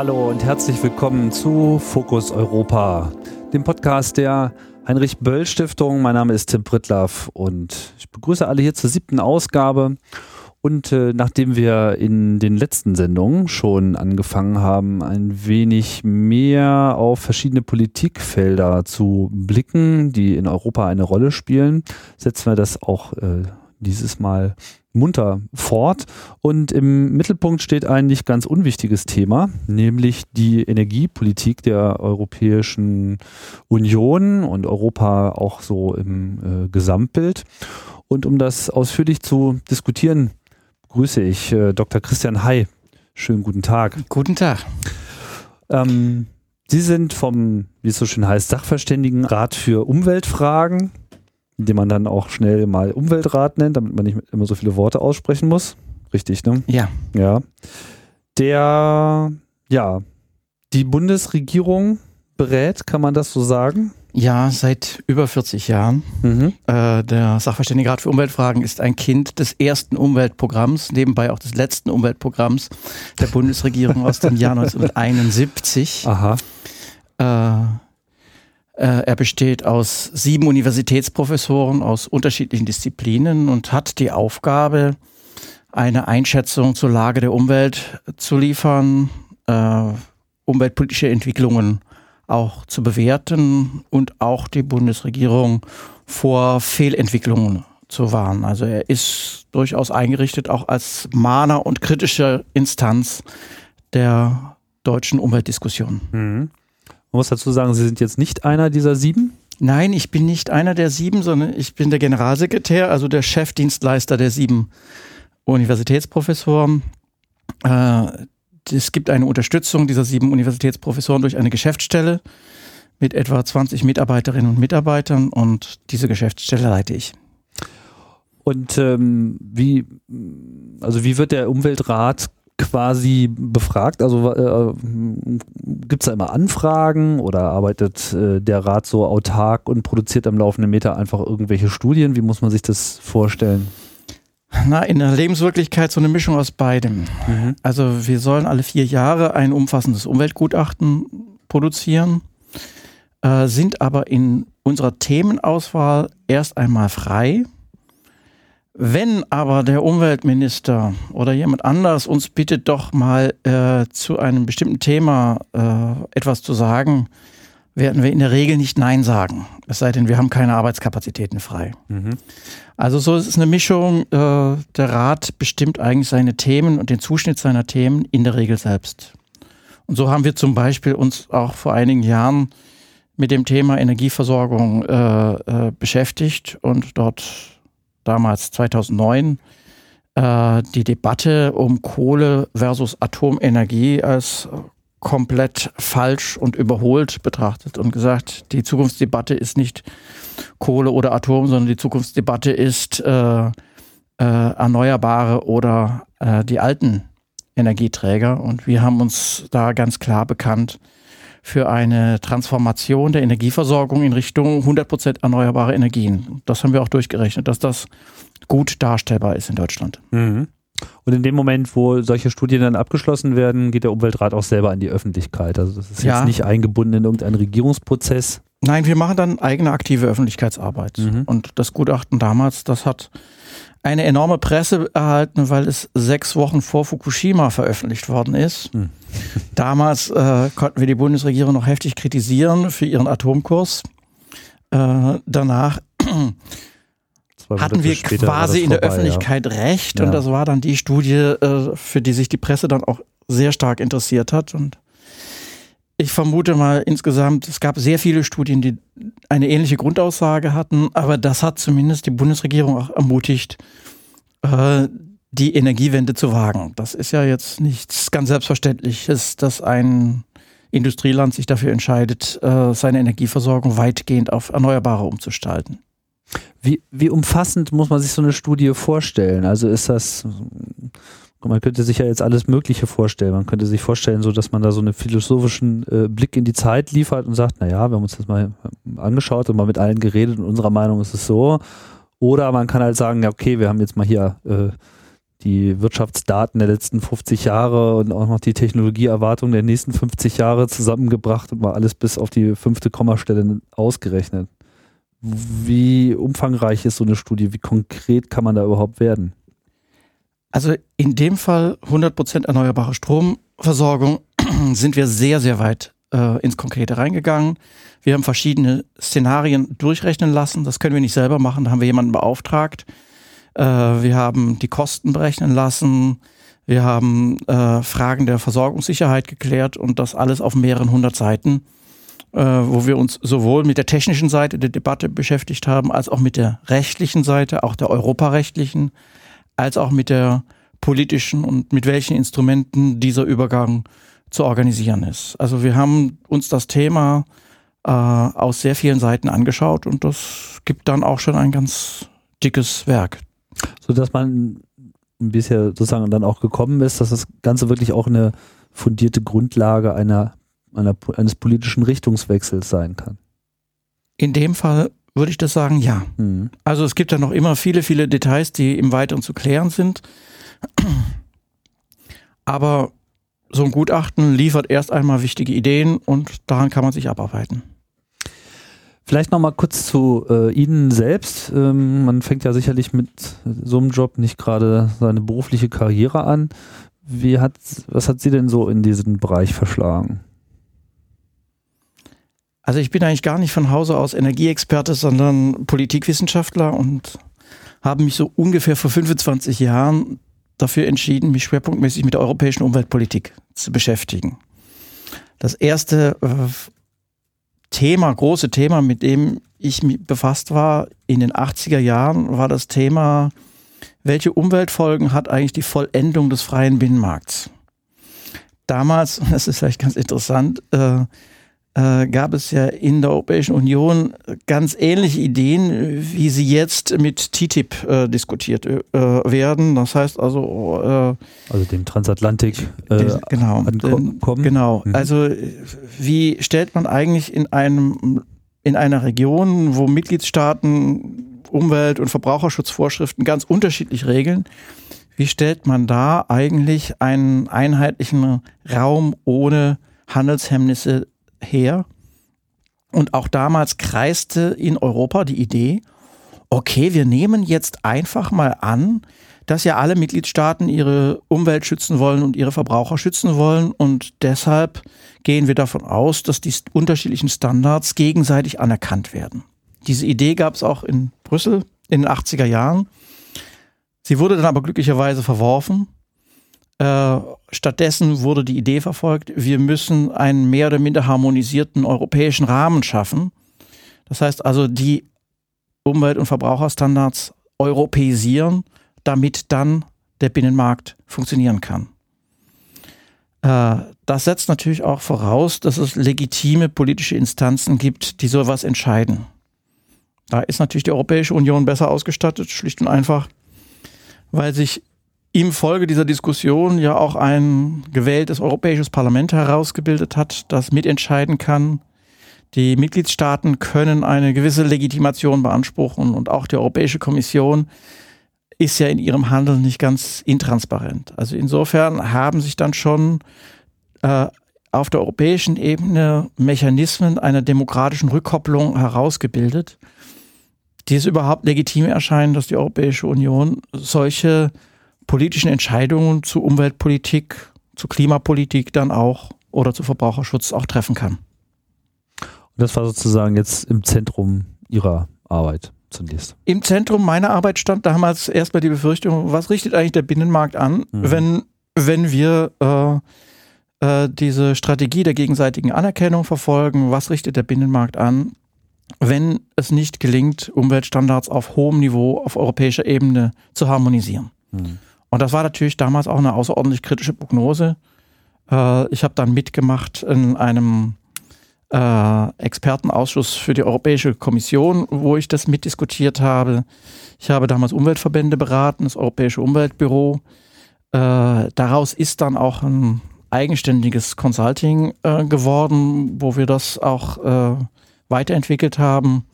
Hallo und herzlich willkommen zu Fokus Europa, dem Podcast der Heinrich Böll Stiftung. Mein Name ist Tim Prittlaff und ich begrüße alle hier zur siebten Ausgabe. Und äh, nachdem wir in den letzten Sendungen schon angefangen haben, ein wenig mehr auf verschiedene Politikfelder zu blicken, die in Europa eine Rolle spielen, setzen wir das auch äh, dieses Mal munter fort. Und im Mittelpunkt steht ein nicht ganz unwichtiges Thema, nämlich die Energiepolitik der Europäischen Union und Europa auch so im äh, Gesamtbild. Und um das ausführlich zu diskutieren, grüße ich äh, Dr. Christian Hay. Schönen guten Tag. Guten Tag. Ähm, Sie sind vom, wie es so schön heißt, Sachverständigenrat für Umweltfragen, den man dann auch schnell mal Umweltrat nennt, damit man nicht immer so viele Worte aussprechen muss. Richtig, ne? Ja. Ja. Der, ja, die Bundesregierung berät, kann man das so sagen? Ja, seit über 40 Jahren. Mhm. Äh, der Sachverständigenrat für Umweltfragen ist ein Kind des ersten Umweltprogramms, nebenbei auch des letzten Umweltprogramms der Bundesregierung aus dem Jahr 1971. Aha. Äh, er besteht aus sieben Universitätsprofessoren aus unterschiedlichen Disziplinen und hat die Aufgabe, eine Einschätzung zur Lage der Umwelt zu liefern, äh, umweltpolitische Entwicklungen auch zu bewerten und auch die Bundesregierung vor Fehlentwicklungen zu warnen. Also er ist durchaus eingerichtet auch als Mahner und kritische Instanz der deutschen Umweltdiskussion. Mhm. Man muss dazu sagen, Sie sind jetzt nicht einer dieser sieben? Nein, ich bin nicht einer der sieben, sondern ich bin der Generalsekretär, also der Chefdienstleister der sieben Universitätsprofessoren. Äh, es gibt eine Unterstützung dieser sieben Universitätsprofessoren durch eine Geschäftsstelle mit etwa 20 Mitarbeiterinnen und Mitarbeitern und diese Geschäftsstelle leite ich. Und ähm, wie, also wie wird der Umweltrat quasi befragt? Also äh, gibt es da immer Anfragen oder arbeitet äh, der Rat so autark und produziert am laufenden Meter einfach irgendwelche Studien? Wie muss man sich das vorstellen? Na, in der Lebenswirklichkeit so eine Mischung aus beidem. Mhm. Also wir sollen alle vier Jahre ein umfassendes Umweltgutachten produzieren, äh, sind aber in unserer Themenauswahl erst einmal frei. Wenn aber der Umweltminister oder jemand anders uns bittet, doch mal äh, zu einem bestimmten Thema äh, etwas zu sagen, werden wir in der Regel nicht Nein sagen. Es sei denn, wir haben keine Arbeitskapazitäten frei. Mhm. Also so ist es eine Mischung. Äh, der Rat bestimmt eigentlich seine Themen und den Zuschnitt seiner Themen in der Regel selbst. Und so haben wir zum Beispiel uns auch vor einigen Jahren mit dem Thema Energieversorgung äh, äh, beschäftigt und dort damals 2009 äh, die Debatte um Kohle versus Atomenergie als komplett falsch und überholt betrachtet und gesagt, die Zukunftsdebatte ist nicht Kohle oder Atom, sondern die Zukunftsdebatte ist äh, äh, erneuerbare oder äh, die alten Energieträger. Und wir haben uns da ganz klar bekannt für eine Transformation der Energieversorgung in Richtung 100% erneuerbare Energien. Das haben wir auch durchgerechnet, dass das gut darstellbar ist in Deutschland. Mhm. Und in dem Moment, wo solche Studien dann abgeschlossen werden, geht der Umweltrat auch selber an die Öffentlichkeit. Also das ist ja. jetzt nicht eingebunden in irgendeinen Regierungsprozess. Nein, wir machen dann eigene aktive Öffentlichkeitsarbeit. Mhm. Und das Gutachten damals, das hat eine enorme Presse erhalten, weil es sechs Wochen vor Fukushima veröffentlicht worden ist. Mhm. Damals äh, konnten wir die Bundesregierung noch heftig kritisieren für ihren Atomkurs. Äh, danach hatten wir quasi in der Öffentlichkeit ja. recht ja. und das war dann die Studie, äh, für die sich die Presse dann auch sehr stark interessiert hat und ich vermute mal insgesamt, es gab sehr viele Studien, die eine ähnliche Grundaussage hatten, aber das hat zumindest die Bundesregierung auch ermutigt, äh, die Energiewende zu wagen. Das ist ja jetzt nichts ganz Selbstverständliches, dass ein Industrieland sich dafür entscheidet, äh, seine Energieversorgung weitgehend auf Erneuerbare umzustalten. Wie, wie umfassend muss man sich so eine Studie vorstellen? Also ist das, man könnte sich ja jetzt alles Mögliche vorstellen. Man könnte sich vorstellen, so dass man da so einen philosophischen äh, Blick in die Zeit liefert und sagt, naja, wir haben uns das mal angeschaut und mal mit allen geredet und unserer Meinung ist es so. Oder man kann halt sagen, ja, okay, wir haben jetzt mal hier äh, die Wirtschaftsdaten der letzten 50 Jahre und auch noch die Technologieerwartungen der nächsten 50 Jahre zusammengebracht und mal alles bis auf die fünfte Kommastelle ausgerechnet. Wie umfangreich ist so eine Studie? Wie konkret kann man da überhaupt werden? Also in dem Fall 100% erneuerbare Stromversorgung sind wir sehr, sehr weit äh, ins Konkrete reingegangen. Wir haben verschiedene Szenarien durchrechnen lassen. Das können wir nicht selber machen, da haben wir jemanden beauftragt. Äh, wir haben die Kosten berechnen lassen. Wir haben äh, Fragen der Versorgungssicherheit geklärt und das alles auf mehreren hundert Seiten, äh, wo wir uns sowohl mit der technischen Seite der Debatte beschäftigt haben, als auch mit der rechtlichen Seite, auch der europarechtlichen, als auch mit der politischen und mit welchen Instrumenten dieser Übergang zu organisieren ist. Also wir haben uns das Thema äh, aus sehr vielen Seiten angeschaut und das gibt dann auch schon ein ganz dickes Werk. So dass man bisher sozusagen dann auch gekommen ist, dass das Ganze wirklich auch eine fundierte Grundlage einer, einer eines politischen Richtungswechsels sein kann. In dem Fall würde ich das sagen, ja. Mhm. Also es gibt da noch immer viele, viele Details, die im Weiteren zu klären sind. Aber so ein Gutachten liefert erst einmal wichtige Ideen und daran kann man sich abarbeiten. Vielleicht noch mal kurz zu äh, Ihnen selbst. Ähm, man fängt ja sicherlich mit so einem Job nicht gerade seine berufliche Karriere an. Wie hat, was hat Sie denn so in diesen Bereich verschlagen? Also ich bin eigentlich gar nicht von Hause aus Energieexperte, sondern Politikwissenschaftler und habe mich so ungefähr vor 25 Jahren dafür entschieden, mich schwerpunktmäßig mit der europäischen Umweltpolitik zu beschäftigen. Das erste äh, Thema, große Thema, mit dem ich befasst war in den 80er Jahren, war das Thema, welche Umweltfolgen hat eigentlich die Vollendung des freien Binnenmarkts? Damals, das ist vielleicht ganz interessant, äh, äh, gab es ja in der Europäischen Union ganz ähnliche Ideen, wie sie jetzt mit TTIP äh, diskutiert äh, werden. Das heißt also, äh, also dem Transatlantik äh, genau, kommen. Genau. Mhm. Also wie stellt man eigentlich in einem in einer Region, wo Mitgliedstaaten Umwelt- und Verbraucherschutzvorschriften ganz unterschiedlich regeln, wie stellt man da eigentlich einen einheitlichen Raum ohne Handelshemmnisse her. Und auch damals kreiste in Europa die Idee, okay, wir nehmen jetzt einfach mal an, dass ja alle Mitgliedstaaten ihre Umwelt schützen wollen und ihre Verbraucher schützen wollen. Und deshalb gehen wir davon aus, dass die unterschiedlichen Standards gegenseitig anerkannt werden. Diese Idee gab es auch in Brüssel in den 80er Jahren. Sie wurde dann aber glücklicherweise verworfen äh, stattdessen wurde die Idee verfolgt, wir müssen einen mehr oder minder harmonisierten europäischen Rahmen schaffen. Das heißt also, die Umwelt- und Verbraucherstandards europäisieren, damit dann der Binnenmarkt funktionieren kann. Äh, das setzt natürlich auch voraus, dass es legitime politische Instanzen gibt, die sowas entscheiden. Da ist natürlich die Europäische Union besser ausgestattet, schlicht und einfach, weil sich im Folge dieser Diskussion ja auch ein gewähltes Europäisches Parlament herausgebildet hat, das mitentscheiden kann. Die Mitgliedstaaten können eine gewisse Legitimation beanspruchen und auch die Europäische Kommission ist ja in ihrem Handeln nicht ganz intransparent. Also insofern haben sich dann schon äh, auf der europäischen Ebene Mechanismen einer demokratischen Rückkopplung herausgebildet, die es überhaupt legitim erscheinen, dass die Europäische Union solche politischen Entscheidungen zu Umweltpolitik, zu Klimapolitik dann auch oder zu Verbraucherschutz auch treffen kann. Und das war sozusagen jetzt im Zentrum Ihrer Arbeit zunächst. Im Zentrum meiner Arbeit stand damals erstmal die Befürchtung, was richtet eigentlich der Binnenmarkt an, mhm. wenn, wenn wir äh, äh, diese Strategie der gegenseitigen Anerkennung verfolgen, was richtet der Binnenmarkt an, wenn es nicht gelingt, Umweltstandards auf hohem Niveau auf europäischer Ebene zu harmonisieren. Mhm. Und das war natürlich damals auch eine außerordentlich kritische Prognose. Äh, ich habe dann mitgemacht in einem äh, Expertenausschuss für die Europäische Kommission, wo ich das mitdiskutiert habe. Ich habe damals Umweltverbände beraten, das Europäische Umweltbüro. Äh, daraus ist dann auch ein eigenständiges Consulting geworden, wo wir das auch weiterentwickelt haben.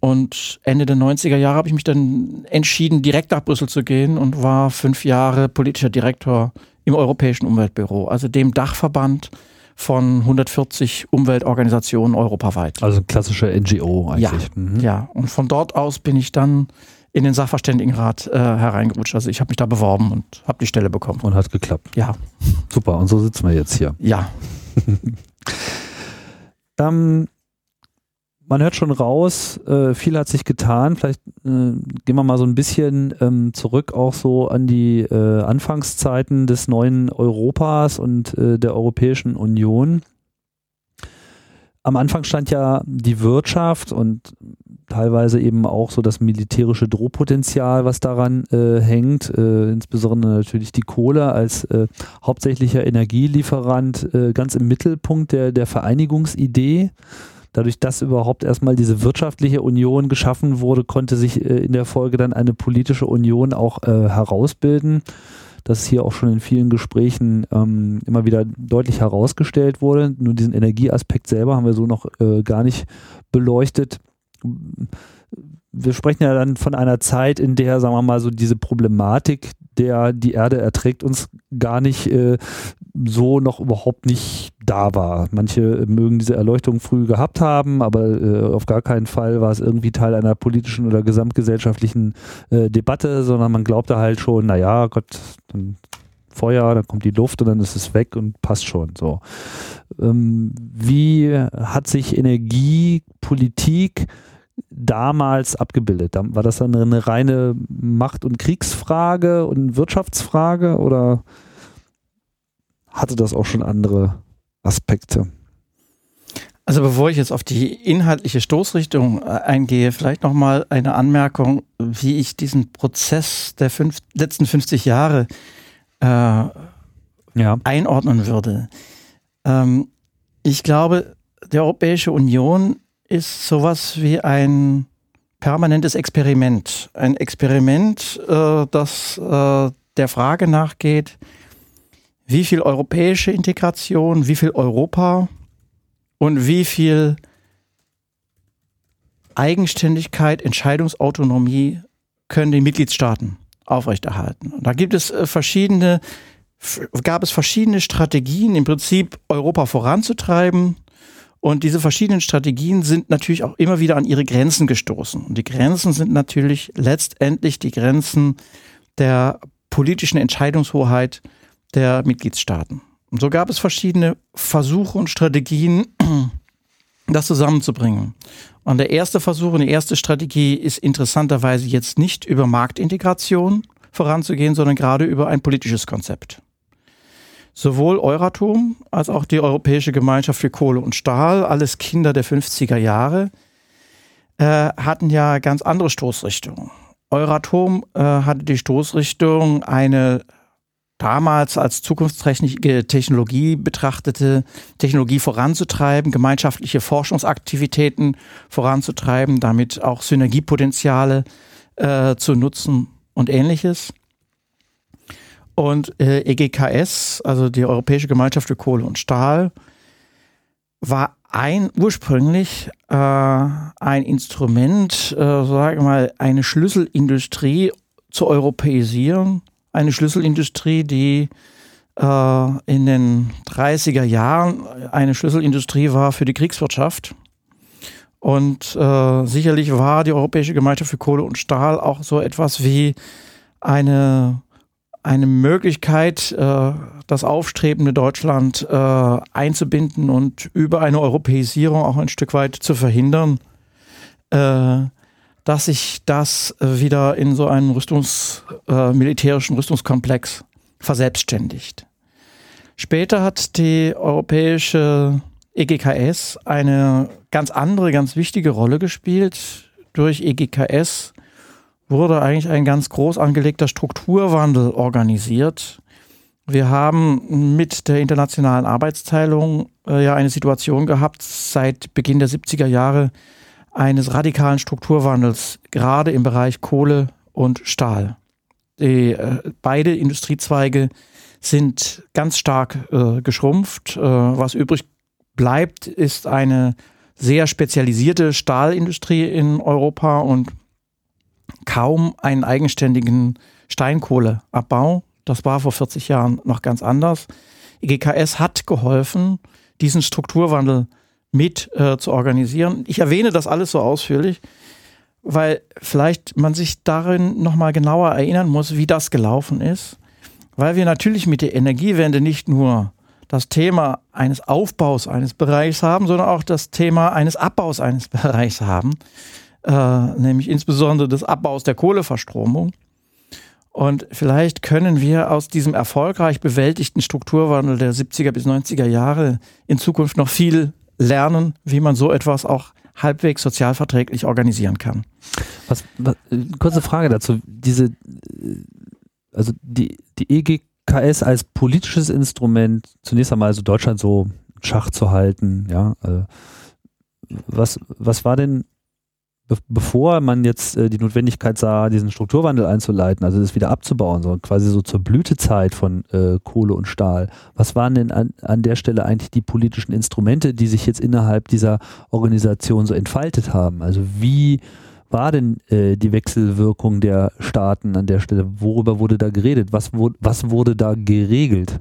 Und Ende der 90er Jahre habe ich mich dann entschieden, direkt nach Brüssel zu gehen und war fünf Jahre politischer Direktor im Europäischen Umweltbüro, also dem Dachverband von 140 Umweltorganisationen europaweit. Also ein klassischer NGO eigentlich. Ja, mhm. ja. und von dort aus bin ich dann in den Sachverständigenrat äh, hereingerutscht. Also ich habe mich da beworben und habe die Stelle bekommen. Und hat geklappt. Ja. Super, und so sitzen wir jetzt hier. Ja. ähm, man hört schon raus, äh, viel hat sich getan. Vielleicht äh, gehen wir mal so ein bisschen ähm, zurück auch so an die äh, Anfangszeiten des neuen Europas und äh, der Europäischen Union. Am Anfang stand ja die Wirtschaft und teilweise eben auch so das militärische Drohpotenzial, was daran äh, hängt, äh, insbesondere natürlich die Kohle als hauptsächlicher Energielieferant ganz im Mittelpunkt der, der Vereinigungsidee. Dadurch, dass überhaupt erstmal diese wirtschaftliche Union geschaffen wurde, konnte sich äh, in der Folge dann eine politische Union auch äh, herausbilden. Das hier auch schon in vielen Gesprächen ähm, immer wieder deutlich herausgestellt wurde. Nur diesen Energieaspekt selber haben wir so noch gar nicht beleuchtet wir sprechen ja dann von einer Zeit, in der, sagen wir mal, so diese Problematik, der die Erde erträgt uns gar nicht äh, so noch überhaupt nicht da war. Manche mögen diese Erleuchtung früh gehabt haben, aber äh, auf gar keinen Fall war es irgendwie Teil einer politischen oder gesamtgesellschaftlichen äh, Debatte, sondern man glaubte halt schon, naja, Gott, dann Feuer, dann kommt die Luft und dann ist es weg und passt schon so. Ähm, wie hat sich Energiepolitik damals abgebildet? War das dann eine reine Macht- und Kriegsfrage und Wirtschaftsfrage oder hatte das auch schon andere Aspekte? Also bevor ich jetzt auf die inhaltliche Stoßrichtung äh, eingehe, vielleicht nochmal eine Anmerkung, wie ich diesen Prozess der fünf, letzten 50 Jahre äh, ja. einordnen würde. Ähm, ich glaube, die Europäische Union ist sowas wie ein permanentes Experiment. Ein Experiment, äh, das äh, der Frage nachgeht, wie viel europäische Integration, wie viel Europa und wie viel Eigenständigkeit, Entscheidungsautonomie können die Mitgliedstaaten aufrechterhalten. Und da gibt es äh, verschiedene, gab es verschiedene Strategien, im Prinzip Europa voranzutreiben und diese verschiedenen Strategien sind natürlich auch immer wieder an ihre Grenzen gestoßen. Und die Grenzen sind natürlich letztendlich die Grenzen der politischen Entscheidungshoheit der Mitgliedstaaten. Und so gab es verschiedene Versuche und Strategien, das zusammenzubringen. Und der erste Versuch und die erste Strategie ist interessanterweise jetzt nicht über Marktintegration voranzugehen, sondern gerade über ein politisches Konzept. Sowohl Euratom als auch die Europäische Gemeinschaft für Kohle und Stahl, alles Kinder der 50er Jahre, äh, hatten ja ganz andere Stoßrichtungen. Euratom äh, hatte die Stoßrichtung, eine damals als zukunftsträchtige Technologie betrachtete Technologie voranzutreiben, gemeinschaftliche Forschungsaktivitäten voranzutreiben, damit auch Synergiepotenziale äh, zu nutzen und ähnliches. Und äh, EGKS, also die Europäische Gemeinschaft für Kohle und Stahl, war ein ursprünglich äh, ein Instrument, äh, sagen wir mal, eine Schlüsselindustrie zu europäisieren. Eine Schlüsselindustrie, die äh, in den 30er Jahren eine Schlüsselindustrie war für die Kriegswirtschaft. Und äh, sicherlich war die Europäische Gemeinschaft für Kohle und Stahl auch so etwas wie eine eine Möglichkeit, äh, das aufstrebende Deutschland äh, einzubinden und über eine Europäisierung auch ein Stück weit zu verhindern, äh, dass sich das wieder in so einen Rüstungs, militärischen Rüstungskomplex verselbstständigt. Später hat die europäische EGKS eine ganz andere, ganz wichtige Rolle gespielt. Durch EGKS wurde eigentlich ein ganz groß angelegter Strukturwandel organisiert. Wir haben mit der internationalen Arbeitsteilung äh, ja eine Situation gehabt seit Beginn der 70er Jahre eines radikalen Strukturwandels, gerade im Bereich Kohle und Stahl. Die, äh, beide Industriezweige sind ganz stark äh, geschrumpft. Äh, was übrig bleibt, ist eine sehr spezialisierte Stahlindustrie in Europa und kaum einen eigenständigen Steinkohleabbau. Das war vor 40 Jahren noch ganz anders. EGKS hat geholfen, diesen Strukturwandel mit äh, zu organisieren. Ich erwähne das alles so ausführlich, weil vielleicht man sich darin nochmal genauer erinnern muss, wie das gelaufen ist. Weil wir natürlich mit der Energiewende nicht nur das Thema eines Aufbaus eines Bereichs haben, sondern auch das Thema eines Abbaus eines Bereichs haben, äh, nämlich insbesondere des Abbaus der Kohleverstromung. Und vielleicht können wir aus diesem erfolgreich bewältigten Strukturwandel der 70er bis 90er Jahre in Zukunft noch viel lernen, wie man so etwas auch halbwegs sozialverträglich organisieren kann. Was, was, kurze Frage dazu. Diese, also die, die EG KS als politisches Instrument zunächst einmal also Deutschland so Schach zu halten, ja. Äh, was, was war denn, be bevor man jetzt äh, die Notwendigkeit sah, diesen Strukturwandel einzuleiten, also das wieder abzubauen, so quasi so zur Blütezeit von äh, Kohle und Stahl, was waren denn an, an der Stelle eigentlich die politischen Instrumente, die sich jetzt innerhalb dieser Organisation so entfaltet haben? Also wie war denn äh, die Wechselwirkung der Staaten an der Stelle? Worüber wurde da geredet? Was, wo, was wurde da geregelt?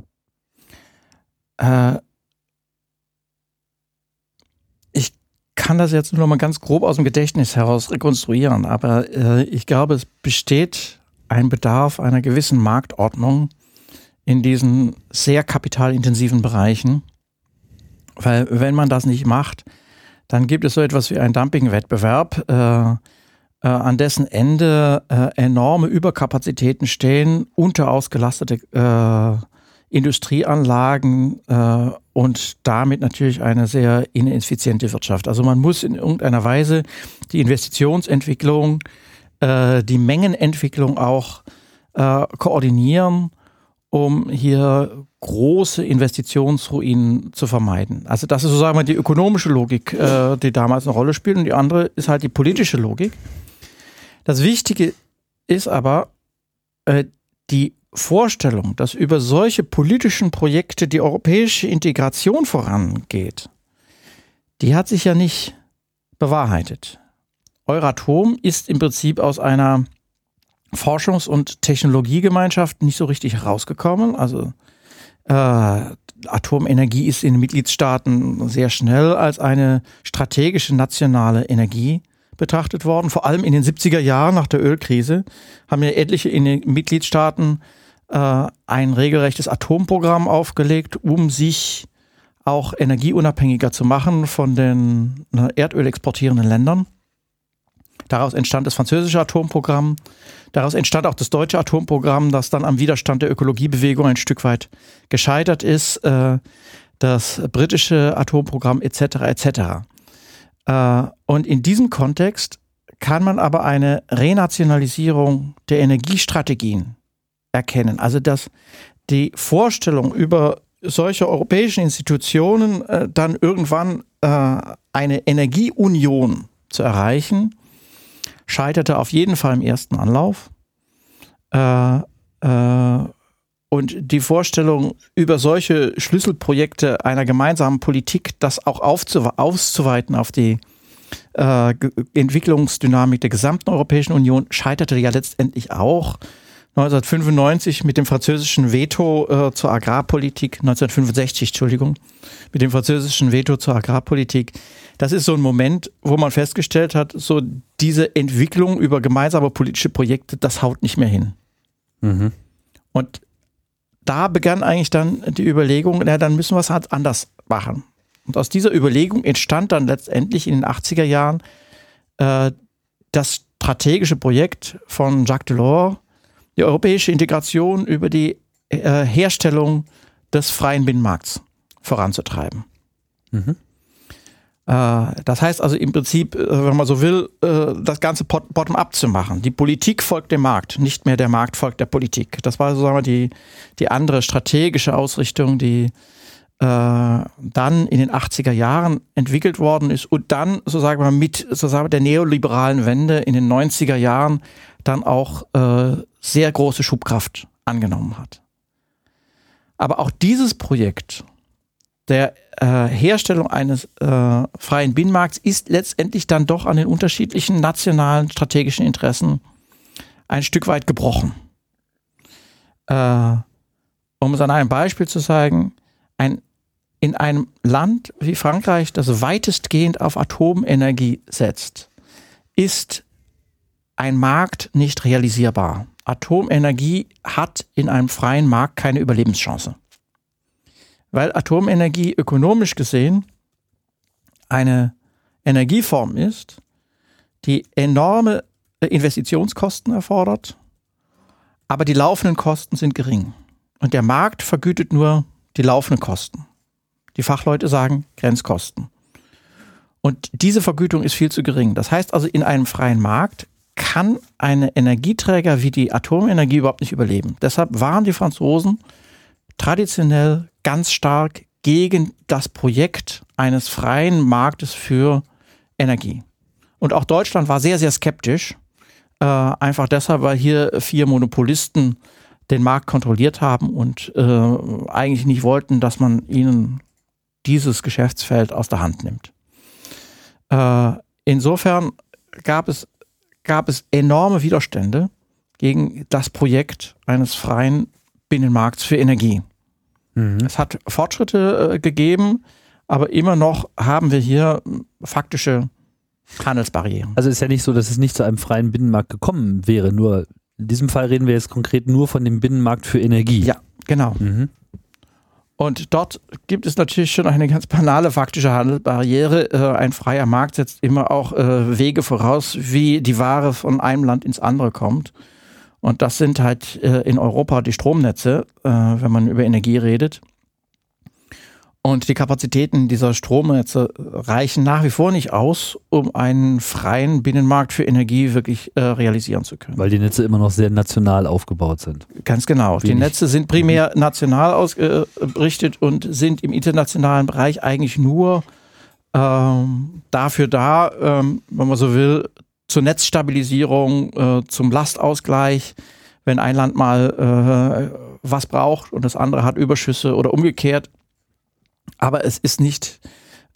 Äh, ich kann das jetzt nur noch mal ganz grob aus dem Gedächtnis heraus rekonstruieren, aber äh, ich glaube, es besteht ein Bedarf einer gewissen Marktordnung in diesen sehr kapitalintensiven Bereichen, weil wenn man das nicht macht, dann gibt es so etwas wie einen Dumpingwettbewerb. Äh, äh, an dessen Ende äh, enorme Überkapazitäten stehen, unterausgelastete äh, Industrieanlagen äh, und damit natürlich eine sehr ineffiziente Wirtschaft. Also man muss in irgendeiner Weise die Investitionsentwicklung, äh, die Mengenentwicklung auch äh, koordinieren, um hier große Investitionsruinen zu vermeiden. Also das ist sozusagen die ökonomische Logik, äh, die damals eine Rolle spielt und die andere ist halt die politische Logik. Das Wichtige ist aber äh, die Vorstellung, dass über solche politischen Projekte die europäische Integration vorangeht, die hat sich ja nicht bewahrheitet. Euratom ist im Prinzip aus einer Forschungs- und Technologiegemeinschaft nicht so richtig herausgekommen. Also äh, Atomenergie ist in den Mitgliedstaaten sehr schnell als eine strategische nationale Energie betrachtet worden. Vor allem in den 70er Jahren nach der Ölkrise haben ja etliche in den Mitgliedstaaten äh, ein regelrechtes Atomprogramm aufgelegt, um sich auch energieunabhängiger zu machen von den ne, Erdöl exportierenden Ländern. Daraus entstand das französische Atomprogramm. Daraus entstand auch das deutsche Atomprogramm, das dann am Widerstand der Ökologiebewegung ein Stück weit gescheitert ist. Äh, das britische Atomprogramm etc. etc. Äh, und in diesem Kontext kann man aber eine Renationalisierung der Energiestrategien erkennen. Also dass die Vorstellung über solche europäischen Institutionen äh, dann irgendwann äh, eine Energieunion zu erreichen, scheiterte auf jeden Fall im ersten Anlauf. Äh, äh und die Vorstellung, über solche Schlüsselprojekte einer gemeinsamen Politik das auch auszuweiten auf die äh, Entwicklungsdynamik der gesamten Europäischen Union, scheiterte ja letztendlich auch 1995 mit dem französischen Veto äh, zur Agrarpolitik, 1965, Entschuldigung, mit dem französischen Veto zur Agrarpolitik. Das ist so ein Moment, wo man festgestellt hat, so diese Entwicklung über gemeinsame politische Projekte, das haut nicht mehr hin. Mhm. Und da begann eigentlich dann die Überlegung, na, dann müssen wir es halt anders machen. Und aus dieser Überlegung entstand dann letztendlich in den 80er Jahren äh, das strategische Projekt von Jacques Delors, die europäische Integration über die äh, Herstellung des freien Binnenmarkts voranzutreiben. Mhm. Äh, das heißt also im Prinzip, äh, wenn man so will, äh, das Ganze bottom-up zu machen. Die Politik folgt dem Markt, nicht mehr der Markt folgt der Politik. Das war sozusagen die, die andere strategische Ausrichtung, die dann in den 80er Jahren entwickelt worden ist und dann, so sagen wir, mit sozusagen der neoliberalen Wende in den 90er Jahren dann auch sehr große Schubkraft angenommen hat. Aber auch dieses Projekt der äh, Herstellung eines äh, freien Binnenmarkts ist letztendlich dann doch an den unterschiedlichen nationalen strategischen Interessen ein Stück weit gebrochen. Äh, um es an einem Beispiel zu zeigen, ein, in einem Land wie Frankreich, das weitestgehend auf Atomenergie setzt, ist ein Markt nicht realisierbar. Atomenergie hat in einem freien Markt keine Überlebenschance weil Atomenergie ökonomisch gesehen eine Energieform ist, die enorme Investitionskosten erfordert, aber die laufenden Kosten sind gering. Und der Markt vergütet nur die laufenden Kosten. Die Fachleute sagen Grenzkosten. Und diese Vergütung ist viel zu gering. Das heißt also, in einem freien Markt kann eine Energieträger wie die Atomenergie überhaupt nicht überleben. Deshalb waren die Franzosen traditionell ganz stark gegen das Projekt eines freien Marktes für Energie. Und auch Deutschland war sehr, sehr skeptisch. Äh, einfach deshalb, weil hier vier Monopolisten den Markt kontrolliert haben und äh, eigentlich nicht wollten, dass man ihnen dieses Geschäftsfeld aus der Hand nimmt. Äh, insofern gab es, gab es enorme Widerstände gegen das Projekt eines freien Binnenmarkts für Energie. Mhm. Es hat Fortschritte äh, gegeben, aber immer noch haben wir hier faktische Handelsbarrieren. Also ist ja nicht so, dass es nicht zu einem freien Binnenmarkt gekommen wäre, nur in diesem Fall reden wir jetzt konkret nur von dem Binnenmarkt für Energie. Ja, genau. Mhm. Und dort gibt es natürlich schon eine ganz banale faktische Handelsbarriere. Äh, ein freier Markt setzt immer auch äh, Wege voraus, wie die Ware von einem Land ins andere kommt. Und das sind halt äh, in Europa die Stromnetze, wenn man über Energie redet. Und die Kapazitäten dieser Stromnetze reichen nach wie vor nicht aus, um einen freien Binnenmarkt für Energie wirklich äh, realisieren zu können. Weil die Netze immer noch sehr national aufgebaut sind. Ganz genau. Wenig. Die Netze sind primär mhm. national ausgerichtet und sind im internationalen Bereich eigentlich nur ähm, dafür da, ähm, wenn man so will, zur Netzstabilisierung, äh, zum Lastausgleich, wenn ein Land mal äh, was braucht und das andere hat Überschüsse oder umgekehrt. Aber es ist nicht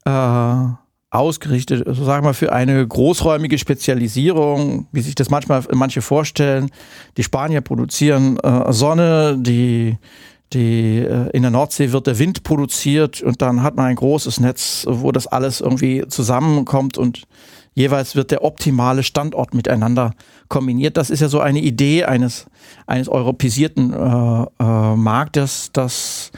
äh, ausgerichtet, so sagen wir, für eine großräumige Spezialisierung, wie sich das manchmal manche vorstellen. Die Spanier produzieren äh, Sonne, die die, äh, in der Nordsee wird der Wind produziert und dann hat man ein großes Netz, wo das alles irgendwie zusammenkommt und jeweils wird der optimale Standort miteinander kombiniert. Das ist ja so eine Idee eines, eines europäisierten äh, äh, Marktes, dass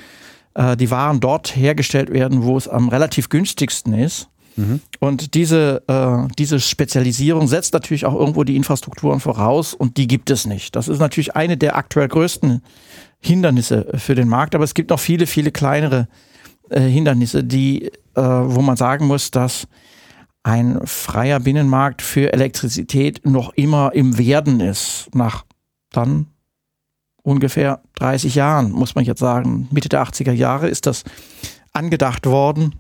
äh, die Waren dort hergestellt werden, wo es am relativ günstigsten ist. Mhm. Und diese, äh, diese Spezialisierung setzt natürlich auch irgendwo die Infrastrukturen voraus und die gibt es nicht. Das ist natürlich eine der aktuell größten Hindernisse für den Markt, aber es gibt noch viele, viele kleinere äh, Hindernisse, die, äh, wo man sagen muss, dass ein freier Binnenmarkt für Elektrizität noch immer im Werden ist. Nach dann ungefähr 30 Jahren, muss man jetzt sagen. Mitte der 80er Jahre ist das angedacht worden.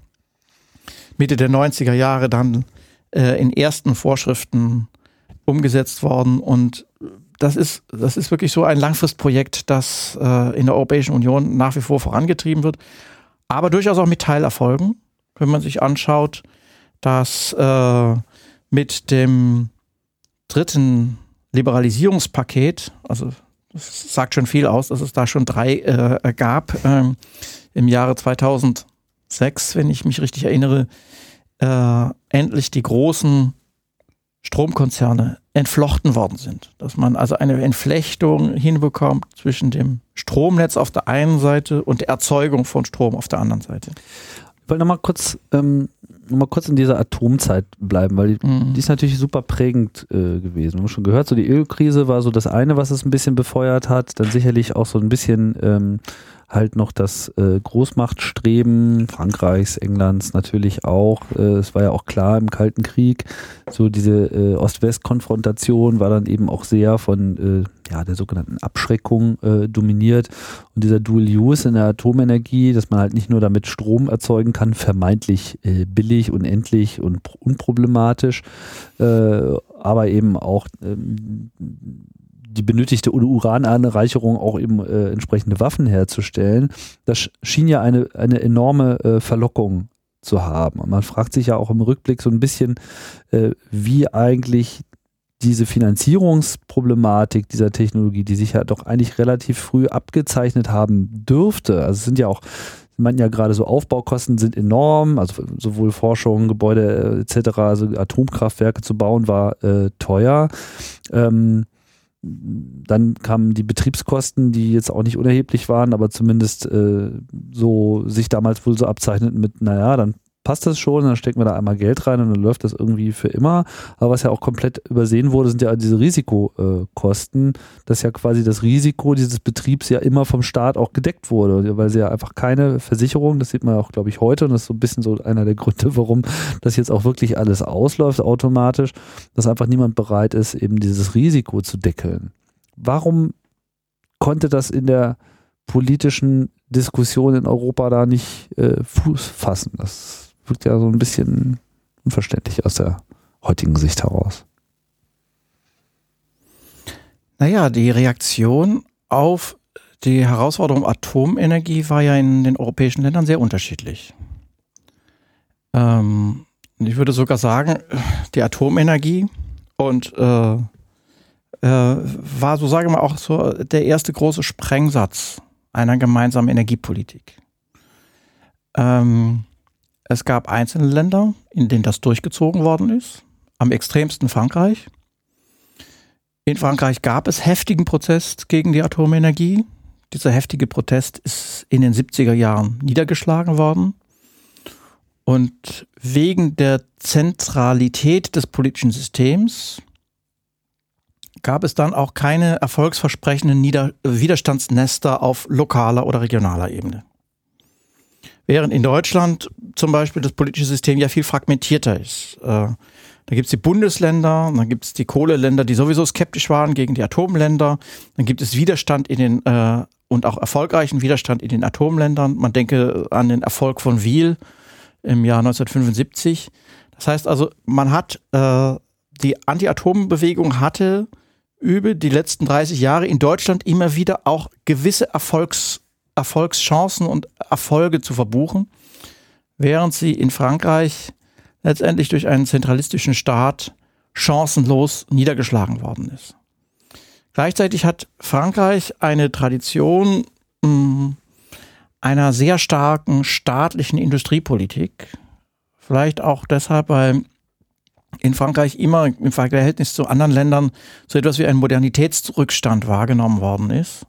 Mitte der 90er Jahre dann äh, in ersten Vorschriften umgesetzt worden. Und das ist, das ist wirklich so ein Langfristprojekt, das äh, in der Europäischen Union nach wie vor vorangetrieben wird. Aber durchaus auch mit Teilerfolgen, wenn man sich anschaut, dass äh, mit dem dritten Liberalisierungspaket, also das sagt schon viel aus, dass es da schon drei äh, gab ähm, im Jahre 2006, wenn ich mich richtig erinnere, äh, endlich die großen Stromkonzerne entflochten worden sind. Dass man also eine Entflechtung hinbekommt zwischen dem Stromnetz auf der einen Seite und der Erzeugung von Strom auf der anderen Seite. Ich wollte nochmal kurz, ähm, noch kurz in dieser Atomzeit bleiben, weil die, mhm. die ist natürlich super prägend äh, gewesen. Wir haben schon gehört, so die Ölkrise war so das eine, was es ein bisschen befeuert hat. Dann sicherlich auch so ein bisschen ähm, halt noch das äh, Großmachtstreben Frankreichs, Englands natürlich auch. Äh, es war ja auch klar im Kalten Krieg, so diese äh, Ost-West-Konfrontation war dann eben auch sehr von äh, ja, der sogenannten Abschreckung äh, dominiert. Und dieser Dual-Use in der Atomenergie, dass man halt nicht nur damit Strom erzeugen kann, vermeintlich äh, billig, unendlich und unproblematisch, aber eben auch ähm, die benötigte Urananreicherung auch eben äh, entsprechende Waffen herzustellen. Das schien ja eine, eine enorme äh, Verlockung zu haben. Und man fragt sich ja auch im Rückblick so ein bisschen, äh, wie eigentlich diese Finanzierungsproblematik dieser Technologie, die sich ja doch eigentlich relativ früh abgezeichnet haben dürfte. Also es sind ja auch, Sie meinten ja gerade so Aufbaukosten sind enorm, also sowohl Forschung, Gebäude äh, etc., also Atomkraftwerke zu bauen war äh, teuer. Ähm, dann kamen die Betriebskosten, die jetzt auch nicht unerheblich waren, aber zumindest äh, so sich damals wohl so abzeichneten mit, naja, dann passt das schon, dann stecken wir da einmal Geld rein und dann läuft das irgendwie für immer. Aber was ja auch komplett übersehen wurde, sind ja diese Risikokosten, dass ja quasi das Risiko dieses Betriebs ja immer vom Staat auch gedeckt wurde, weil sie ja einfach keine Versicherung, das sieht man auch, glaube ich, heute und das ist so ein bisschen so einer der Gründe, warum das jetzt auch wirklich alles ausläuft automatisch, dass einfach niemand bereit ist, eben dieses Risiko zu deckeln. Warum konnte das in der politischen Diskussion in Europa da nicht äh, Fuß fassen? Das wirkt ja so ein bisschen unverständlich aus der heutigen Sicht heraus. Naja, die Reaktion auf die Herausforderung Atomenergie war ja in den europäischen Ländern sehr unterschiedlich. Ähm, ich würde sogar sagen, die Atomenergie und äh, äh, war, so sage ich mal, auch so der erste große Sprengsatz einer gemeinsamen Energiepolitik. Ähm, es gab einzelne Länder, in denen das durchgezogen worden ist. Am extremsten Frankreich. In Frankreich gab es heftigen Protest gegen die Atomenergie. Dieser heftige Protest ist in den 70er Jahren niedergeschlagen worden. Und wegen der Zentralität des politischen Systems gab es dann auch keine erfolgsversprechenden Nieder Widerstandsnester auf lokaler oder regionaler Ebene. Während in Deutschland zum Beispiel das politische System ja viel fragmentierter ist. Äh, da gibt es die Bundesländer, dann gibt es die Kohleländer, die sowieso skeptisch waren gegen die Atomländer. Dann gibt es Widerstand in den äh, und auch erfolgreichen Widerstand in den Atomländern. Man denke an den Erfolg von Wiel im Jahr 1975. Das heißt also, man hat äh, die Anti-Atom-Bewegung hatte über die letzten 30 Jahre in Deutschland immer wieder auch gewisse Erfolgs Erfolgschancen und Erfolge zu verbuchen, während sie in Frankreich letztendlich durch einen zentralistischen Staat chancenlos niedergeschlagen worden ist. Gleichzeitig hat Frankreich eine Tradition hm, einer sehr starken staatlichen Industriepolitik. Vielleicht auch deshalb, weil in Frankreich immer im Verhältnis zu anderen Ländern so etwas wie ein Modernitätsrückstand wahrgenommen worden ist.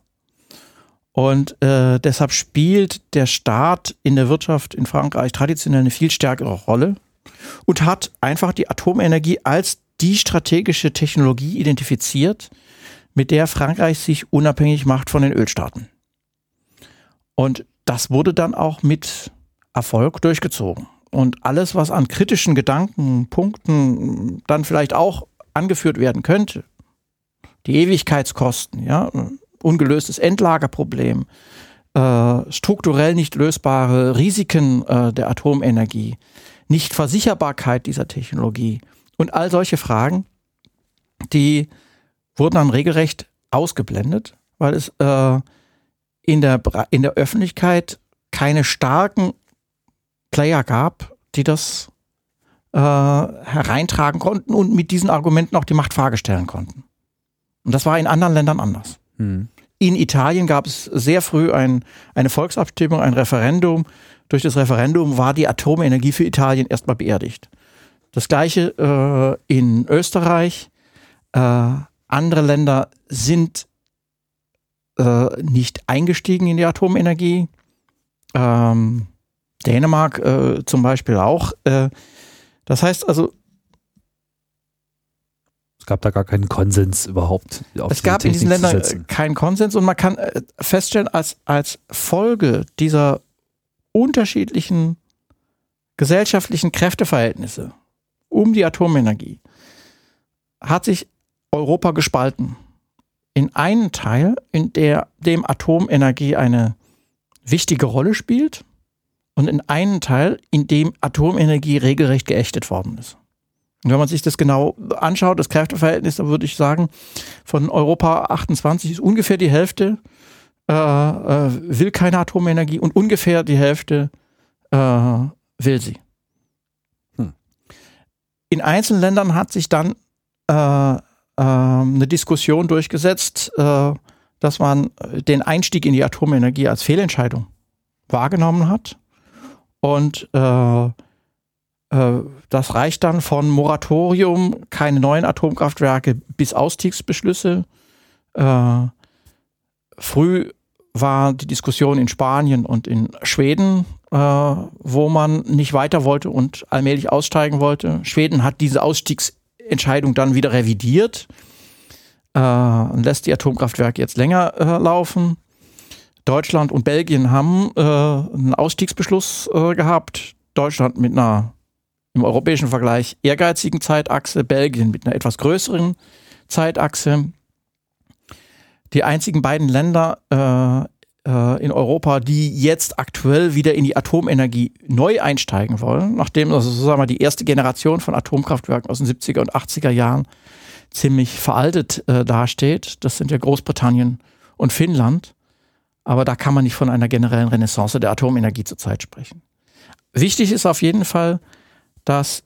Und äh, deshalb spielt der Staat in der Wirtschaft in Frankreich traditionell eine viel stärkere Rolle und hat einfach die Atomenergie als die strategische Technologie identifiziert, mit der Frankreich sich unabhängig macht von den Ölstaaten. Und das wurde dann auch mit Erfolg durchgezogen. Und alles, was an kritischen Gedanken, Punkten dann vielleicht auch angeführt werden könnte, die Ewigkeitskosten, ja, ungelöstes Endlagerproblem, äh, strukturell nicht lösbare Risiken äh, der Atomenergie, Nichtversicherbarkeit dieser Technologie und all solche Fragen, die wurden dann regelrecht ausgeblendet, weil es äh, in, der, in der Öffentlichkeit keine starken Player gab, die das äh, hereintragen konnten und mit diesen Argumenten auch die Machtfrage stellen konnten. Und das war in anderen Ländern anders. Hm. In Italien gab es sehr früh ein, eine Volksabstimmung, ein Referendum. Durch das Referendum war die Atomenergie für Italien erstmal beerdigt. Das gleiche äh, in Österreich. Äh, andere Länder sind äh, nicht eingestiegen in die Atomenergie. Ähm, Dänemark äh, zum Beispiel auch. Äh, das heißt also, gab da gar keinen Konsens überhaupt. es gab Technik in diesen Ländern keinen Konsens und man kann äh, feststellen, als, als Folge dieser unterschiedlichen gesellschaftlichen Kräfteverhältnisse um die Atomenergie hat sich Europa gespalten. In einen Teil, in der dem Atomenergie eine wichtige Rolle spielt und in einen Teil, in dem Atomenergie regelrecht geächtet worden ist. Und wenn man sich das genau anschaut, das Kräfteverhältnis, dann würde ich sagen, von Europa 28 ist ungefähr die Hälfte äh, äh, will keine Atomenergie und ungefähr die Hälfte äh, will sie. Hm. In einzelnen Ländern hat sich dann äh, ähm, eine Diskussion durchgesetzt, äh, dass man den Einstieg in die Atomenergie als Fehlentscheidung wahrgenommen hat. Und äh, das reicht dann von Moratorium, keine neuen Atomkraftwerke bis Austiegsbeschlüsse. Äh, früh war die Diskussion in Spanien und in Schweden, äh, wo man nicht weiter wollte und allmählich aussteigen wollte. Schweden hat diese Ausstiegsentscheidung dann wieder revidiert äh, und lässt die Atomkraftwerke jetzt länger äh, laufen. Deutschland und Belgien haben äh, einen Ausstiegsbeschluss äh, gehabt. Deutschland mit einer im europäischen Vergleich ehrgeizigen Zeitachse, Belgien mit einer etwas größeren Zeitachse. Die einzigen beiden Länder äh, äh, in Europa, die jetzt aktuell wieder in die Atomenergie neu einsteigen wollen, nachdem also sozusagen mal die erste Generation von Atomkraftwerken aus den 70er und 80er Jahren ziemlich veraltet äh, dasteht. Das sind ja Großbritannien und Finnland. Aber da kann man nicht von einer generellen Renaissance der Atomenergie zurzeit sprechen. Wichtig ist auf jeden Fall, dass,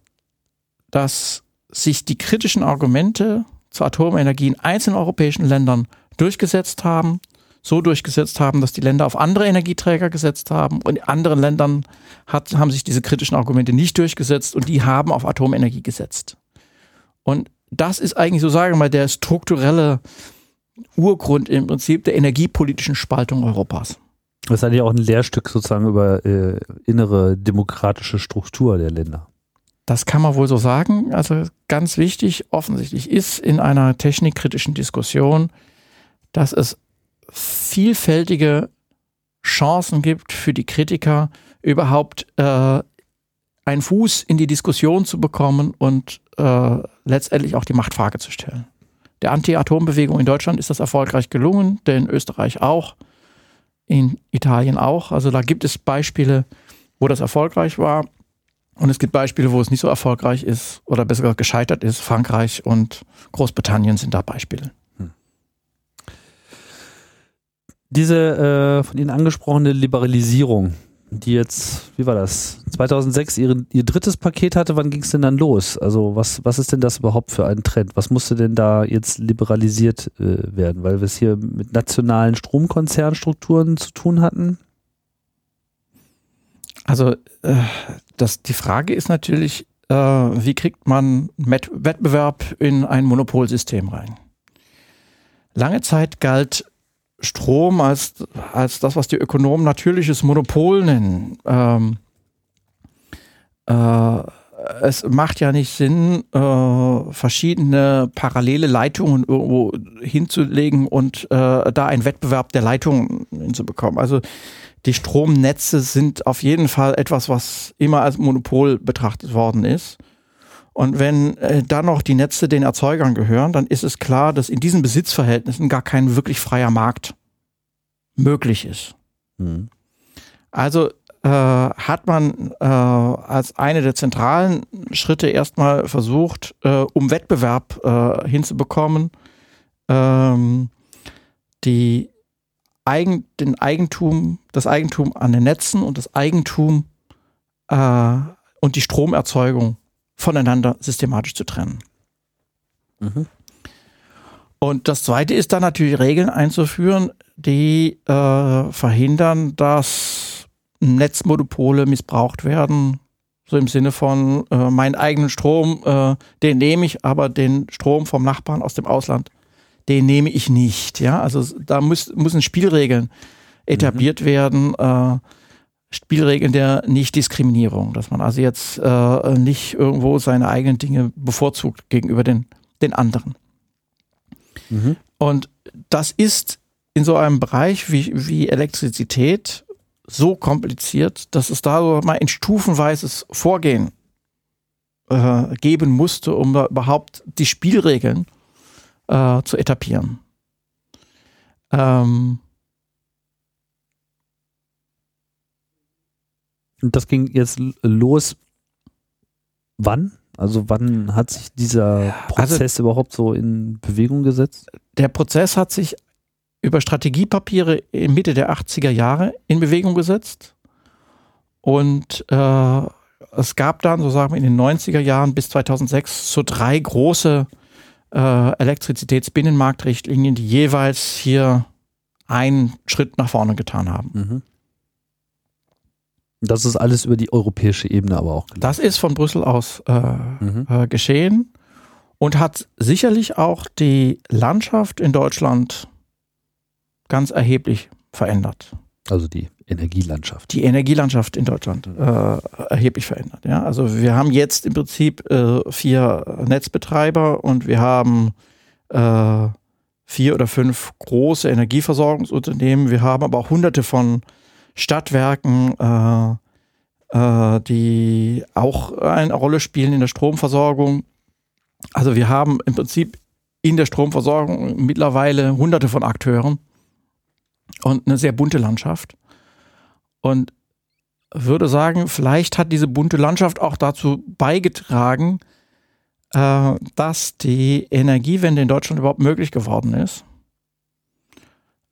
dass sich die kritischen Argumente zur Atomenergie in einzelnen europäischen Ländern durchgesetzt haben, so durchgesetzt haben, dass die Länder auf andere Energieträger gesetzt haben und in anderen Ländern hat, haben sich diese kritischen Argumente nicht durchgesetzt und die haben auf Atomenergie gesetzt. Und das ist eigentlich so, sagen wir mal, der strukturelle Urgrund im Prinzip der energiepolitischen Spaltung Europas. Das ist eigentlich auch ein Lehrstück sozusagen über äh, innere demokratische Struktur der Länder. Das kann man wohl so sagen. Also ganz wichtig, offensichtlich ist in einer technikkritischen Diskussion, dass es vielfältige Chancen gibt für die Kritiker, überhaupt äh, einen Fuß in die Diskussion zu bekommen und äh, letztendlich auch die Machtfrage zu stellen. Der Anti-Atom-Bewegung in Deutschland ist das erfolgreich gelungen, der in Österreich auch, in Italien auch. Also da gibt es Beispiele, wo das erfolgreich war. Und es gibt Beispiele, wo es nicht so erfolgreich ist oder besser gesagt gescheitert ist. Frankreich und Großbritannien sind da Beispiele. Hm. Diese äh, von Ihnen angesprochene Liberalisierung die jetzt, wie war das, 2006 ihre, ihr drittes Paket hatte, wann ging es denn dann los? Also was, was ist denn das überhaupt für ein Trend? Was musste denn da jetzt liberalisiert äh, werden? Weil wir es hier mit nationalen Stromkonzernstrukturen zu tun hatten? Also äh, das, die Frage ist natürlich, äh, wie kriegt man Met Wettbewerb in ein Monopolsystem rein? Lange Zeit galt Strom als, als das, was die Ökonomen natürliches Monopol nennen. Ähm, äh, es macht ja nicht Sinn, äh, verschiedene parallele Leitungen irgendwo hinzulegen und äh, da einen Wettbewerb der Leitungen hinzubekommen. Also die Stromnetze sind auf jeden Fall etwas, was immer als Monopol betrachtet worden ist. Und wenn äh, dann noch die Netze den Erzeugern gehören, dann ist es klar, dass in diesen Besitzverhältnissen gar kein wirklich freier Markt möglich ist. Mhm. Also äh, hat man äh, als eine der zentralen Schritte erstmal versucht, äh, um Wettbewerb äh, hinzubekommen, ähm, die Eigen, den Eigentum, das Eigentum an den Netzen und das Eigentum äh, und die Stromerzeugung voneinander systematisch zu trennen. Mhm. Und das zweite ist dann natürlich Regeln einzuführen, die äh, verhindern, dass Netzmonopole missbraucht werden. So im Sinne von, äh, meinen eigenen Strom, äh, den nehme ich, aber den Strom vom Nachbarn aus dem Ausland, den nehme ich nicht. Ja, also da muss, müssen Spielregeln etabliert mhm. werden. Äh, Spielregeln der Nichtdiskriminierung, dass man also jetzt äh, nicht irgendwo seine eigenen Dinge bevorzugt gegenüber den, den anderen. Mhm. Und das ist in so einem Bereich wie, wie Elektrizität so kompliziert, dass es da mal ein stufenweises Vorgehen äh, geben musste, um überhaupt die Spielregeln äh, zu etablieren. Ähm Und das ging jetzt los wann? Also wann hat sich dieser Prozess also, überhaupt so in Bewegung gesetzt? Der Prozess hat sich über Strategiepapiere in Mitte der 80er Jahre in Bewegung gesetzt. Und äh, es gab dann, so sagen wir in den 90er Jahren bis 2006, so drei große äh, Elektrizitätsbinnenmarktrichtlinien, die jeweils hier einen Schritt nach vorne getan haben. Mhm. Das ist alles über die europäische Ebene aber auch. Gelaufen. Das ist von Brüssel aus äh, mhm. äh, geschehen und hat sicherlich auch die Landschaft in Deutschland ganz erheblich verändert. Also die Energielandschaft. Die Energielandschaft in Deutschland äh, erheblich verändert. Ja, also wir haben jetzt im Prinzip äh, vier Netzbetreiber und wir haben äh, vier oder fünf große Energieversorgungsunternehmen. Wir haben aber auch hunderte von Stadtwerken, äh, äh, die auch eine Rolle spielen in der Stromversorgung. Also wir haben im Prinzip in der Stromversorgung mittlerweile hunderte von Akteuren und eine sehr bunte Landschaft. Und würde sagen, vielleicht hat diese bunte Landschaft auch dazu beigetragen, äh, dass die Energiewende in Deutschland überhaupt möglich geworden ist.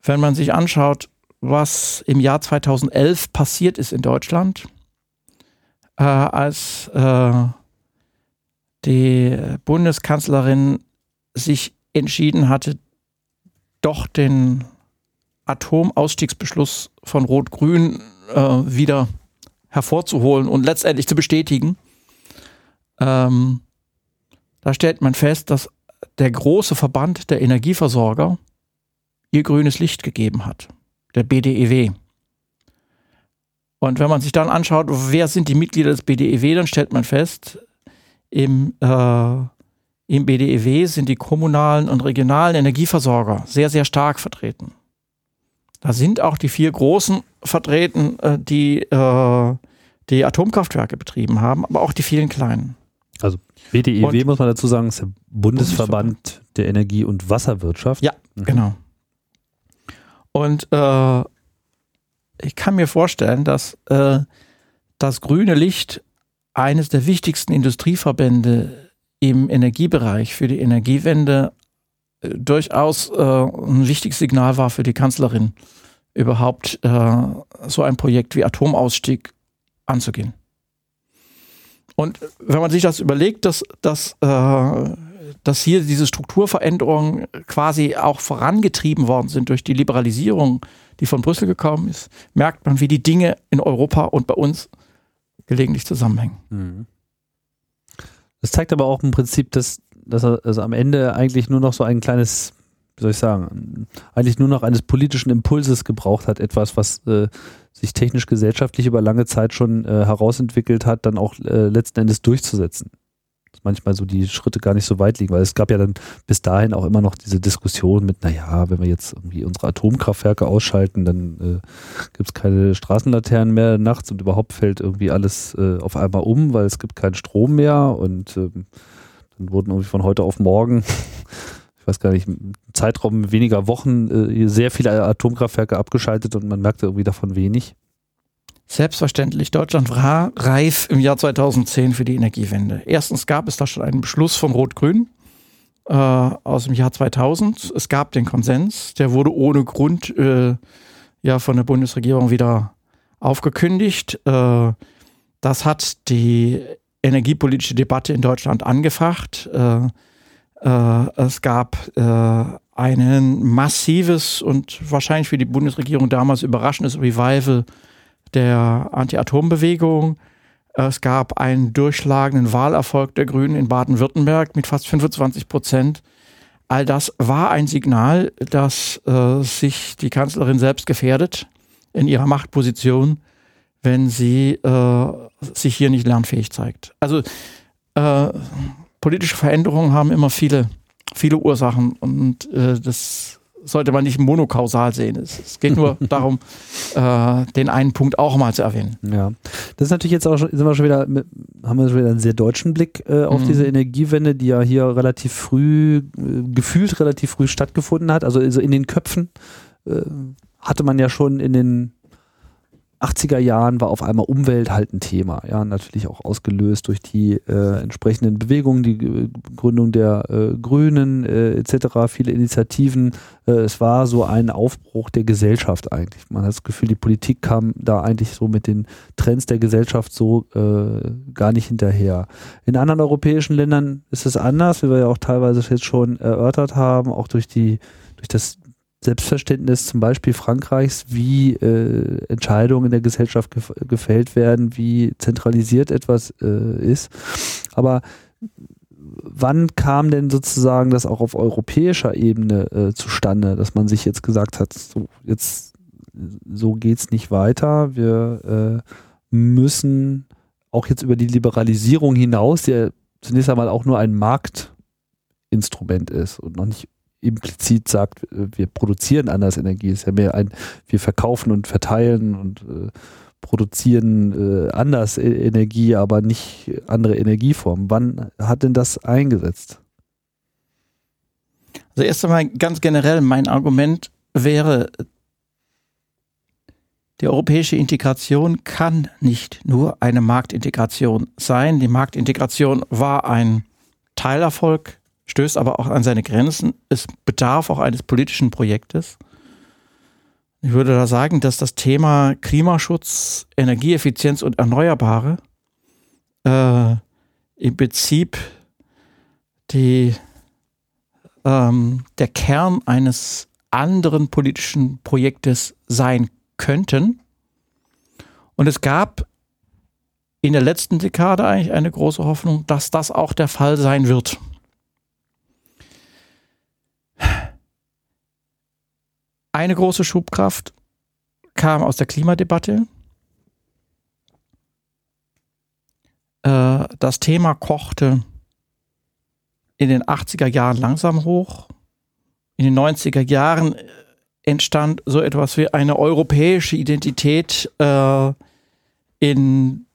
Wenn man sich anschaut, was im Jahr 2011 passiert ist in Deutschland, äh, als äh, die Bundeskanzlerin sich entschieden hatte, doch den Atomausstiegsbeschluss von Rot-Grün äh, wieder hervorzuholen und letztendlich zu bestätigen. Ähm, da stellt man fest, dass der große Verband der Energieversorger ihr grünes Licht gegeben hat der BDEW. Und wenn man sich dann anschaut, wer sind die Mitglieder des BDEW, dann stellt man fest, im, äh, im BDEW sind die kommunalen und regionalen Energieversorger sehr, sehr stark vertreten. Da sind auch die vier großen vertreten, äh, die äh, die Atomkraftwerke betrieben haben, aber auch die vielen kleinen. Also BDEW und, muss man dazu sagen, ist der Bundesverband, Bundesverband. der Energie- und Wasserwirtschaft. Ja, mhm. genau. Und äh, ich kann mir vorstellen, dass äh, das grüne Licht eines der wichtigsten Industrieverbände im Energiebereich für die Energiewende durchaus äh, ein wichtiges Signal war für die Kanzlerin, überhaupt äh, so ein Projekt wie Atomausstieg anzugehen. Und wenn man sich das überlegt, dass, dass äh, dass hier diese Strukturveränderungen quasi auch vorangetrieben worden sind durch die Liberalisierung, die von Brüssel gekommen ist, merkt man, wie die Dinge in Europa und bei uns gelegentlich zusammenhängen. Mhm. Das zeigt aber auch im Prinzip, dass, dass er also am Ende eigentlich nur noch so ein kleines, wie soll ich sagen, eigentlich nur noch eines politischen Impulses gebraucht hat, etwas, was äh, sich technisch-gesellschaftlich über lange Zeit schon äh, herausentwickelt hat, dann auch äh, letzten Endes durchzusetzen. Manchmal so die Schritte gar nicht so weit liegen, weil es gab ja dann bis dahin auch immer noch diese Diskussion mit, naja, wenn wir jetzt irgendwie unsere Atomkraftwerke ausschalten, dann äh, gibt es keine Straßenlaternen mehr nachts und überhaupt fällt irgendwie alles äh, auf einmal um, weil es gibt keinen Strom mehr und äh, dann wurden irgendwie von heute auf morgen ich weiß gar nicht, im Zeitraum weniger Wochen äh, sehr viele Atomkraftwerke abgeschaltet und man merkte irgendwie davon wenig. Selbstverständlich, Deutschland war reif im Jahr 2010 für die Energiewende. Erstens gab es da schon einen Beschluss von Rot-Grün äh, aus dem Jahr 2000. Es gab den Konsens, der wurde ohne Grund äh, ja von der Bundesregierung wieder aufgekündigt. Äh, das hat die energiepolitische Debatte in Deutschland angefacht. Äh, äh, es gab äh, ein massives und wahrscheinlich für die Bundesregierung damals überraschendes Revival der Anti-Atom-Bewegung. Es gab einen durchschlagenden Wahlerfolg der Grünen in Baden-Württemberg mit fast 25 Prozent. All das war ein Signal, dass äh, sich die Kanzlerin selbst gefährdet in ihrer Machtposition, wenn sie äh, sich hier nicht lernfähig zeigt. Also äh, politische Veränderungen haben immer viele, viele Ursachen und äh, das sollte man nicht monokausal sehen. Es, geht nur darum, äh, den einen Punkt auch mal zu erwähnen. Ja, das ist natürlich jetzt auch schon, sind wir schon wieder, mit, haben wir schon wieder einen sehr deutschen Blick äh, auf mhm. diese Energiewende, die ja hier relativ früh, äh, gefühlt relativ früh stattgefunden hat. Also, also in den Köpfen äh, hatte man ja schon in den 80er Jahren war auf einmal Umwelt halt ein Thema. Ja, natürlich auch ausgelöst durch die äh, entsprechenden Bewegungen, die äh, Gründung der äh, Grünen äh, etc., viele Initiativen. Äh, es war so ein Aufbruch der Gesellschaft eigentlich. Man hat das Gefühl, die Politik kam da eigentlich so mit den Trends der Gesellschaft so äh, gar nicht hinterher. In anderen europäischen Ländern ist es anders, wie wir ja auch teilweise jetzt schon erörtert haben, auch durch die durch das Selbstverständnis zum Beispiel Frankreichs, wie äh, Entscheidungen in der Gesellschaft gef gefällt werden, wie zentralisiert etwas äh, ist. Aber wann kam denn sozusagen das auch auf europäischer Ebene äh, zustande, dass man sich jetzt gesagt hat, so jetzt so geht's nicht weiter, wir äh, müssen auch jetzt über die Liberalisierung hinaus, die ja zunächst einmal auch nur ein Marktinstrument ist und noch nicht implizit sagt, wir produzieren anders Energie. Es ist ja mehr ein, wir verkaufen und verteilen und äh, produzieren äh, anders e Energie, aber nicht andere Energieformen. Wann hat denn das eingesetzt? Also erst einmal ganz generell, mein Argument wäre, die europäische Integration kann nicht nur eine Marktintegration sein. Die Marktintegration war ein Teilerfolg stößt aber auch an seine Grenzen. Es bedarf auch eines politischen Projektes. Ich würde da sagen, dass das Thema Klimaschutz, Energieeffizienz und Erneuerbare äh, im Prinzip die, ähm, der Kern eines anderen politischen Projektes sein könnten. Und es gab in der letzten Dekade eigentlich eine große Hoffnung, dass das auch der Fall sein wird. Eine große Schubkraft kam aus der Klimadebatte. Äh, das Thema kochte in den 80er Jahren langsam hoch. In den 90er Jahren entstand so etwas wie eine europäische Identität äh, in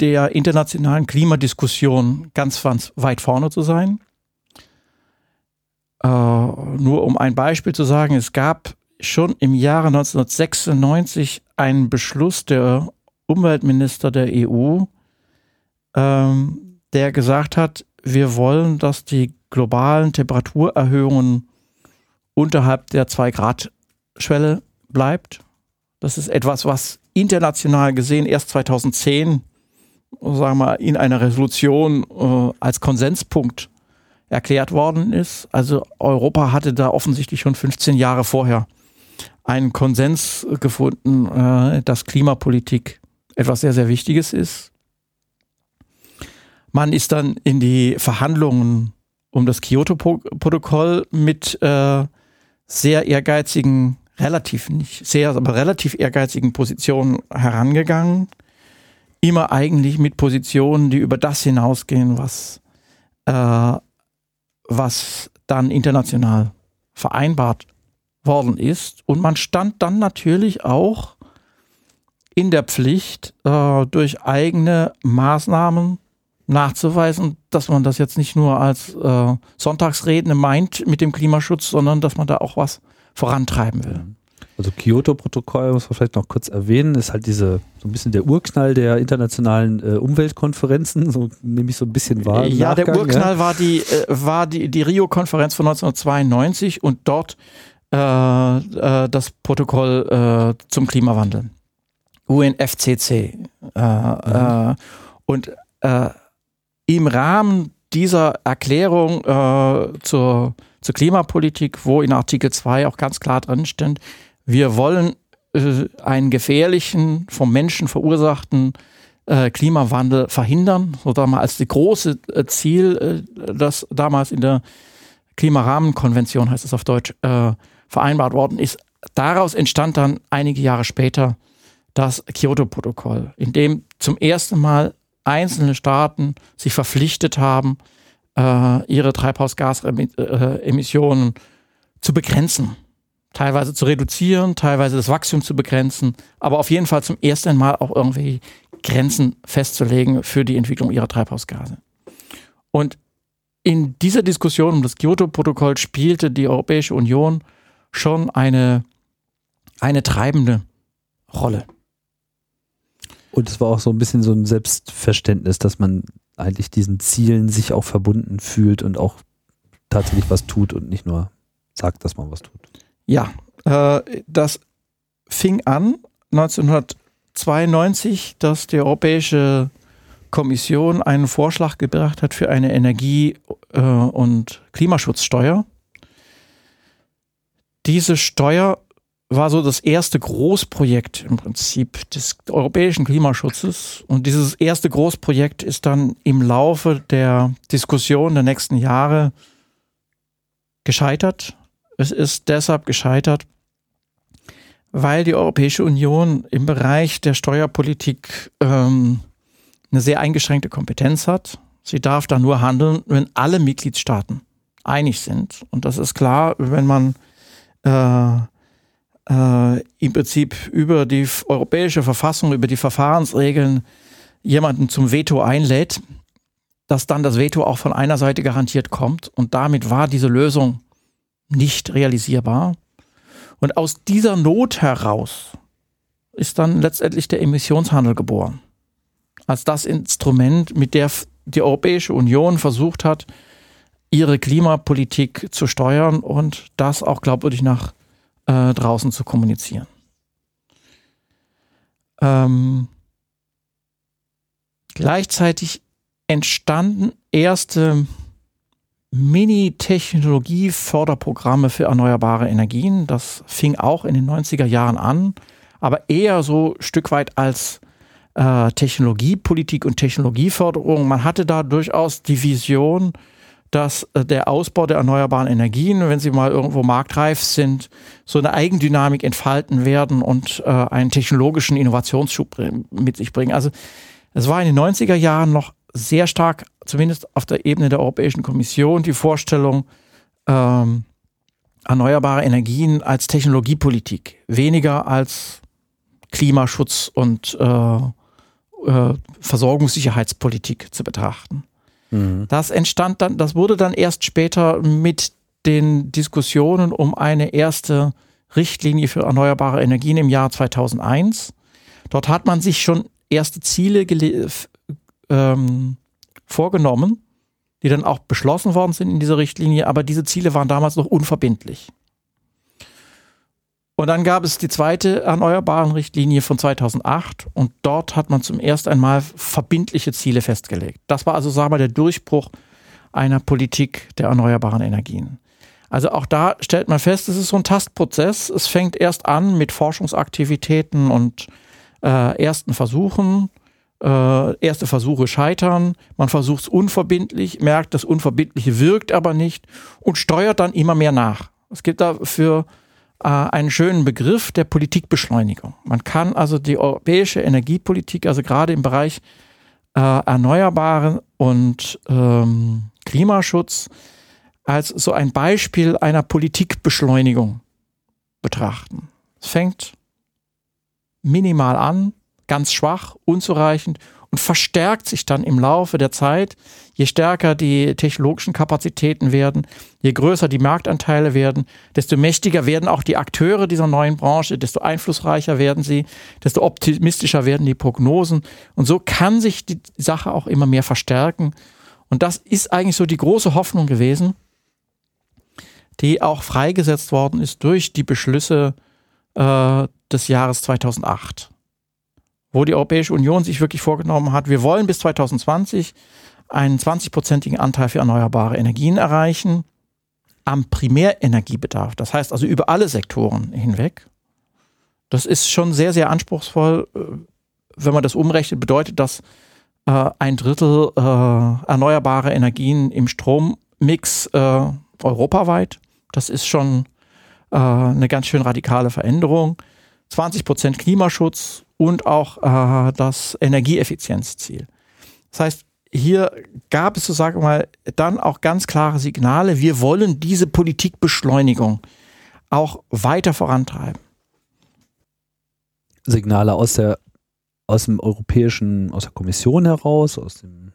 der internationalen Klimadiskussion ganz weit vorne zu sein. Äh, nur um ein Beispiel zu sagen, es gab schon im Jahre 1996 einen Beschluss der Umweltminister der EU, ähm, der gesagt hat, wir wollen, dass die globalen Temperaturerhöhungen unterhalb der 2-Grad-Schwelle bleibt. Das ist etwas, was international gesehen erst 2010, sagen wir in einer Resolution äh, als Konsenspunkt erklärt worden ist. Also Europa hatte da offensichtlich schon 15 Jahre vorher einen Konsens gefunden, äh, dass Klimapolitik etwas sehr, sehr Wichtiges ist. Man ist dann in die Verhandlungen um das Kyoto-Protokoll mit äh, sehr ehrgeizigen, relativ nicht sehr, aber relativ ehrgeizigen Positionen herangegangen. Immer eigentlich mit Positionen, die über das hinausgehen, was äh, was dann international vereinbart worden ist. Und man stand dann natürlich auch in der Pflicht, äh, durch eigene Maßnahmen nachzuweisen, dass man das jetzt nicht nur als äh, Sonntagsreden meint mit dem Klimaschutz, sondern dass man da auch was vorantreiben will. Also Kyoto-Protokoll, muss man vielleicht noch kurz erwähnen, ist halt diese so ein bisschen der Urknall der internationalen äh, Umweltkonferenzen, so nehme ich so ein bisschen wahr. Ja, Nachgang, der Urknall ja. war die äh, war die, die Rio-Konferenz von 1992 und dort äh, äh, das Protokoll äh, zum Klimawandel. UNFCC. Äh, mhm. und im Rahmen dieser Erklärung zur, zur Klimapolitik, wo in Artikel 2 auch ganz klar drin stand, wir wollen äh, einen gefährlichen, vom Menschen verursachten äh, Klimawandel verhindern. So damals als das große äh, Ziel, äh, das damals in der Klimarahmenkonvention, heißt es auf Deutsch, äh, vereinbart worden ist. Daraus entstand dann einige Jahre später das Kyoto-Protokoll, in dem zum ersten Mal einzelne Staaten sich verpflichtet haben, ihre Treibhausgasemissionen zu begrenzen teilweise zu reduzieren, teilweise das Wachstum zu begrenzen, aber auf jeden Fall zum ersten Mal auch irgendwie Grenzen festzulegen für die Entwicklung ihrer Treibhausgase. Und in dieser Diskussion um das Kyoto-Protokoll spielte die Europäische Union schon eine, eine treibende Rolle. Und es war auch so ein bisschen so ein Selbstverständnis, dass man eigentlich diesen Zielen sich auch verbunden fühlt und auch tatsächlich was tut und nicht nur sagt, dass man was tut. Ja, äh, das fing an 1992, dass die Europäische Kommission einen Vorschlag gebracht hat für eine Energie- äh, und Klimaschutzsteuer. Diese Steuer war so das erste Großprojekt im Prinzip des europäischen Klimaschutzes. Und dieses erste Großprojekt ist dann im Laufe der Diskussion der nächsten Jahre gescheitert. Es ist deshalb gescheitert, weil die Europäische Union im Bereich der Steuerpolitik ähm, eine sehr eingeschränkte Kompetenz hat. Sie darf da nur handeln, wenn alle Mitgliedstaaten einig sind. Und das ist klar, wenn man äh, äh, im Prinzip über die europäische Verfassung, über die Verfahrensregeln jemanden zum Veto einlädt, dass dann das Veto auch von einer Seite garantiert kommt. Und damit war diese Lösung nicht realisierbar. Und aus dieser Not heraus ist dann letztendlich der Emissionshandel geboren. Als das Instrument, mit der die Europäische Union versucht hat, ihre Klimapolitik zu steuern und das auch glaubwürdig nach äh, draußen zu kommunizieren. Ähm, gleichzeitig entstanden erste Mini-Technologie-Förderprogramme für erneuerbare Energien. Das fing auch in den 90er Jahren an, aber eher so ein Stück weit als äh, Technologiepolitik und Technologieförderung. Man hatte da durchaus die Vision, dass äh, der Ausbau der erneuerbaren Energien, wenn sie mal irgendwo marktreif sind, so eine Eigendynamik entfalten werden und äh, einen technologischen Innovationsschub mit sich bringen. Also es war in den 90er Jahren noch sehr stark, zumindest auf der Ebene der Europäischen Kommission, die Vorstellung, ähm, erneuerbare Energien als Technologiepolitik, weniger als Klimaschutz und äh, äh, Versorgungssicherheitspolitik zu betrachten. Mhm. Das entstand dann, das wurde dann erst später mit den Diskussionen um eine erste Richtlinie für erneuerbare Energien im Jahr 2001. Dort hat man sich schon erste Ziele ähm, vorgenommen, die dann auch beschlossen worden sind in dieser Richtlinie, aber diese Ziele waren damals noch unverbindlich. Und dann gab es die zweite erneuerbaren Richtlinie von 2008 und dort hat man zum ersten einmal verbindliche Ziele festgelegt. Das war also, sagen wir, der Durchbruch einer Politik der erneuerbaren Energien. Also auch da stellt man fest, es ist so ein Tastprozess. Es fängt erst an mit Forschungsaktivitäten und äh, ersten Versuchen. Äh, erste Versuche scheitern. Man versucht es unverbindlich, merkt, das Unverbindliche wirkt aber nicht und steuert dann immer mehr nach. Es gibt dafür äh, einen schönen Begriff der Politikbeschleunigung. Man kann also die europäische Energiepolitik, also gerade im Bereich äh, Erneuerbaren und ähm, Klimaschutz, als so ein Beispiel einer Politikbeschleunigung betrachten. Es fängt minimal an, ganz schwach, unzureichend und verstärkt sich dann im Laufe der Zeit, je stärker die technologischen Kapazitäten werden, je größer die Marktanteile werden, desto mächtiger werden auch die Akteure dieser neuen Branche, desto einflussreicher werden sie, desto optimistischer werden die Prognosen. Und so kann sich die Sache auch immer mehr verstärken. Und das ist eigentlich so die große Hoffnung gewesen, die auch freigesetzt worden ist durch die Beschlüsse äh, des Jahres 2008 wo die Europäische Union sich wirklich vorgenommen hat, wir wollen bis 2020 einen 20-prozentigen Anteil für erneuerbare Energien erreichen am Primärenergiebedarf. Das heißt also über alle Sektoren hinweg. Das ist schon sehr, sehr anspruchsvoll. Äh, wenn man das umrechnet, bedeutet das äh, ein Drittel äh, erneuerbare Energien im Strommix äh, europaweit. Das ist schon äh, eine ganz schön radikale Veränderung. 20 Prozent Klimaschutz und auch äh, das Energieeffizienzziel. Das heißt, hier gab es, so sage ich mal, dann auch ganz klare Signale, wir wollen diese Politikbeschleunigung auch weiter vorantreiben. Signale aus der aus dem europäischen, aus der Kommission heraus, aus dem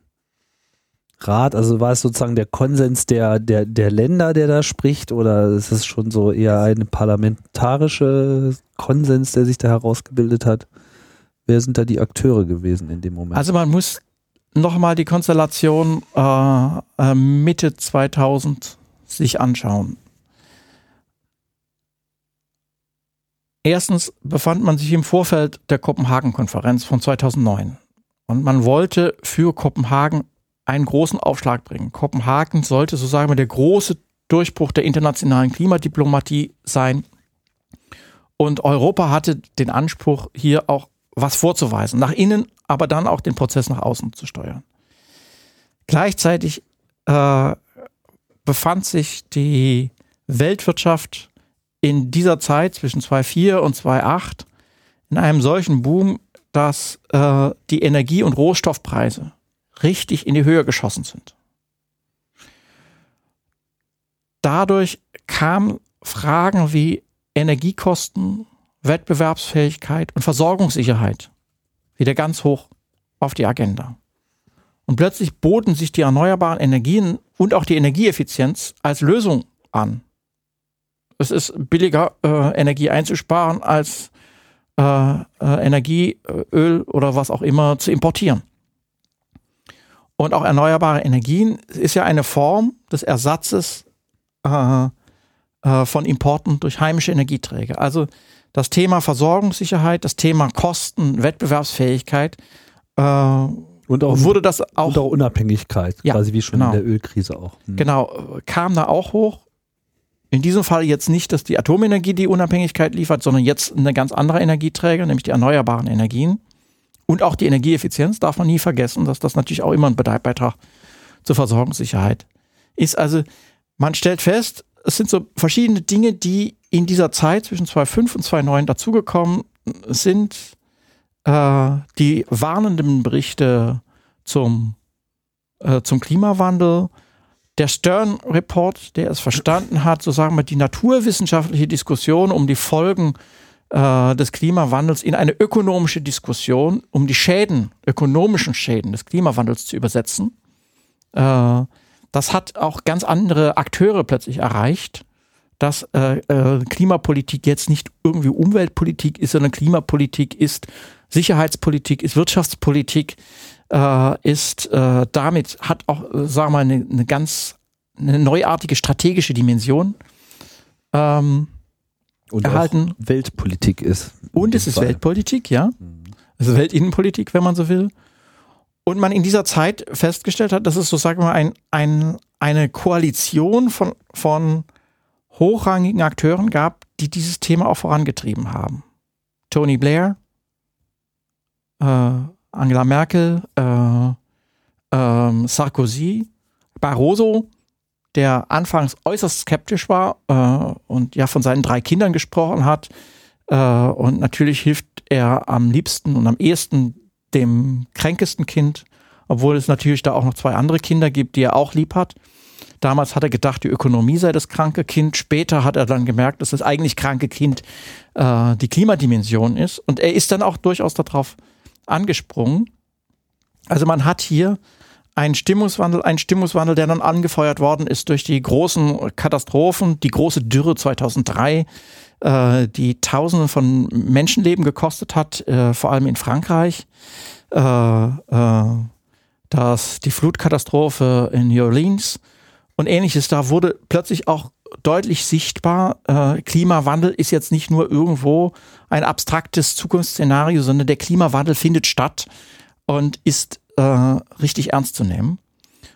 Rat? Also war es sozusagen der Konsens der, der, der Länder, der da spricht, oder ist es schon so eher ein parlamentarischer Konsens, der sich da herausgebildet hat? Wer sind da die Akteure gewesen in dem Moment? Also man muss nochmal die Konstellation äh, äh, Mitte 2000 sich anschauen. Erstens befand man sich im Vorfeld der Kopenhagen-Konferenz von 2009 und man wollte für Kopenhagen einen großen Aufschlag bringen. Kopenhagen sollte, so sagen wir, der große Durchbruch der internationalen Klimadiplomatie sein. Und Europa hatte den Anspruch, hier auch was vorzuweisen, nach innen, aber dann auch den Prozess nach außen zu steuern. Gleichzeitig äh, befand sich die Weltwirtschaft in dieser Zeit zwischen 2004 und 2008 in einem solchen Boom, dass äh, die Energie- und Rohstoffpreise richtig in die Höhe geschossen sind. Dadurch kamen Fragen wie Energiekosten, Wettbewerbsfähigkeit und Versorgungssicherheit wieder ganz hoch auf die Agenda. Und plötzlich boten sich die erneuerbaren Energien und auch die Energieeffizienz als Lösung an. Es ist billiger, äh, Energie einzusparen, als äh, äh, Energie, Öl oder was auch immer zu importieren. Und auch erneuerbare Energien ist ja eine Form des Ersatzes äh, äh, von Importen durch heimische Energieträger. Also das Thema Versorgungssicherheit, das Thema Kosten, Wettbewerbsfähigkeit äh, und auch, wurde das auch, und auch Unabhängigkeit, ja, quasi wie schon genau. in der Ölkrise auch. Hm. Genau, kam da auch hoch. In diesem Fall jetzt nicht, dass die Atomenergie die Unabhängigkeit liefert, sondern jetzt eine ganz andere Energieträger, nämlich die erneuerbaren Energien. Und auch die Energieeffizienz darf man nie vergessen, dass das natürlich auch immer ein Beitrag zur Versorgungssicherheit ist. Also man stellt fest, es sind so verschiedene Dinge, die in dieser Zeit zwischen 2005 und 2009 dazugekommen sind. Äh, die warnenden Berichte zum, äh, zum Klimawandel, der Stern Report, der es verstanden hat, so sagen wir, die naturwissenschaftliche Diskussion um die Folgen äh, des Klimawandels in eine ökonomische Diskussion, um die Schäden, ökonomischen Schäden des Klimawandels zu übersetzen. Äh, das hat auch ganz andere Akteure plötzlich erreicht, dass äh, äh, Klimapolitik jetzt nicht irgendwie Umweltpolitik ist, sondern Klimapolitik ist Sicherheitspolitik, ist Wirtschaftspolitik, äh, ist äh, damit, hat auch, äh, sagen wir mal, eine, eine ganz eine neuartige strategische Dimension ähm, und erhalten. Weltpolitik ist. Und es ist Fall. Weltpolitik, ja. Mhm. Es ist Weltinnenpolitik, wenn man so will. Und man in dieser Zeit festgestellt hat, dass es so, sagen wir mal, ein, ein, eine Koalition von, von hochrangigen Akteuren gab, die dieses Thema auch vorangetrieben haben. Tony Blair, äh, Angela Merkel, äh, äh, Sarkozy, Barroso, der anfangs äußerst skeptisch war äh, und ja von seinen drei Kindern gesprochen hat. Äh, und natürlich hilft er am liebsten und am ehesten dem kränkesten Kind, obwohl es natürlich da auch noch zwei andere Kinder gibt, die er auch lieb hat. Damals hat er gedacht, die Ökonomie sei das kranke Kind. Später hat er dann gemerkt, dass das eigentlich kranke Kind äh, die Klimadimension ist. Und er ist dann auch durchaus darauf angesprungen. Also man hat hier einen Stimmungswandel, einen Stimmungswandel, der dann angefeuert worden ist durch die großen Katastrophen, die große Dürre 2003, äh, die Tausende von Menschenleben gekostet hat, äh, vor allem in Frankreich. Äh, äh das, die Flutkatastrophe in New Orleans und ähnliches. Da wurde plötzlich auch deutlich sichtbar, äh, Klimawandel ist jetzt nicht nur irgendwo ein abstraktes Zukunftsszenario, sondern der Klimawandel findet statt und ist äh, richtig ernst zu nehmen.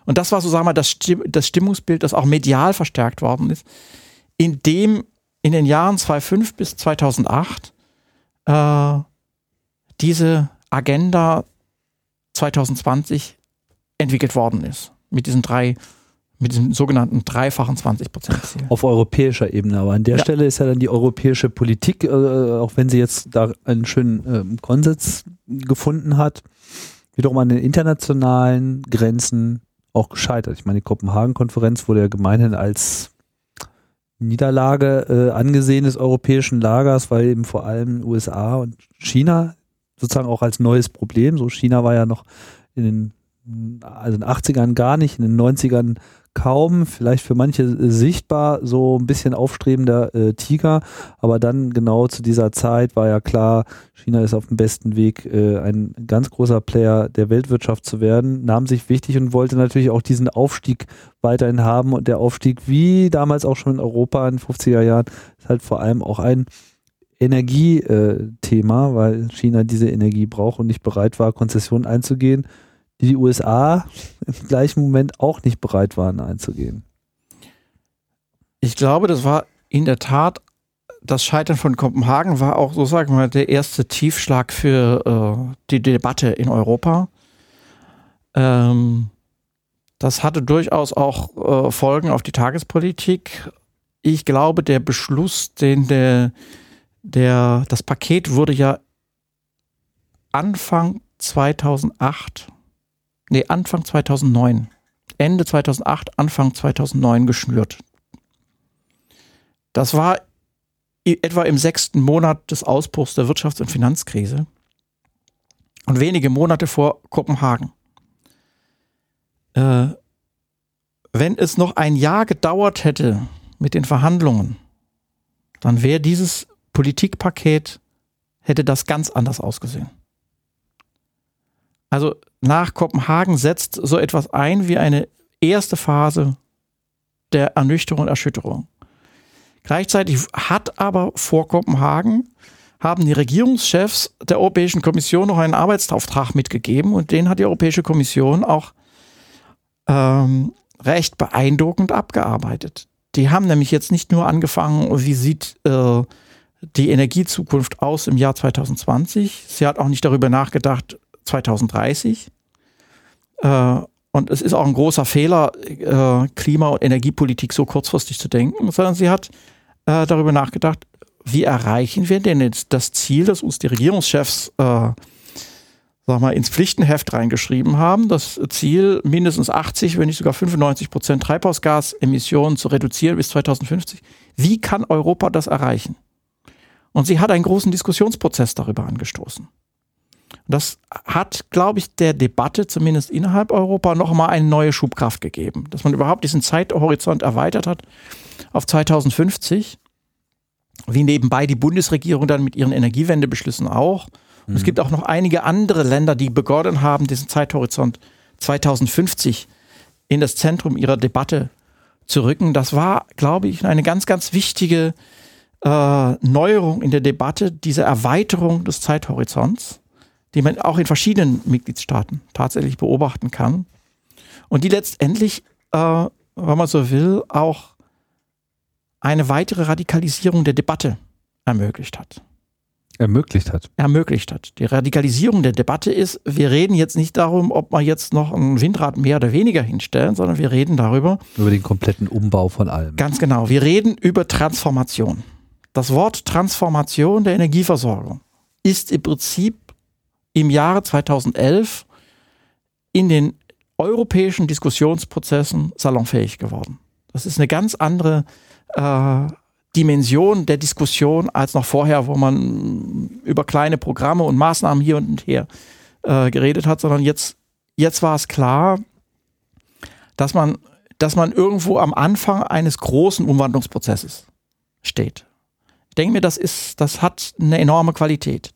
Und das war so, sagen wir mal, das, das Stimmungsbild, das auch medial verstärkt worden ist, in dem in den Jahren 2005 bis 2008 äh, diese Agenda 2020 entwickelt worden ist. Mit diesen drei mit diesem sogenannten dreifachen 20 Prozent. Auf europäischer Ebene, aber an der ja. Stelle ist ja dann die europäische Politik, äh, auch wenn sie jetzt da einen schönen äh, Konsens gefunden hat, wiederum an den internationalen Grenzen auch gescheitert. Ich meine, die Kopenhagen-Konferenz wurde ja gemeinhin als Niederlage äh, angesehen des europäischen Lagers, weil eben vor allem USA und China sozusagen auch als neues Problem, so China war ja noch in den also in den 80ern gar nicht, in den 90ern kaum, vielleicht für manche sichtbar so ein bisschen aufstrebender äh, Tiger, aber dann genau zu dieser Zeit war ja klar, China ist auf dem besten Weg, äh, ein ganz großer Player der Weltwirtschaft zu werden, nahm sich wichtig und wollte natürlich auch diesen Aufstieg weiterhin haben. Und der Aufstieg, wie damals auch schon in Europa in den 50er Jahren, ist halt vor allem auch ein Energiethema, weil China diese Energie braucht und nicht bereit war, Konzessionen einzugehen die die USA im gleichen Moment auch nicht bereit waren einzugehen. Ich glaube, das war in der Tat, das Scheitern von Kopenhagen war auch, so sagen wir mal, der erste Tiefschlag für äh, die Debatte in Europa. Ähm, das hatte durchaus auch äh, Folgen auf die Tagespolitik. Ich glaube, der Beschluss, den der, der, das Paket wurde ja Anfang 2008 nee, Anfang 2009, Ende 2008, Anfang 2009 geschnürt. Das war etwa im sechsten Monat des Ausbruchs der Wirtschafts- und Finanzkrise und wenige Monate vor Kopenhagen. Äh, wenn es noch ein Jahr gedauert hätte mit den Verhandlungen, dann wäre dieses Politikpaket, hätte das ganz anders ausgesehen. Also nach Kopenhagen setzt so etwas ein wie eine erste Phase der Ernüchterung und Erschütterung. Gleichzeitig hat aber vor Kopenhagen haben die Regierungschefs der Europäischen Kommission noch einen Arbeitsauftrag mitgegeben und den hat die Europäische Kommission auch ähm, recht beeindruckend abgearbeitet. Die haben nämlich jetzt nicht nur angefangen, wie sieht äh, die Energiezukunft aus im Jahr 2020. Sie hat auch nicht darüber nachgedacht, 2030. Äh, und es ist auch ein großer Fehler, äh, Klima- und Energiepolitik so kurzfristig zu denken, sondern sie hat äh, darüber nachgedacht, wie erreichen wir denn jetzt das Ziel, das uns die Regierungschefs sag mal, ins Pflichtenheft reingeschrieben haben, das Ziel, mindestens 80, wenn nicht sogar 95 Prozent Treibhausgasemissionen zu reduzieren bis 2050. Wie kann Europa das erreichen? Und sie hat einen großen Diskussionsprozess darüber angestoßen. Das hat, glaube ich, der Debatte zumindest innerhalb Europa nochmal eine neue Schubkraft gegeben, dass man überhaupt diesen Zeithorizont erweitert hat auf 2050, wie nebenbei die Bundesregierung dann mit ihren Energiewendebeschlüssen auch. Und mhm. es gibt auch noch einige andere Länder, die begonnen haben, diesen Zeithorizont 2050 in das Zentrum ihrer Debatte zu rücken. Das war, glaube ich, eine ganz, ganz wichtige äh, Neuerung in der Debatte, diese Erweiterung des Zeithorizonts die man auch in verschiedenen Mitgliedstaaten tatsächlich beobachten kann und die letztendlich, äh, wenn man so will, auch eine weitere Radikalisierung der Debatte ermöglicht hat. Ermöglicht hat. Ermöglicht hat. Die Radikalisierung der Debatte ist, wir reden jetzt nicht darum, ob wir jetzt noch ein Windrad mehr oder weniger hinstellen, sondern wir reden darüber. Über den kompletten Umbau von allem. Ganz genau. Wir reden über Transformation. Das Wort Transformation der Energieversorgung ist im Prinzip im Jahre 2011 in den europäischen Diskussionsprozessen salonfähig geworden. Das ist eine ganz andere äh, Dimension der Diskussion als noch vorher, wo man über kleine Programme und Maßnahmen hier und her äh, geredet hat, sondern jetzt, jetzt war es klar, dass man, dass man irgendwo am Anfang eines großen Umwandlungsprozesses steht. Ich denke mir, das ist, das hat eine enorme Qualität.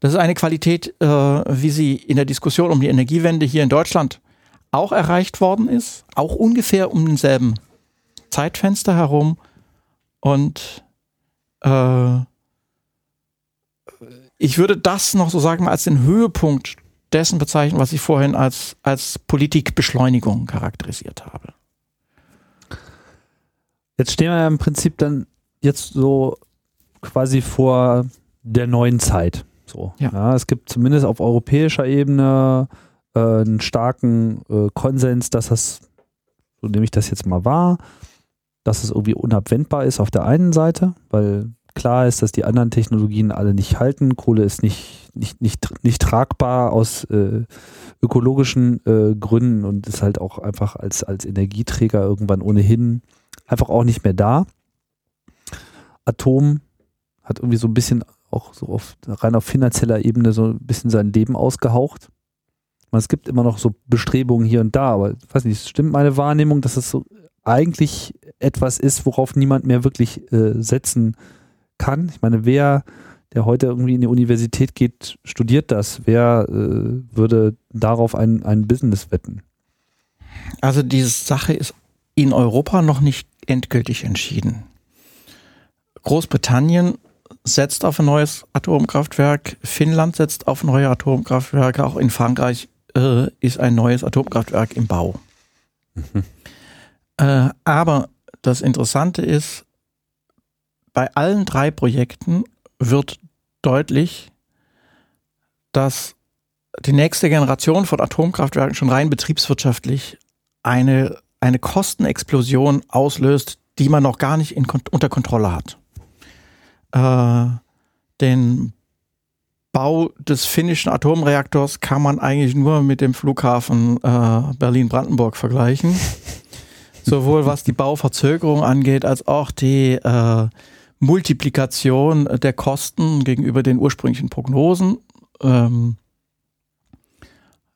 Das ist eine Qualität, äh, wie sie in der Diskussion um die Energiewende hier in Deutschland auch erreicht worden ist, auch ungefähr um denselben Zeitfenster herum. Und äh, ich würde das noch so sagen als den Höhepunkt dessen bezeichnen, was ich vorhin als, als Politikbeschleunigung charakterisiert habe. Jetzt stehen wir ja im Prinzip dann jetzt so quasi vor der neuen Zeit. So. Ja. ja. es gibt zumindest auf europäischer Ebene äh, einen starken äh, Konsens, dass das, so nehme ich das jetzt mal wahr, dass es irgendwie unabwendbar ist auf der einen Seite, weil klar ist, dass die anderen Technologien alle nicht halten. Kohle ist nicht, nicht, nicht, nicht tragbar aus äh, ökologischen äh, Gründen und ist halt auch einfach als, als Energieträger irgendwann ohnehin einfach auch nicht mehr da. Atom hat irgendwie so ein bisschen auch so auf rein auf finanzieller Ebene so ein bisschen sein Leben ausgehaucht. Es gibt immer noch so Bestrebungen hier und da, aber ich weiß nicht, stimmt meine Wahrnehmung, dass es so eigentlich etwas ist, worauf niemand mehr wirklich äh, setzen kann. Ich meine, wer, der heute irgendwie in die Universität geht, studiert das. Wer äh, würde darauf ein, ein Business wetten? Also diese Sache ist in Europa noch nicht endgültig entschieden. Großbritannien setzt auf ein neues Atomkraftwerk, Finnland setzt auf neue Atomkraftwerke, auch in Frankreich äh, ist ein neues Atomkraftwerk im Bau. Mhm. Äh, aber das Interessante ist, bei allen drei Projekten wird deutlich, dass die nächste Generation von Atomkraftwerken schon rein betriebswirtschaftlich eine, eine Kostenexplosion auslöst, die man noch gar nicht in, unter Kontrolle hat. Äh, den Bau des finnischen Atomreaktors kann man eigentlich nur mit dem Flughafen äh, Berlin-Brandenburg vergleichen. Sowohl was die Bauverzögerung angeht, als auch die äh, Multiplikation der Kosten gegenüber den ursprünglichen Prognosen. Ähm,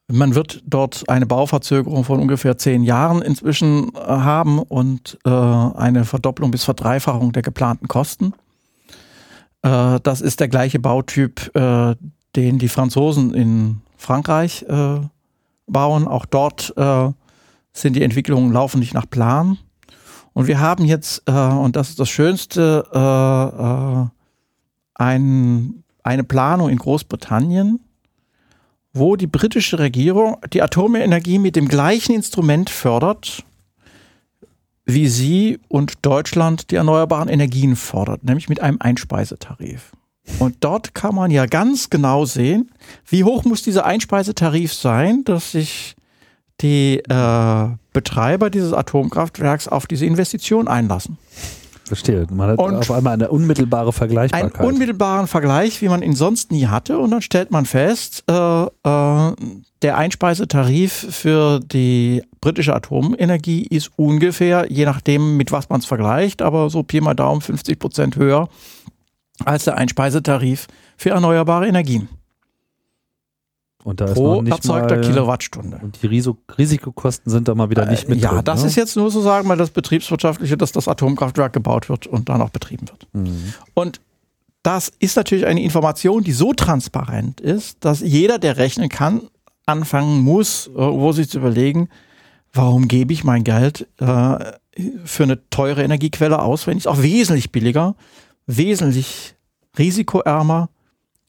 man wird dort eine Bauverzögerung von ungefähr zehn Jahren inzwischen äh, haben und äh, eine Verdopplung bis Verdreifachung der geplanten Kosten. Äh, das ist der gleiche Bautyp, äh, den die Franzosen in Frankreich äh, bauen. Auch dort äh, sind die Entwicklungen laufen nicht nach Plan. Und wir haben jetzt, äh, und das ist das Schönste, äh, ein, eine Planung in Großbritannien, wo die britische Regierung die Atomenergie mit dem gleichen Instrument fördert, wie sie und Deutschland die erneuerbaren Energien fordert, nämlich mit einem Einspeisetarif. Und dort kann man ja ganz genau sehen, wie hoch muss dieser Einspeisetarif sein, dass sich die äh, Betreiber dieses Atomkraftwerks auf diese Investition einlassen. Verstehe. Man hat und auf einmal eine unmittelbare Vergleichbarkeit. Einen unmittelbaren Vergleich, wie man ihn sonst nie hatte. Und dann stellt man fest, äh, äh, der Einspeisetarif für die britische Atomenergie ist ungefähr, je nachdem, mit was man es vergleicht, aber so Pi mal Daumen 50 Prozent höher als der Einspeisetarif für erneuerbare Energien. Und da pro ist noch erzeugter mal, Kilowattstunde. Und die Risikokosten sind da mal wieder nicht mit Ja, drin, das ne? ist jetzt nur so sagen, weil das Betriebswirtschaftliche, dass das Atomkraftwerk gebaut wird und dann auch betrieben wird. Mhm. Und das ist natürlich eine Information, die so transparent ist, dass jeder, der rechnen kann, anfangen muss, äh, wo sich zu überlegen, warum gebe ich mein Geld äh, für eine teure Energiequelle aus, wenn ich es auch wesentlich billiger, wesentlich risikoärmer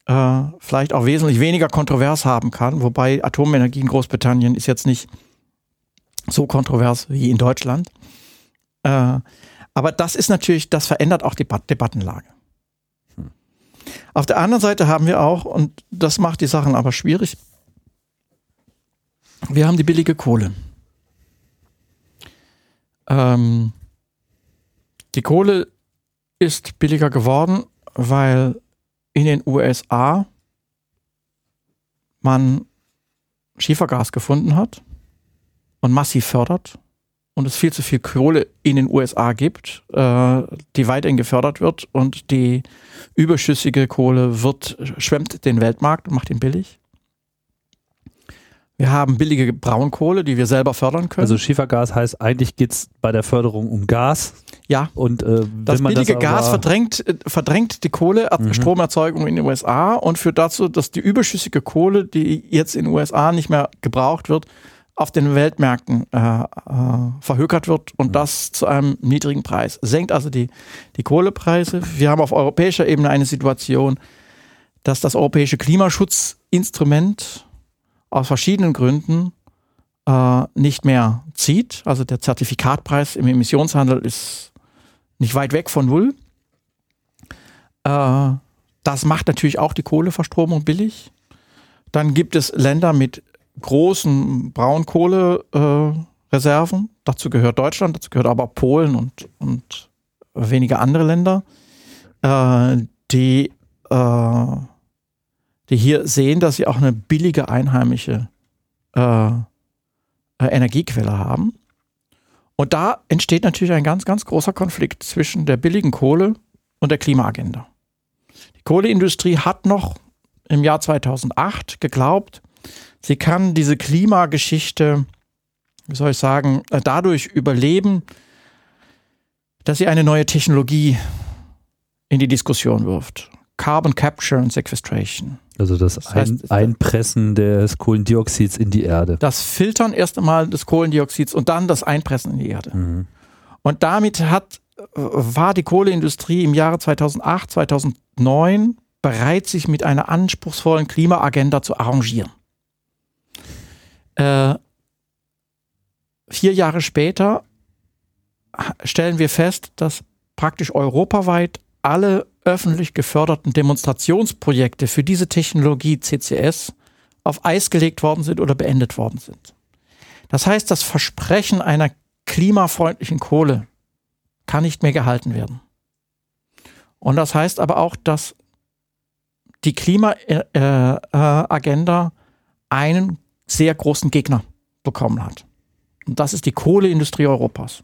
äh, vielleicht auch wesentlich weniger kontrovers haben kann. Wobei Atomenergie in Großbritannien ist jetzt nicht so kontrovers wie in Deutschland. Äh, aber das ist natürlich, das verändert auch die Debattenlage. Hm. Auf der anderen Seite haben wir auch, und das macht die Sachen aber schwierig, wir haben die billige Kohle. Ähm, die Kohle ist billiger geworden, weil in den USA man Schiefergas gefunden hat und massiv fördert und es viel zu viel Kohle in den USA gibt, äh, die weiterhin gefördert wird und die überschüssige Kohle wird, schwemmt den Weltmarkt und macht ihn billig. Wir haben billige Braunkohle, die wir selber fördern können. Also Schiefergas heißt, eigentlich geht es bei der Förderung um Gas. Ja. Und äh, das billige das Gas verdrängt, äh, verdrängt die Kohlestromerzeugung mhm. in den USA und führt dazu, dass die überschüssige Kohle, die jetzt in den USA nicht mehr gebraucht wird, auf den Weltmärkten äh, äh, verhökert wird und mhm. das zu einem niedrigen Preis. Senkt also die, die Kohlepreise. Wir haben auf europäischer Ebene eine Situation, dass das europäische Klimaschutzinstrument aus verschiedenen Gründen äh, nicht mehr zieht. Also der Zertifikatpreis im Emissionshandel ist nicht weit weg von null. Äh, das macht natürlich auch die Kohleverstromung billig. Dann gibt es Länder mit großen Braunkohlereserven. Äh, dazu gehört Deutschland, dazu gehört aber Polen und, und wenige andere Länder, äh, die äh, die hier sehen, dass sie auch eine billige einheimische äh, Energiequelle haben. Und da entsteht natürlich ein ganz, ganz großer Konflikt zwischen der billigen Kohle und der Klimaagenda. Die Kohleindustrie hat noch im Jahr 2008 geglaubt, Sie kann diese Klimageschichte, wie soll ich sagen, äh, dadurch überleben, dass sie eine neue Technologie in die Diskussion wirft. Carbon Capture and Sequestration. Also das, das heißt, Ein Einpressen des Kohlendioxids in die Erde. Das Filtern erst einmal des Kohlendioxids und dann das Einpressen in die Erde. Mhm. Und damit hat, äh, war die Kohleindustrie im Jahre 2008, 2009 bereit, sich mit einer anspruchsvollen Klimaagenda zu arrangieren. Äh, vier Jahre später stellen wir fest, dass praktisch europaweit alle öffentlich geförderten Demonstrationsprojekte für diese Technologie CCS auf Eis gelegt worden sind oder beendet worden sind. Das heißt, das Versprechen einer klimafreundlichen Kohle kann nicht mehr gehalten werden. Und das heißt aber auch, dass die Klimaagenda einen sehr großen Gegner bekommen hat. Und das ist die Kohleindustrie Europas.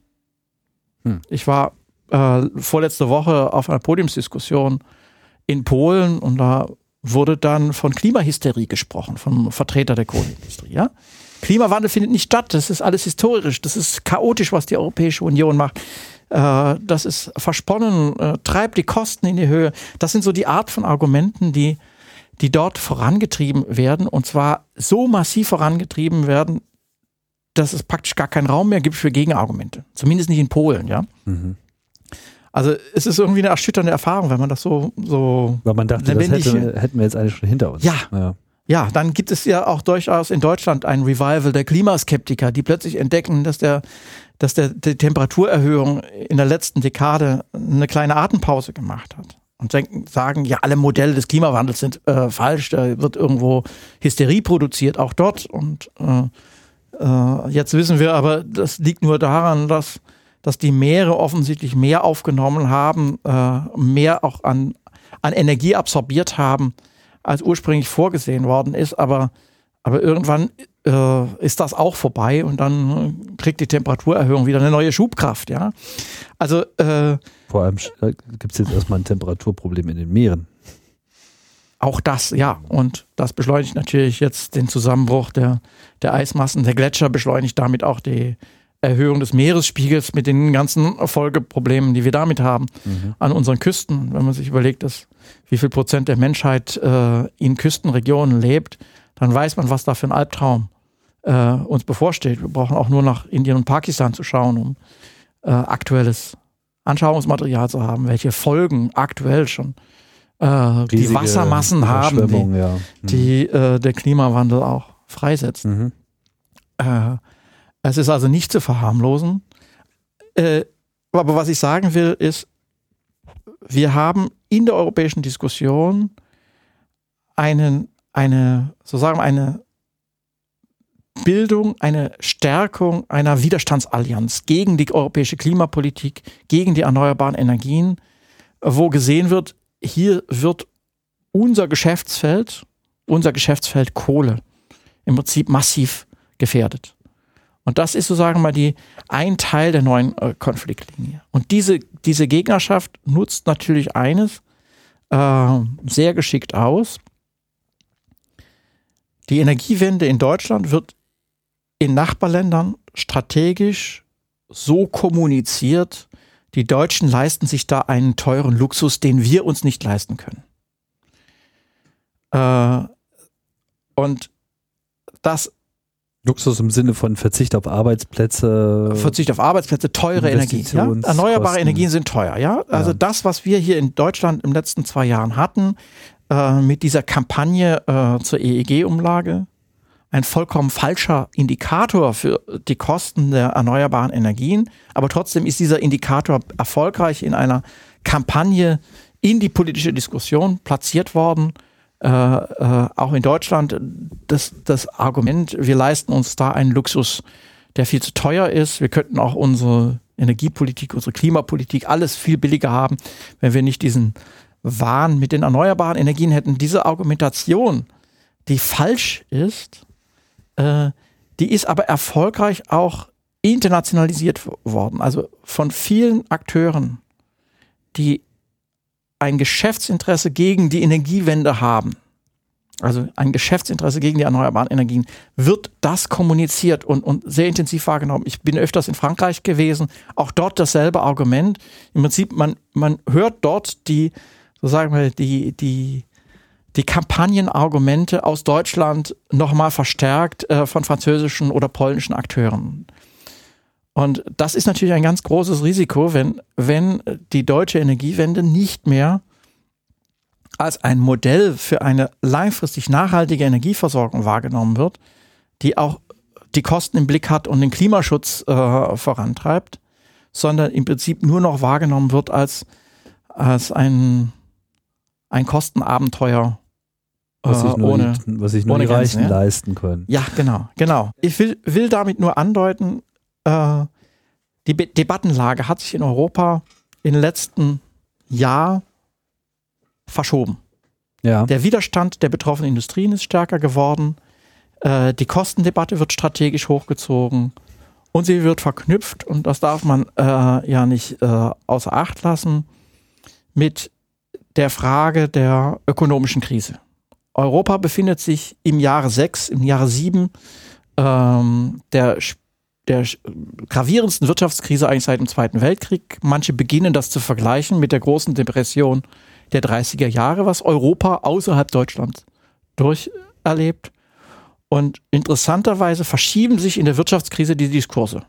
Hm. Ich war äh, vorletzte Woche auf einer Podiumsdiskussion in Polen und da wurde dann von Klimahysterie gesprochen, vom Vertreter der Kohleindustrie. Ja? Klimawandel findet nicht statt, das ist alles historisch, das ist chaotisch, was die Europäische Union macht. Äh, das ist versponnen, äh, treibt die Kosten in die Höhe. Das sind so die Art von Argumenten, die, die dort vorangetrieben werden und zwar so massiv vorangetrieben werden, dass es praktisch gar keinen Raum mehr gibt für Gegenargumente. Zumindest nicht in Polen, ja. Mhm. Also es ist irgendwie eine erschütternde Erfahrung, wenn man das so so. Weil man dachte, das hätte, hätten wir jetzt eigentlich schon hinter uns. Ja. ja. Ja, dann gibt es ja auch durchaus in Deutschland ein Revival der Klimaskeptiker, die plötzlich entdecken, dass der, dass der, die Temperaturerhöhung in der letzten Dekade eine kleine Atempause gemacht hat. Und denken, sagen, ja, alle Modelle des Klimawandels sind äh, falsch, da wird irgendwo Hysterie produziert, auch dort. Und äh, äh, jetzt wissen wir aber, das liegt nur daran, dass dass die Meere offensichtlich mehr aufgenommen haben, äh, mehr auch an, an Energie absorbiert haben, als ursprünglich vorgesehen worden ist. Aber, aber irgendwann äh, ist das auch vorbei und dann kriegt die Temperaturerhöhung wieder eine neue Schubkraft. Ja? Also, äh, Vor allem äh, gibt es jetzt erstmal ein Temperaturproblem in den Meeren. Auch das, ja. Und das beschleunigt natürlich jetzt den Zusammenbruch der, der Eismassen. Der Gletscher beschleunigt damit auch die, Erhöhung des Meeresspiegels mit den ganzen Folgeproblemen, die wir damit haben mhm. an unseren Küsten. Wenn man sich überlegt, dass wie viel Prozent der Menschheit äh, in Küstenregionen lebt, dann weiß man, was da für ein Albtraum äh, uns bevorsteht. Wir brauchen auch nur nach Indien und Pakistan zu schauen, um äh, aktuelles Anschauungsmaterial zu haben, welche Folgen aktuell schon äh, die Wassermassen haben, die, ja. mhm. die äh, der Klimawandel auch freisetzt. Mhm. Es ist also nicht zu verharmlosen. Äh, aber was ich sagen will, ist, wir haben in der europäischen Diskussion einen, eine, sozusagen eine Bildung, eine Stärkung einer Widerstandsallianz gegen die europäische Klimapolitik, gegen die erneuerbaren Energien, wo gesehen wird, hier wird unser Geschäftsfeld, unser Geschäftsfeld Kohle im Prinzip massiv gefährdet. Und das ist sozusagen mal die, ein Teil der neuen äh, Konfliktlinie. Und diese, diese Gegnerschaft nutzt natürlich eines äh, sehr geschickt aus. Die Energiewende in Deutschland wird in Nachbarländern strategisch so kommuniziert, die Deutschen leisten sich da einen teuren Luxus, den wir uns nicht leisten können. Äh, und das Luxus im Sinne von Verzicht auf Arbeitsplätze. Verzicht auf Arbeitsplätze, teure Energie. Ja? Erneuerbare Energien sind teuer, ja. Also ja. das, was wir hier in Deutschland im letzten zwei Jahren hatten, äh, mit dieser Kampagne äh, zur EEG-Umlage, ein vollkommen falscher Indikator für die Kosten der erneuerbaren Energien. Aber trotzdem ist dieser Indikator erfolgreich in einer Kampagne in die politische Diskussion platziert worden äh, äh, auch in Deutschland das, das Argument, wir leisten uns da einen Luxus, der viel zu teuer ist. Wir könnten auch unsere Energiepolitik, unsere Klimapolitik alles viel billiger haben, wenn wir nicht diesen Wahn mit den erneuerbaren Energien hätten. Diese Argumentation, die falsch ist, äh, die ist aber erfolgreich auch internationalisiert worden. Also von vielen Akteuren, die ein Geschäftsinteresse gegen die Energiewende haben, also ein Geschäftsinteresse gegen die erneuerbaren Energien, wird das kommuniziert und, und sehr intensiv wahrgenommen. Ich bin öfters in Frankreich gewesen, auch dort dasselbe Argument. Im Prinzip, man, man hört dort die, so sagen wir, die, die, die Kampagnenargumente aus Deutschland nochmal verstärkt äh, von französischen oder polnischen Akteuren. Und das ist natürlich ein ganz großes Risiko, wenn, wenn die deutsche Energiewende nicht mehr als ein Modell für eine langfristig nachhaltige Energieversorgung wahrgenommen wird, die auch die Kosten im Blick hat und den Klimaschutz äh, vorantreibt, sondern im Prinzip nur noch wahrgenommen wird als, als ein, ein Kostenabenteuer. Äh, was sich nur, ohne, die, was sich nur die Reichen ja? leisten können. Ja, genau, genau. Ich will, will damit nur andeuten, äh, die Be Debattenlage hat sich in Europa den letzten Jahr verschoben. Ja. Der Widerstand der betroffenen Industrien ist stärker geworden. Äh, die Kostendebatte wird strategisch hochgezogen und sie wird verknüpft, und das darf man äh, ja nicht äh, außer Acht lassen, mit der Frage der ökonomischen Krise. Europa befindet sich im Jahre 6, im Jahre 7 ähm, der, der gravierendsten Wirtschaftskrise eigentlich seit dem Zweiten Weltkrieg. Manche beginnen das zu vergleichen mit der großen Depression der 30er Jahre, was Europa außerhalb Deutschlands durcherlebt. Und interessanterweise verschieben sich in der Wirtschaftskrise die Diskurse.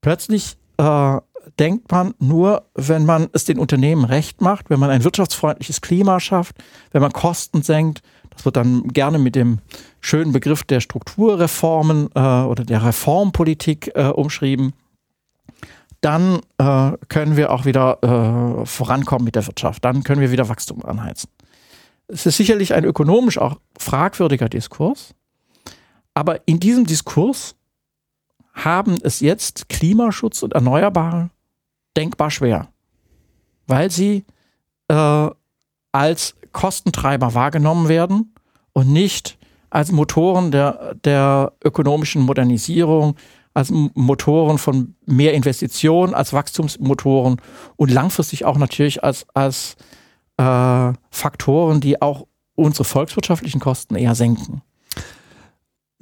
Plötzlich äh, denkt man nur, wenn man es den Unternehmen recht macht, wenn man ein wirtschaftsfreundliches Klima schafft, wenn man Kosten senkt, wird dann gerne mit dem schönen Begriff der Strukturreformen äh, oder der Reformpolitik äh, umschrieben, dann äh, können wir auch wieder äh, vorankommen mit der Wirtschaft. Dann können wir wieder Wachstum anheizen. Es ist sicherlich ein ökonomisch auch fragwürdiger Diskurs, aber in diesem Diskurs haben es jetzt Klimaschutz und Erneuerbare denkbar schwer, weil sie äh, als Kostentreiber wahrgenommen werden und nicht als Motoren der, der ökonomischen Modernisierung, als Motoren von mehr Investitionen, als Wachstumsmotoren und langfristig auch natürlich als, als äh, Faktoren, die auch unsere volkswirtschaftlichen Kosten eher senken.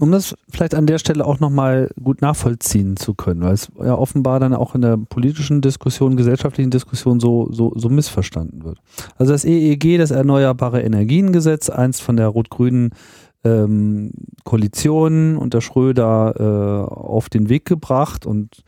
Um das vielleicht an der Stelle auch nochmal gut nachvollziehen zu können, weil es ja offenbar dann auch in der politischen Diskussion, gesellschaftlichen Diskussion so, so, so missverstanden wird. Also das EEG, das Erneuerbare Energiengesetz, eins von der rot-grünen ähm, Koalition unter Schröder äh, auf den Weg gebracht und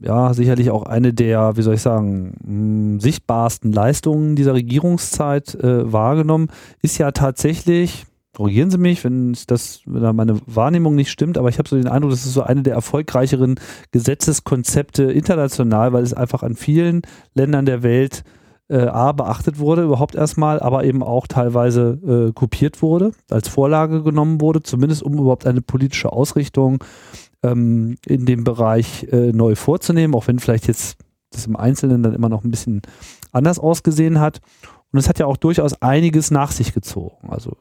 ja, sicherlich auch eine der, wie soll ich sagen, mh, hm, sichtbarsten Leistungen dieser Regierungszeit äh, wahrgenommen, ist ja tatsächlich, korrigieren Sie mich, wenn das wenn meine Wahrnehmung nicht stimmt, aber ich habe so den Eindruck, das ist so eine der erfolgreicheren Gesetzeskonzepte international, weil es einfach an vielen Ländern der Welt äh, A beachtet wurde überhaupt erstmal, aber eben auch teilweise äh, kopiert wurde, als Vorlage genommen wurde, zumindest um überhaupt eine politische Ausrichtung ähm, in dem Bereich äh, neu vorzunehmen, auch wenn vielleicht jetzt das im Einzelnen dann immer noch ein bisschen anders ausgesehen hat. Und es hat ja auch durchaus einiges nach sich gezogen. Also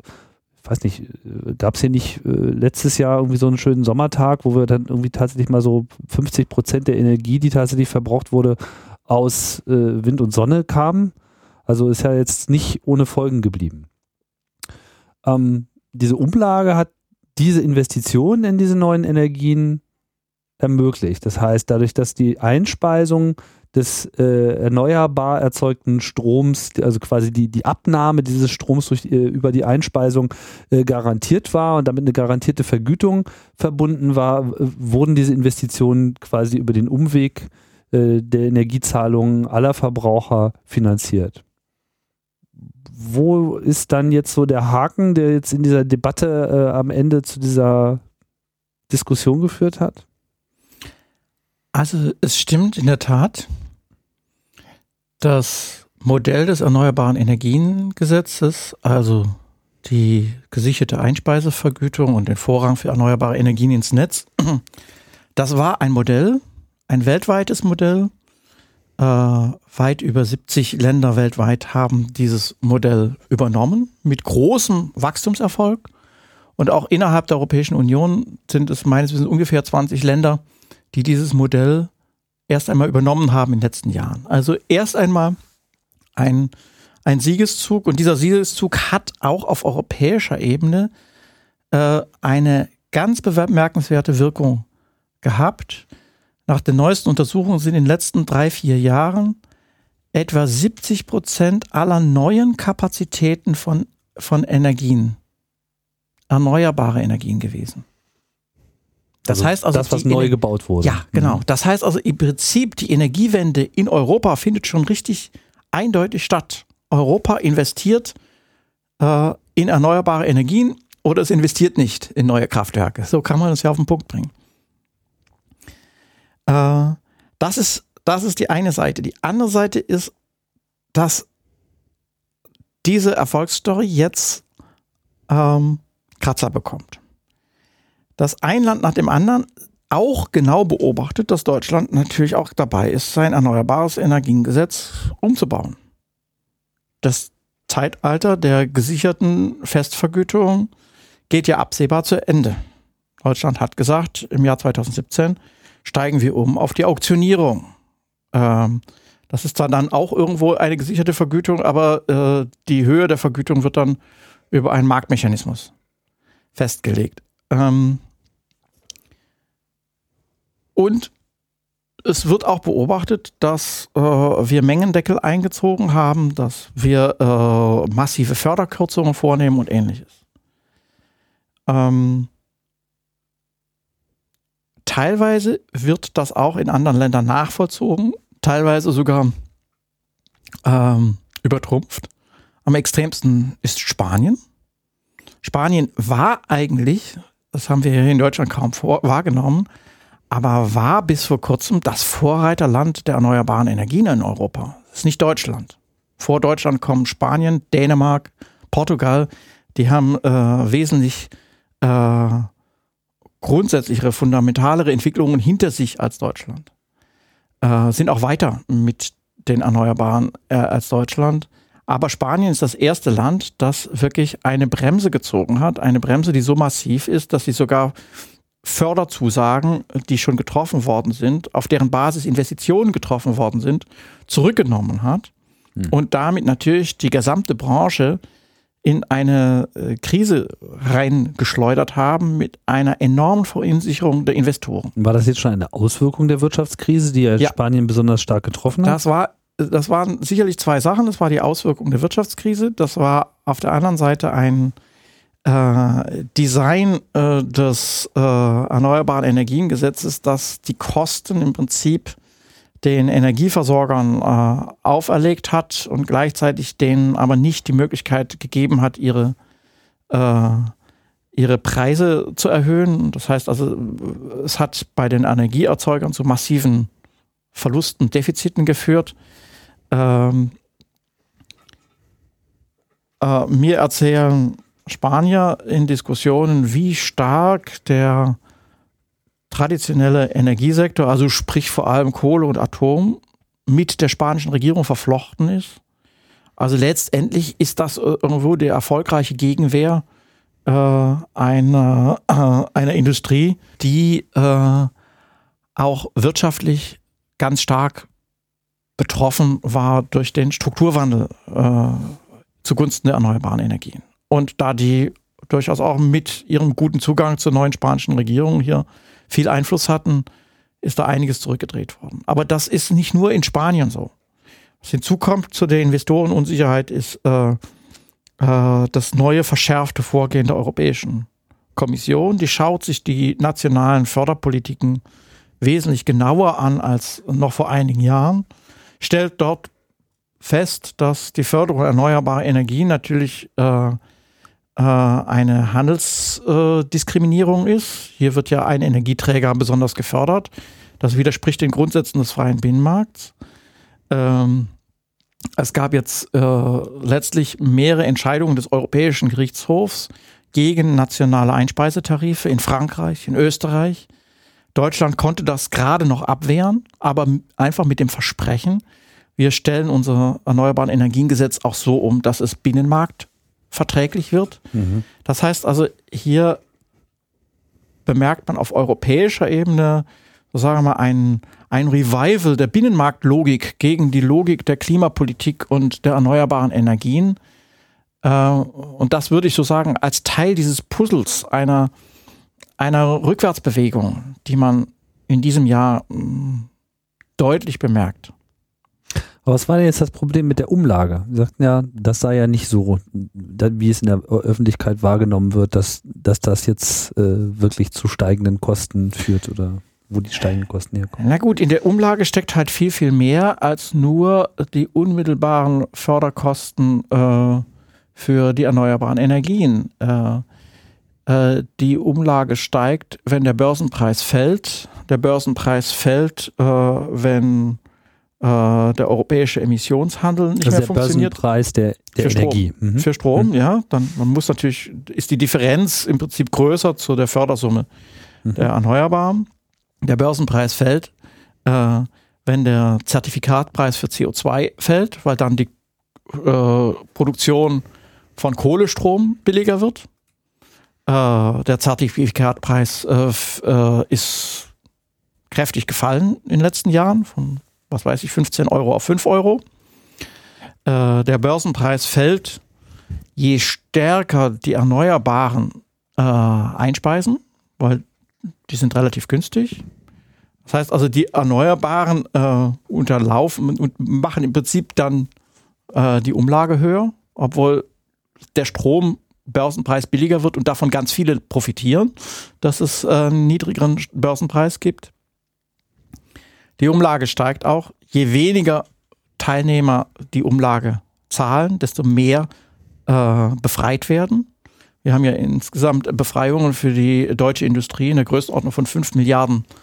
weiß nicht, äh, gab es hier nicht äh, letztes Jahr irgendwie so einen schönen Sommertag, wo wir dann irgendwie tatsächlich mal so 50 Prozent der Energie, die tatsächlich verbraucht wurde, aus äh, Wind und Sonne kam. Also ist ja jetzt nicht ohne Folgen geblieben. Ähm, diese Umlage hat diese Investitionen in diese neuen Energien ermöglicht. Das heißt, dadurch, dass die Einspeisung des äh, erneuerbar erzeugten Stroms, also quasi die, die Abnahme dieses Stroms durch, äh, über die Einspeisung äh, garantiert war und damit eine garantierte Vergütung verbunden war, wurden diese Investitionen quasi über den Umweg äh, der Energiezahlungen aller Verbraucher finanziert. Wo ist dann jetzt so der Haken, der jetzt in dieser Debatte äh, am Ende zu dieser Diskussion geführt hat? Also es stimmt in der Tat, das Modell des Erneuerbaren Energiengesetzes, also die gesicherte Einspeisevergütung und den Vorrang für erneuerbare Energien ins Netz, das war ein Modell, ein weltweites Modell. Äh, weit über 70 Länder weltweit haben dieses Modell übernommen mit großem Wachstumserfolg. Und auch innerhalb der Europäischen Union sind es meines Wissens ungefähr 20 Länder, die dieses Modell erst einmal übernommen haben in den letzten Jahren. Also erst einmal ein, ein Siegeszug und dieser Siegeszug hat auch auf europäischer Ebene äh, eine ganz bemerkenswerte Wirkung gehabt. Nach den neuesten Untersuchungen sind in den letzten drei, vier Jahren etwa 70 Prozent aller neuen Kapazitäten von, von Energien erneuerbare Energien gewesen. Das also heißt also, das, was neu gebaut wurde. Ja, genau. Mhm. Das heißt also im Prinzip, die Energiewende in Europa findet schon richtig eindeutig statt. Europa investiert äh, in erneuerbare Energien oder es investiert nicht in neue Kraftwerke. So kann man es ja auf den Punkt bringen. Äh, das, ist, das ist die eine Seite. Die andere Seite ist, dass diese Erfolgsstory jetzt ähm, Kratzer bekommt. Dass ein Land nach dem anderen auch genau beobachtet, dass Deutschland natürlich auch dabei ist, sein erneuerbares Energiengesetz umzubauen. Das Zeitalter der gesicherten Festvergütung geht ja absehbar zu Ende. Deutschland hat gesagt, im Jahr 2017 steigen wir um auf die Auktionierung. Ähm, das ist zwar dann auch irgendwo eine gesicherte Vergütung, aber äh, die Höhe der Vergütung wird dann über einen Marktmechanismus festgelegt. Ähm und es wird auch beobachtet, dass äh, wir Mengendeckel eingezogen haben, dass wir äh, massive Förderkürzungen vornehmen und ähnliches. Ähm teilweise wird das auch in anderen Ländern nachvollzogen, teilweise sogar ähm, übertrumpft. Am extremsten ist Spanien. Spanien war eigentlich, das haben wir hier in Deutschland kaum vor, wahrgenommen, aber war bis vor kurzem das Vorreiterland der erneuerbaren Energien in Europa. Das ist nicht Deutschland. Vor Deutschland kommen Spanien, Dänemark, Portugal. Die haben äh, wesentlich äh, grundsätzlichere, fundamentalere Entwicklungen hinter sich als Deutschland. Äh, sind auch weiter mit den Erneuerbaren äh, als Deutschland. Aber Spanien ist das erste Land, das wirklich eine Bremse gezogen hat. Eine Bremse, die so massiv ist, dass sie sogar Förderzusagen, die schon getroffen worden sind, auf deren Basis Investitionen getroffen worden sind, zurückgenommen hat hm. und damit natürlich die gesamte Branche in eine äh, Krise reingeschleudert haben mit einer enormen Verunsicherung der Investoren. War das jetzt schon eine Auswirkung der Wirtschaftskrise, die ja, Spanien besonders stark getroffen hat? Das war das waren sicherlich zwei Sachen. Das war die Auswirkung der Wirtschaftskrise. Das war auf der anderen Seite ein äh, Design äh, des äh, Erneuerbaren Energiengesetzes, das die Kosten im Prinzip den Energieversorgern äh, auferlegt hat und gleichzeitig denen aber nicht die Möglichkeit gegeben hat, ihre, äh, ihre Preise zu erhöhen. Das heißt also, es hat bei den Energieerzeugern zu massiven Verlusten, Defiziten geführt. Ähm, äh, mir erzählen Spanier in Diskussionen, wie stark der traditionelle Energiesektor, also sprich vor allem Kohle und Atom, mit der spanischen Regierung verflochten ist. Also letztendlich ist das irgendwo der erfolgreiche Gegenwehr äh, einer, äh, einer Industrie, die äh, auch wirtschaftlich ganz stark betroffen war durch den Strukturwandel äh, zugunsten der erneuerbaren Energien. Und da die durchaus auch mit ihrem guten Zugang zur neuen spanischen Regierung hier viel Einfluss hatten, ist da einiges zurückgedreht worden. Aber das ist nicht nur in Spanien so. Was hinzukommt zu der Investorenunsicherheit ist äh, äh, das neue verschärfte Vorgehen der Europäischen Kommission. Die schaut sich die nationalen Förderpolitiken wesentlich genauer an als noch vor einigen Jahren stellt dort fest, dass die Förderung erneuerbarer Energien natürlich äh, äh, eine Handelsdiskriminierung äh, ist. Hier wird ja ein Energieträger besonders gefördert. Das widerspricht den Grundsätzen des freien Binnenmarkts. Ähm, es gab jetzt äh, letztlich mehrere Entscheidungen des Europäischen Gerichtshofs gegen nationale Einspeisetarife in Frankreich, in Österreich, Deutschland konnte das gerade noch abwehren, aber einfach mit dem Versprechen, wir stellen unser Erneuerbaren Energiengesetz auch so um, dass es binnenmarktverträglich wird. Mhm. Das heißt also, hier bemerkt man auf europäischer Ebene sagen wir mal, ein, ein Revival der Binnenmarktlogik gegen die Logik der Klimapolitik und der erneuerbaren Energien. Äh, und das würde ich so sagen, als Teil dieses Puzzles einer, einer Rückwärtsbewegung, die man in diesem Jahr mh, mm, deutlich bemerkt. Aber was war denn jetzt das Problem mit der Umlage? Sie sagten ja, das sei ja nicht so, wie es in der Öffentlichkeit wahrgenommen wird, dass, dass das jetzt äh, wirklich zu steigenden Kosten führt oder wo die steigenden Kosten herkommen. Na gut, in der Umlage steckt halt viel, viel mehr als nur die unmittelbaren Förderkosten äh, für die erneuerbaren Energien. Äh, äh die Umlage steigt, wenn der Börsenpreis fällt. Der Börsenpreis fällt, äh, wenn äh, der europäische Emissionshandel nicht also mehr funktioniert. Der Börsenpreis der, der für Energie. Strom, mhm. Für Strom, mhm. ja. Dann man muss natürlich, ist die Differenz im Prinzip größer zu der Fördersumme mhm. der Erneuerbaren. Der Börsenpreis fällt, äh, wenn der Zertifikatpreis für CO2 fällt, weil dann die äh, Produktion von Kohlestrom billiger wird. Äh, der Zertifikatpreis äh, äh, ist kräftig gefallen in den letzten Jahren, von was weiß ich, 15 Euro auf 5 Euro. Der Börsenpreis fällt, je stärker die Erneuerbaren einspeisen, weil die sind relativ günstig. Das heißt also, die Erneuerbaren äh, unterlaufen und machen im Prinzip dann äh, die Umlage höher, obwohl der Strom Börsenpreis billiger wird und davon ganz viele profitieren, dass es äh, einen niedrigeren Börsenpreis gibt. Die Umlage steigt auch. Je weniger Teilnehmer die Umlage zahlen, desto mehr äh, befreit werden. Wir haben ja insgesamt Befreiungen für die deutsche Industrie in der Größenordnung von 5 Milliarden Euro.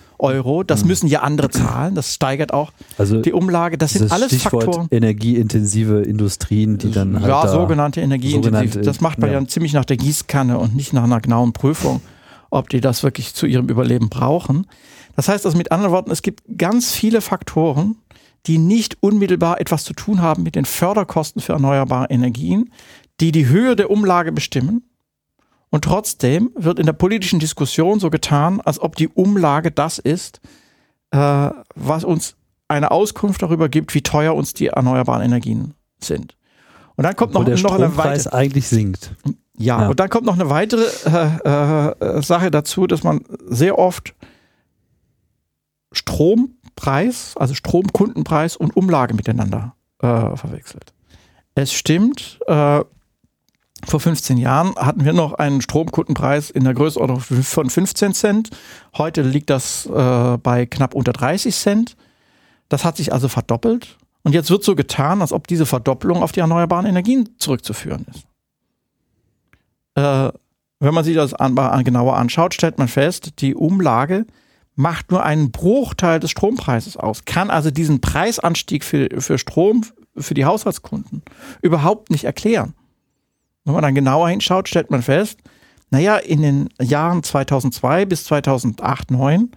Das mhm. müssen ja andere zahlen. Das steigert auch also die Umlage. Das sind alles Stichwort Faktoren. Energieintensive Industrien, die dann halt ja sogenannte energieintensiv. Das macht man ja. ja ziemlich nach der Gießkanne und nicht nach einer genauen Prüfung, ob die das wirklich zu ihrem Überleben brauchen. Das heißt also mit anderen Worten, es gibt ganz viele Faktoren, die nicht unmittelbar etwas zu tun haben mit den Förderkosten für erneuerbare Energien, die die Höhe der Umlage bestimmen. Und trotzdem wird in der politischen Diskussion so getan, als ob die Umlage das ist, äh, was uns eine Auskunft darüber gibt, wie teuer uns die erneuerbaren Energien sind. Und dann kommt noch, der noch eine weitere eigentlich sinkt. Ja, ja, und dann kommt noch eine weitere äh, äh, Sache dazu, dass man sehr oft Strompreis, also Stromkundenpreis und Umlage miteinander äh, verwechselt. Es stimmt, äh, vor 15 Jahren hatten wir noch einen Stromkundenpreis in der Größenordnung von 15 Cent. Heute liegt das äh, bei knapp unter 30 Cent. Das hat sich also verdoppelt. Und jetzt wird so getan, als ob diese Verdopplung auf die erneuerbaren Energien zurückzuführen ist. Äh, wenn man sich das an, an, genauer anschaut, stellt man fest, die Umlage macht nur einen Bruchteil des Strompreises aus, kann also diesen Preisanstieg für, für Strom für die Haushaltskunden überhaupt nicht erklären. Wenn man dann genauer hinschaut, stellt man fest, naja, in den Jahren 2002 bis 2008, 2009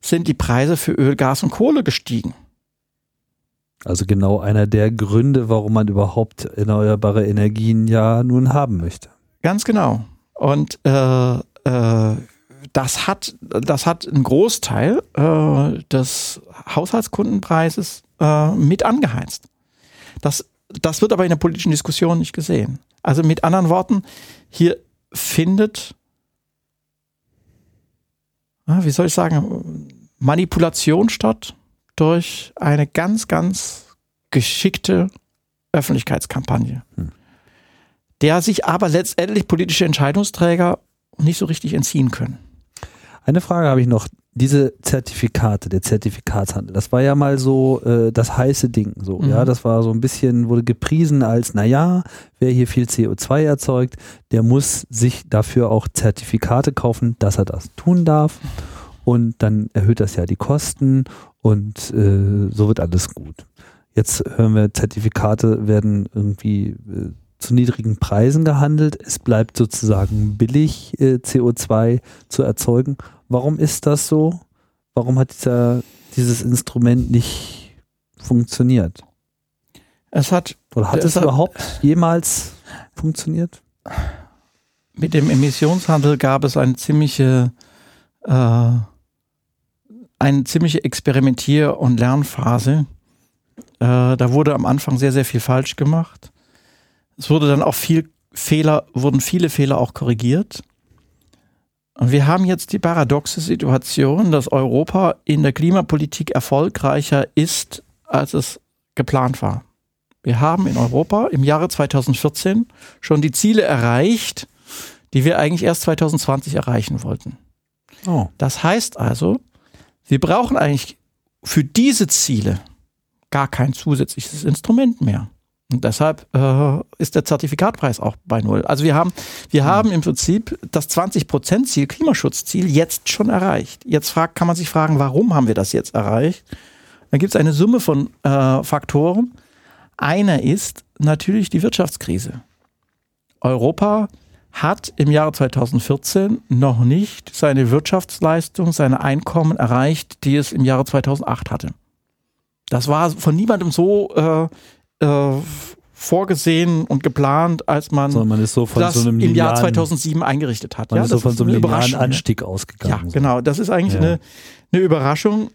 sind die Preise für Öl, Gas und Kohle gestiegen. Also genau einer der Gründe, warum man überhaupt erneuerbare Energien ja nun haben möchte. Ganz genau. Und äh, äh, das hat, das hat einen Großteil äh, des Haushaltskundenpreises äh, mit angeheizt. Das, das wird aber in der politischen Diskussion nicht gesehen. Also mit anderen Worten, hier findet, wie soll ich sagen, Manipulation statt durch eine ganz, ganz geschickte Öffentlichkeitskampagne, hm. der sich aber letztendlich politische Entscheidungsträger nicht so richtig entziehen können. Eine Frage habe ich noch. Diese Zertifikate, der Zertifikatshandel, das war ja mal so äh, das heiße Ding. So, mhm. ja, das war so ein bisschen, wurde gepriesen als, naja, wer hier viel CO2 erzeugt, der muss sich dafür auch Zertifikate kaufen, dass er das tun darf. Und dann erhöht das ja die Kosten und äh, so wird alles gut. Jetzt hören wir, Zertifikate werden irgendwie äh, zu niedrigen Preisen gehandelt. Es bleibt sozusagen billig, äh, CO2 zu erzeugen. Warum ist das so? Warum hat dieser, dieses Instrument nicht funktioniert? Es hat. Oder hat es, es überhaupt hat, jemals funktioniert? Mit dem Emissionshandel gab es eine ziemliche, äh, eine ziemliche Experimentier- und Lernphase. Äh, da wurde am Anfang sehr, sehr viel falsch gemacht. Es wurde dann auch viel Fehler, wurden viele Fehler auch korrigiert. Und wir haben jetzt die paradoxe Situation, dass Europa in der Klimapolitik erfolgreicher ist, als es geplant war. Wir haben in Europa im Jahre 2014 schon die Ziele erreicht, die wir eigentlich erst 2020 erreichen wollten. Oh. Das heißt also, wir brauchen eigentlich für diese Ziele gar kein zusätzliches Instrument mehr. Und deshalb äh, ist der Zertifikatpreis auch bei Null. Also wir haben, wir mhm. haben im Prinzip das 20%-Ziel, Klimaschutzziel, jetzt schon erreicht. Jetzt fragt, kann man sich fragen, warum haben wir das jetzt erreicht? Dann gibt es eine Summe von äh, Faktoren. Einer ist natürlich die Wirtschaftskrise. Europa hat im Jahre 2014 noch nicht seine Wirtschaftsleistung, seine Einkommen erreicht, die es im Jahre 2008 hatte. Das war von niemandem so äh, äh, vorgesehen und geplant, als man, so, man so das so im Jahr 2007 eingerichtet hat. Man ja, ist so von so einem linearen Anstieg ausgegangen. Ja, genau. Das ist eigentlich ja. eine, eine Überraschung.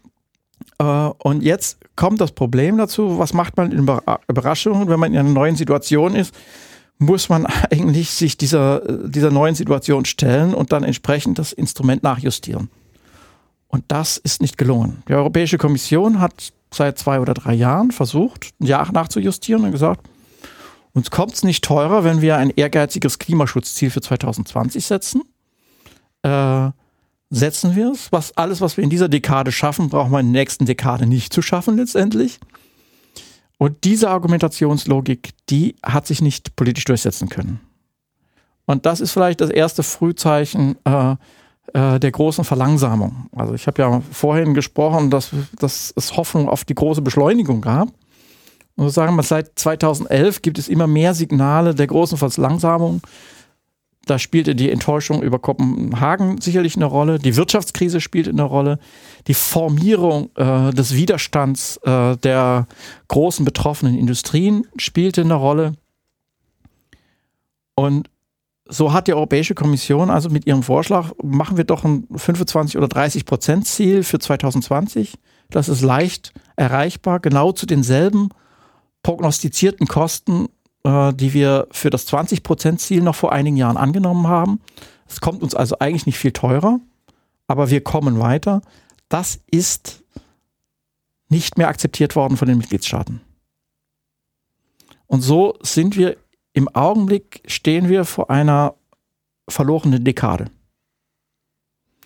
Äh, und jetzt kommt das Problem dazu, was macht man in Überraschungen, wenn man in einer neuen Situation ist, muss man eigentlich sich dieser, dieser neuen Situation stellen und dann entsprechend das Instrument nachjustieren. Und das ist nicht gelungen. Die Europäische Kommission hat seit zwei oder drei Jahren versucht, ein Jahr nachzujustieren und gesagt, uns kommt es nicht teurer, wenn wir ein ehrgeiziges Klimaschutzziel für 2020 setzen. Äh, setzen wir es. Was, alles, was wir in dieser Dekade schaffen, brauchen wir in der nächsten Dekade nicht zu schaffen letztendlich. Und diese Argumentationslogik, die hat sich nicht politisch durchsetzen können. Und das ist vielleicht das erste Frühzeichen äh, äh, der großen Verlangsamung. Also ich habe ja vorhin gesprochen, dass, dass es Hoffnung auf die große Beschleunigung gab. Und so sagen wir, seit 2011 gibt es immer mehr Signale der großen Verlangsamung. Da spielte die Enttäuschung über Kopenhagen sicherlich eine Rolle. Die Wirtschaftskrise spielt eine Rolle. Die Formierung äh, des Widerstands äh, der großen betroffenen Industrien spielte eine Rolle. Und so hat die Europäische Kommission also mit ihrem Vorschlag, machen wir doch ein 25 oder 30 Prozent Ziel für 2020. Das ist leicht erreichbar, genau zu denselben prognostizierten Kosten, äh, die wir für das 20 Prozent Ziel noch vor einigen Jahren angenommen haben. Es kommt uns also eigentlich nicht viel teurer, aber wir kommen weiter. Das ist nicht mehr akzeptiert worden von den Mitgliedstaaten. Und so sind wir im Augenblick stehen wir vor einer verlorenen Dekade.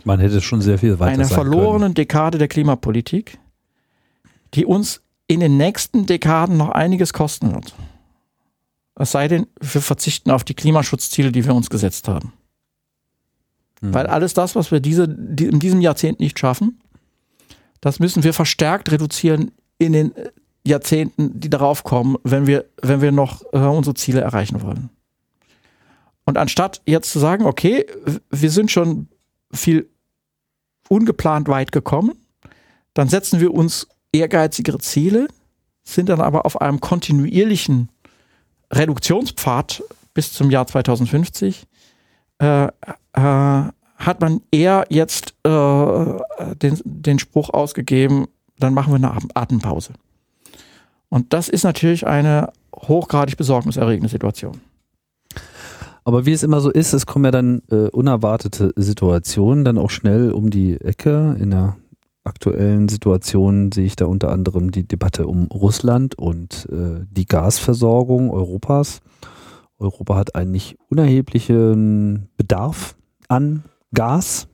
Man hätte schon sehr viel weiter Einer verlorenen. Dekade der Klimapolitik, die uns in den nächsten Dekaden noch einiges kosten wird. Es sei denn, wir verzichten auf die Klimaschutzziele, die wir uns gesetzt haben. Hm. Weil alles das, was wir diese, die, in diesem Jahrzehnt nicht schaffen, das müssen wir verstärkt reduzieren in den Jahrzehnten, die darauf kommen, wenn wir, wenn wir noch äh, unsere Ziele erreichen wollen. Und anstatt jetzt zu sagen, okay, wir sind schon viel ungeplant weit gekommen, dann setzen wir uns ehrgeizigere Ziele, sind dann aber auf einem kontinuierlichen Reduktionspfad bis zum Jahr 2050, äh, äh, hat man eher jetzt äh, den, den Spruch ausgegeben, dann machen wir eine Atempause. Und das ist natürlich eine hochgradig besorgniserregende Situation. Aber wie es immer so ist, es kommen ja dann äh, unerwartete Situationen dann auch schnell um die Ecke. In der aktuellen Situation sehe ich da unter anderem die Debatte um Russland und äh, die Gasversorgung Europas. Europa hat einen nicht unerheblichen Bedarf an Gas.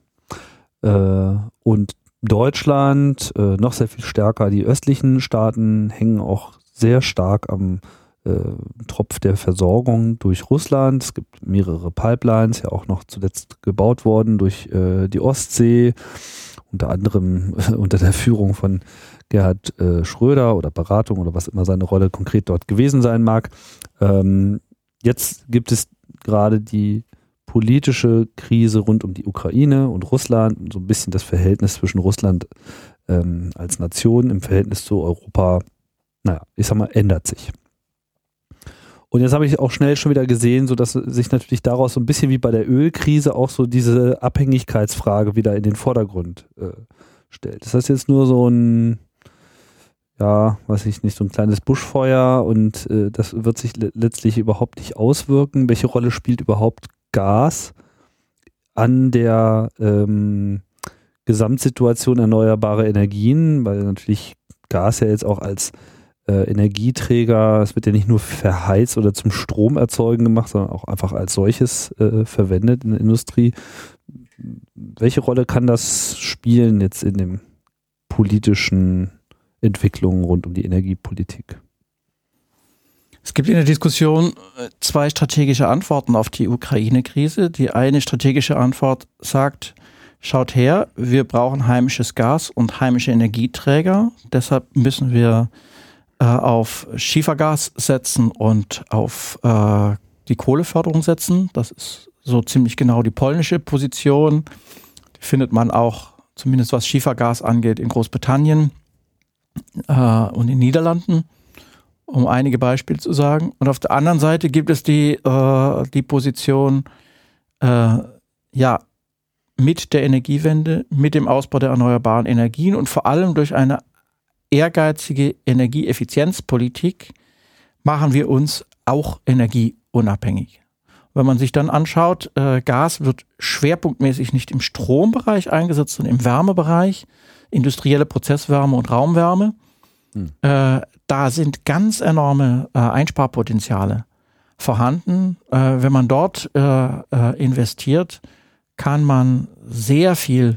Äh, und Deutschland, äh, noch sehr viel stärker. Die östlichen Staaten hängen auch sehr stark am äh, Tropf der Versorgung durch Russland. Es gibt mehrere Pipelines, ja auch noch zuletzt gebaut worden durch äh, die Ostsee, unter anderem unter der Führung von Gerhard äh, Schröder oder Beratung oder was immer seine Rolle konkret dort gewesen sein mag. Ähm, jetzt gibt es gerade die politische Krise rund um die Ukraine und Russland, so ein bisschen das Verhältnis zwischen Russland ähm, als Nation im Verhältnis zu Europa, naja, ich sag mal, ändert sich. Und jetzt habe ich auch schnell schon wieder gesehen, so dass sich natürlich daraus so ein bisschen wie bei der Ölkrise auch so diese Abhängigkeitsfrage wieder in den Vordergrund äh, stellt. Ist das jetzt nur so ein, ja, weiß ich nicht, so ein kleines Buschfeuer und äh, das wird sich le letztlich überhaupt nicht auswirken? Welche Rolle spielt überhaupt Gas an der ähm, Gesamtsituation erneuerbare Energien? Weil natürlich Gas ja jetzt auch als äh, Energieträger, es wird ja nicht nur verheizt oder zum Strom erzeugen gemacht, sondern auch einfach als solches äh, verwendet in der Industrie. Welche Rolle kann das spielen jetzt in den politischen Entwicklungen rund um die Energiepolitik? Es gibt in der Diskussion äh, zwei strategische Antworten auf die Ukraine-Krise. Die eine strategische Antwort sagt, schaut her, wir brauchen heimisches Gas und heimische Energieträger. Deshalb müssen wir äh, auf Schiefergas setzen und auf äh, die Kohleförderung setzen. Das ist so ziemlich genau die polnische Position. Die findet man auch, zumindest was Schiefergas angeht, in Großbritannien äh, und in den Niederlanden, um einige Beispiele zu sagen. Und auf der anderen Seite gibt es die, äh, die Position, äh, ja, mit der Energiewende, mit dem Ausbau der erneuerbaren Energien und vor allem durch eine ehrgeizige Energieeffizienzpolitik machen wir uns auch energieunabhängig. Wenn man sich dann anschaut, äh, Gas wird schwerpunktmäßig nicht im Strombereich eingesetzt, sondern im Wärmebereich, industrielle Prozesswärme und Raumwärme. Hm. Äh, da sind ganz enorme äh, Einsparpotenziale vorhanden. Äh, wenn man dort äh, äh, investiert, kann man sehr viel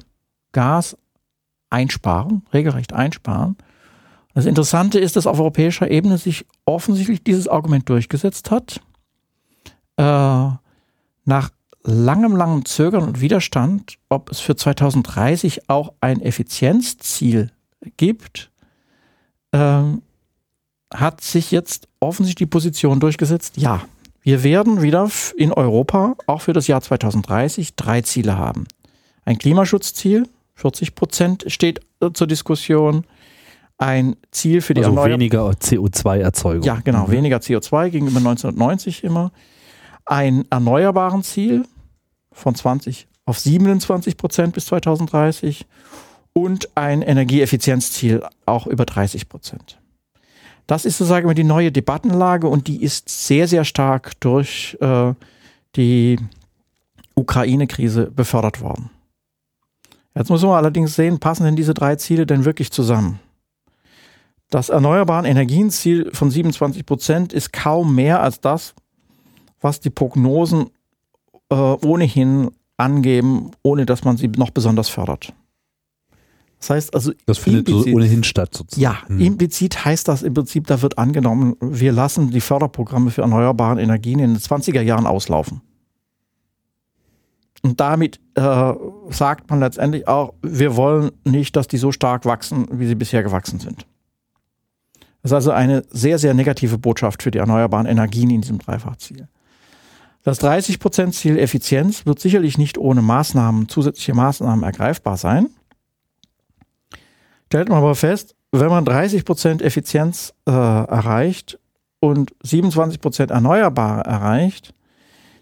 Gas einsparen, regelrecht einsparen. Das Interessante ist, dass auf europäischer Ebene sich offensichtlich dieses Argument durchgesetzt hat. Äh, nach langem, langem Zögern und Widerstand, ob es für 2030 auch ein Effizienzziel gibt, äh, hat sich jetzt offensichtlich die Position durchgesetzt, ja, wir werden wieder in Europa auch für das Jahr 2030 drei Ziele haben. Ein Klimaschutzziel, 40 Prozent steht äh, zur Diskussion ein Ziel für die also weniger CO2-Erzeugung. Ja, genau, mhm. weniger CO2 gegenüber 1990 immer. Ein erneuerbaren Ziel von 20 auf 27 Prozent bis 2030 und ein Energieeffizienzziel auch über 30 Prozent. Das ist sozusagen die neue Debattenlage und die ist sehr, sehr stark durch äh, die Ukraine-Krise befördert worden. Jetzt muss man allerdings sehen, passen denn diese drei Ziele denn wirklich zusammen? Das erneuerbaren Energienziel von 27 Prozent ist kaum mehr als das, was die Prognosen äh, ohnehin angeben, ohne dass man sie noch besonders fördert. Das heißt also. Das findet implizit, ohnehin statt sozusagen. Ja, hm. implizit heißt das im Prinzip, da wird angenommen, wir lassen die Förderprogramme für erneuerbare Energien in den 20er Jahren auslaufen. Und damit äh, sagt man letztendlich auch, wir wollen nicht, dass die so stark wachsen, wie sie bisher gewachsen sind. Das ist also eine sehr, sehr negative Botschaft für die erneuerbaren Energien in diesem Dreifachziel. Das 30%-Ziel Effizienz wird sicherlich nicht ohne Maßnahmen, zusätzliche Maßnahmen ergreifbar sein. Stellt man aber fest, wenn man 30% Effizienz äh, erreicht und 27% Erneuerbare erreicht,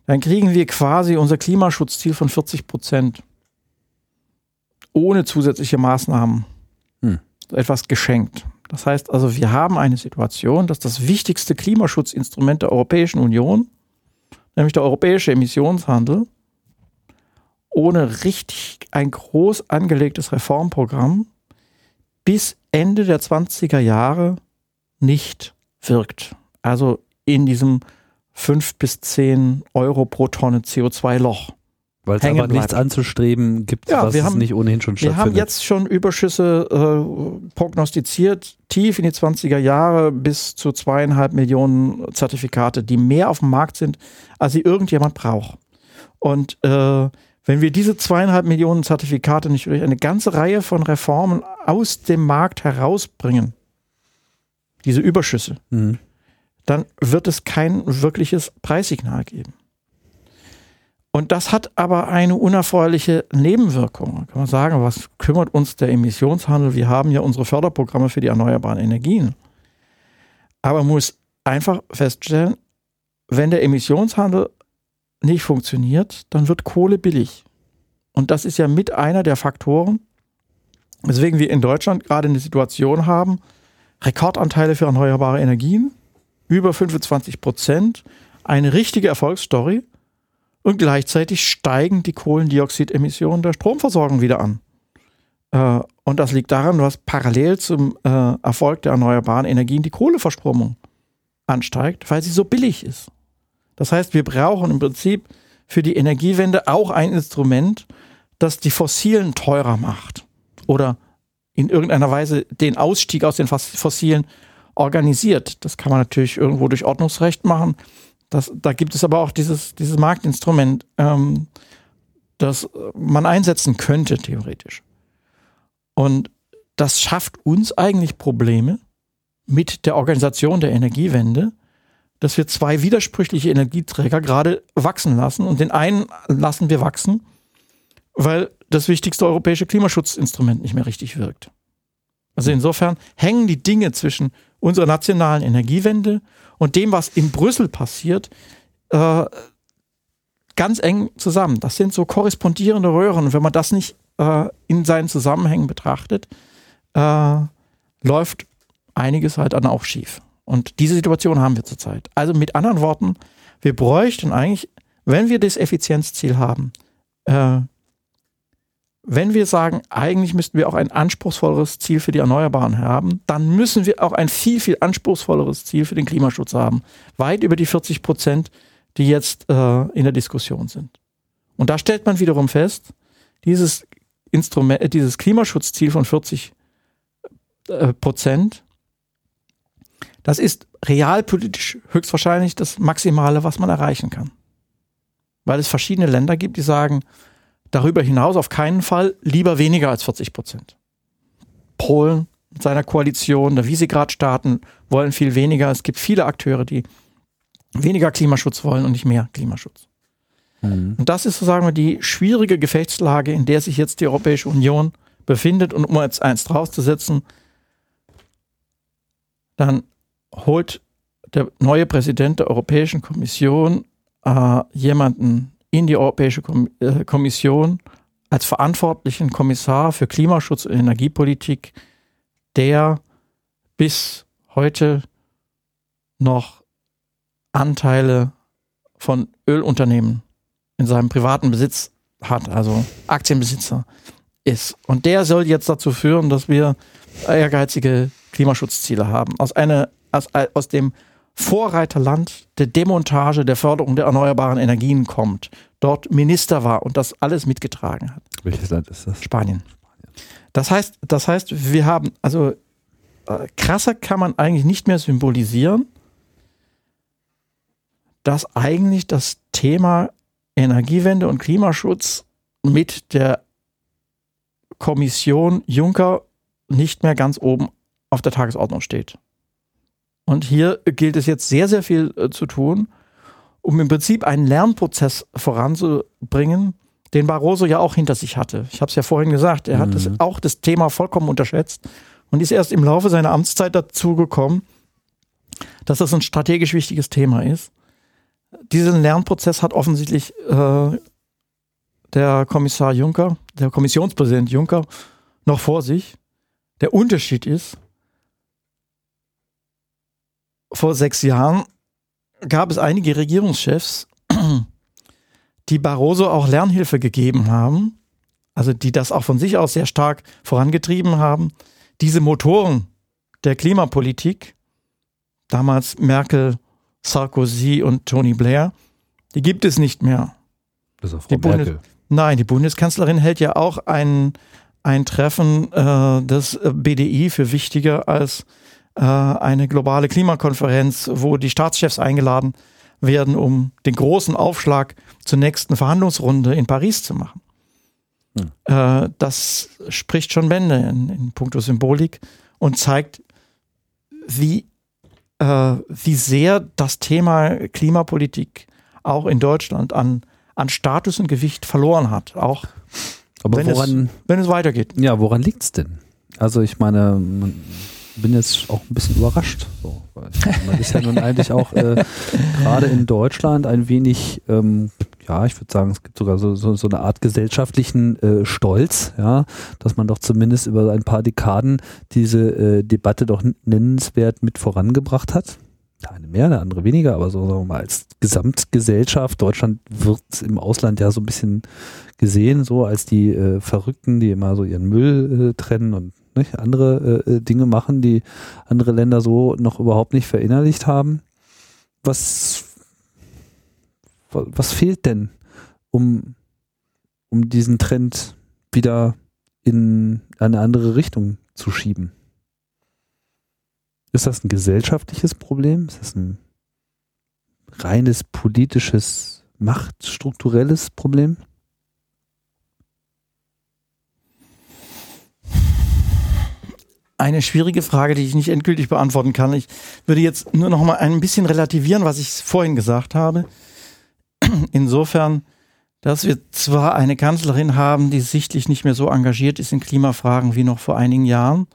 dann kriegen wir quasi unser Klimaschutzziel von 40% ohne zusätzliche Maßnahmen hm. etwas geschenkt. Das heißt also, wir haben eine Situation, dass das wichtigste Klimaschutzinstrument der Europäischen Union, nämlich der europäische Emissionshandel, ohne richtig ein groß angelegtes Reformprogramm bis Ende der 20er Jahre nicht wirkt. Also in diesem 5 bis 10 Euro pro Tonne CO2-Loch. Weil es aber nichts anzustreben gibt, ja, was wir haben, nicht ohnehin schon stattfindet. Wir haben jetzt schon Überschüsse äh, prognostiziert, tief in die 20er Jahre bis zu zweieinhalb Millionen Zertifikate, die mehr auf dem Markt sind, als sie irgendjemand braucht. Und äh, wenn wir diese zweieinhalb Millionen Zertifikate nicht durch eine ganze Reihe von Reformen aus dem Markt herausbringen, diese Überschüsse, mhm. dann wird es kein wirkliches Preissignal geben. Und das hat aber eine unerfreuliche Nebenwirkung. Kann man sagen, was kümmert uns der Emissionshandel? Wir haben ja unsere Förderprogramme für die erneuerbaren Energien. Aber man muss einfach feststellen, wenn der Emissionshandel nicht funktioniert, dann wird Kohle billig. Und das ist ja mit einer der Faktoren, Weswegen wir in Deutschland gerade eine Situation haben, Rekordanteile für erneuerbare Energien, über 25 Prozent, eine richtige Erfolgsstory und gleichzeitig steigen die Kohlendioxidemissionen der Stromversorgung wieder an. Äh, und das liegt daran, dass parallel zum äh, Erfolg der erneuerbaren Energien die Kohleverstromung ansteigt, weil sie so billig ist. Das heißt, wir brauchen im Prinzip für die Energiewende auch ein Instrument, das die Fossilen teurer macht oder in irgendeiner Weise den Ausstieg aus den Fossilen organisiert. Das kann man natürlich irgendwo durch Ordnungsrecht machen. Das, da gibt es aber auch dieses, dieses Marktinstrument, ähm, das man einsetzen könnte, theoretisch. Und das schafft uns eigentlich Probleme mit der Organisation der Energiewende, dass wir zwei widersprüchliche Energieträger gerade wachsen lassen. Und den einen lassen wir wachsen, weil das wichtigste europäische Klimaschutzinstrument nicht mehr richtig wirkt. Also insofern hängen die Dinge zwischen unserer nationalen Energiewende und dem, was in Brüssel passiert, äh, ganz eng zusammen. Das sind so korrespondierende Röhren. Und wenn man das nicht äh, in seinen Zusammenhängen betrachtet, äh, läuft einiges halt dann auch schief. Und diese Situation haben wir zurzeit. Also mit anderen Worten, wir bräuchten eigentlich, wenn wir das Effizienzziel haben, äh, wenn wir sagen, eigentlich müssten wir auch ein anspruchsvolleres Ziel für die Erneuerbaren haben, dann müssen wir auch ein viel, viel anspruchsvolleres Ziel für den Klimaschutz haben. Weit über die 40 Prozent, die jetzt äh, in der Diskussion sind. Und da stellt man wiederum fest, dieses Instrument, äh, dieses Klimaschutzziel von 40 äh, Prozent, das ist realpolitisch höchstwahrscheinlich das Maximale, was man erreichen kann. Weil es verschiedene Länder gibt, die sagen, darüber hinaus auf keinen Fall lieber weniger als 40 Prozent. Polen mit seiner Koalition, der Visegrad-Staaten wollen viel weniger. Es gibt viele Akteure, die weniger Klimaschutz wollen und nicht mehr Klimaschutz. Mhm. Und das ist, so sagen wir, die schwierige Gefechtslage, in der sich jetzt die Europäische Union befindet. Und um jetzt eins drauszusetzen, dann holt der neue Präsident der Europäischen Kommission äh, jemanden in die Europäische äh, Kommission als verantwortlichen Kommissar für Klimaschutz und Energiepolitik, der bis heute noch Anteile von Ölunternehmen in seinem privaten Besitz hat, also Aktienbesitzer ist. Und der soll jetzt dazu führen, dass wir ehrgeizige Klimaschutzziele haben. Aus, einer, aus, aus dem Vorreiterland der Demontage, der Förderung der erneuerbaren Energien kommt, dort Minister war und das alles mitgetragen hat. Welches Land ist das? Spanien. Das heißt, das heißt, wir haben, also äh, krasser kann man eigentlich nicht mehr symbolisieren, dass eigentlich das Thema Energiewende und Klimaschutz mit der Kommission Juncker nicht mehr ganz oben auf der Tagesordnung steht. Und hier gilt es jetzt sehr, sehr viel äh, zu tun, um im Prinzip einen Lernprozess voranzubringen, den Barroso ja auch hinter sich hatte. Ich habe es ja vorhin gesagt, er mhm. hat das, auch das Thema vollkommen unterschätzt und ist erst im Laufe seiner Amtszeit dazu gekommen, dass das ein strategisch wichtiges Thema ist diesen Lernprozess hat offensichtlich äh, der Kommissar Juncker, der Kommissionspräsident Juncker noch vor sich. Der Unterschied ist, vor sechs Jahren gab es einige Regierungschefs, die Barroso auch Lernhilfe gegeben haben, also die das auch von sich aus sehr stark vorangetrieben haben. Diese Motoren der Klimapolitik, damals Merkel, Sarkozy und Tony Blair, die gibt es nicht mehr. Das ist auch Frau die Merkel. Nein, die Bundeskanzlerin hält ja auch ein, ein Treffen äh, des BDI für wichtiger als äh, eine globale Klimakonferenz, wo die Staatschefs eingeladen werden, um den großen Aufschlag zur nächsten Verhandlungsrunde in Paris zu machen. Hm. Äh, das spricht schon Bände in, in puncto Symbolik und zeigt, wie äh, wie sehr das Thema Klimapolitik auch in Deutschland an, an Status und Gewicht verloren hat. Auch Aber wenn, woran, es, wenn es weitergeht. Ja, woran liegt es denn? Also ich meine, bin jetzt auch ein bisschen überrascht. So, man ist ja nun eigentlich auch äh, gerade in Deutschland ein wenig ähm, ja, ich würde sagen, es gibt sogar so, so, so eine Art gesellschaftlichen äh, Stolz, ja, dass man doch zumindest über ein paar Dekaden diese äh, Debatte doch nennenswert mit vorangebracht hat. Der eine mehr, der andere weniger, aber so sagen wir mal als Gesamtgesellschaft, Deutschland wird im Ausland ja so ein bisschen gesehen, so als die äh, Verrückten, die immer so ihren Müll äh, trennen und nicht, andere äh, Dinge machen, die andere Länder so noch überhaupt nicht verinnerlicht haben. Was was fehlt denn, um, um diesen Trend wieder in eine andere Richtung zu schieben? Ist das ein gesellschaftliches Problem? Ist das ein reines politisches, machtstrukturelles Problem? Eine schwierige Frage, die ich nicht endgültig beantworten kann. Ich würde jetzt nur noch mal ein bisschen relativieren, was ich vorhin gesagt habe. Insofern, dass wir zwar eine Kanzlerin haben, die sichtlich nicht mehr so engagiert ist in Klimafragen wie noch vor einigen Jahren.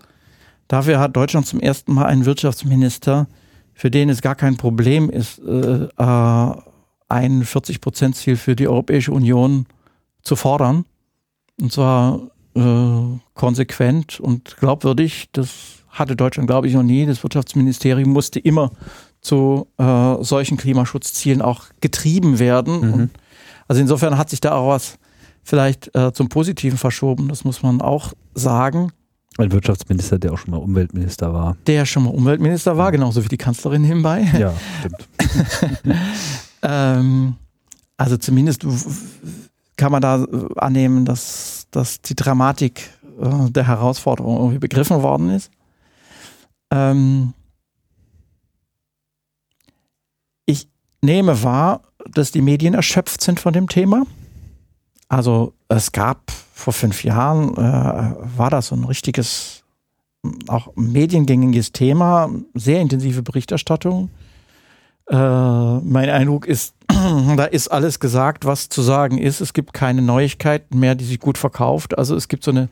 Dafür hat Deutschland zum ersten Mal einen Wirtschaftsminister, für den es gar kein Problem ist, äh, äh ein 40-Prozent-Ziel für die Europäische Union zu fordern. Und zwar äh, konsequent und glaubwürdig. Das hatte Deutschland, glaube ich, noch nie. Das Wirtschaftsministerium musste immer zu äh, solchen Klimaschutzzielen auch getrieben werden. Mhm. Also insofern hat sich da auch was vielleicht äh, zum Positiven verschoben, das muss man auch sagen. Ein Wirtschaftsminister, der auch schon mal Umweltminister war. Der schon mal Umweltminister war, genauso wie die Kanzlerin nebenbei. Ja, stimmt. ähm, also zumindest kann man da annehmen, dass, dass die Dramatik äh, der Herausforderung irgendwie begriffen worden ist. Ähm, nehme wahr, dass die Medien erschöpft sind von dem Thema. Also es gab vor fünf Jahren, äh, war das so ein richtiges, auch mediengängiges Thema, sehr intensive Berichterstattung. Äh, mein Eindruck ist, da ist alles gesagt, was zu sagen ist. Es gibt keine Neuigkeiten mehr, die sich gut verkauft. Also es gibt so eine,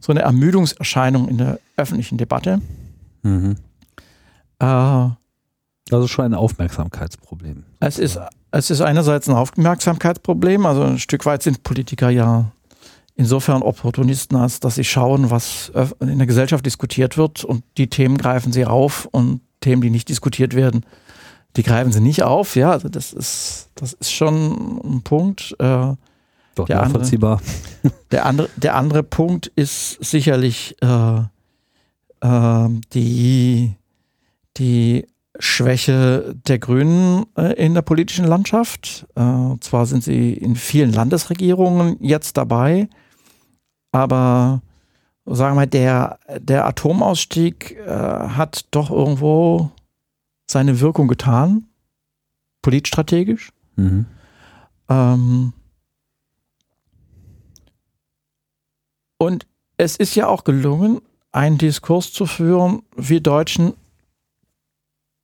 so eine Ermüdungserscheinung in der öffentlichen Debatte. Mhm. Äh, also schon ein Aufmerksamkeitsproblem. Es ist, es ist einerseits ein Aufmerksamkeitsproblem, also ein Stück weit sind Politiker ja insofern Opportunisten, als dass sie schauen, was in der Gesellschaft diskutiert wird und die Themen greifen sie auf und Themen, die nicht diskutiert werden, die greifen sie nicht auf. Ja, also das ist, das ist schon ein Punkt. Äh, Doch der nachvollziehbar. Andere, der, andere, der andere Punkt ist sicherlich äh, äh, die, die Schwäche der Grünen äh, in der politischen Landschaft. Äh, zwar sind sie in vielen Landesregierungen jetzt dabei, aber sagen wir mal, der, der Atomausstieg äh, hat doch irgendwo seine Wirkung getan, politstrategisch. Mhm. Ähm, und es ist ja auch gelungen, einen Diskurs zu führen, wir Deutschen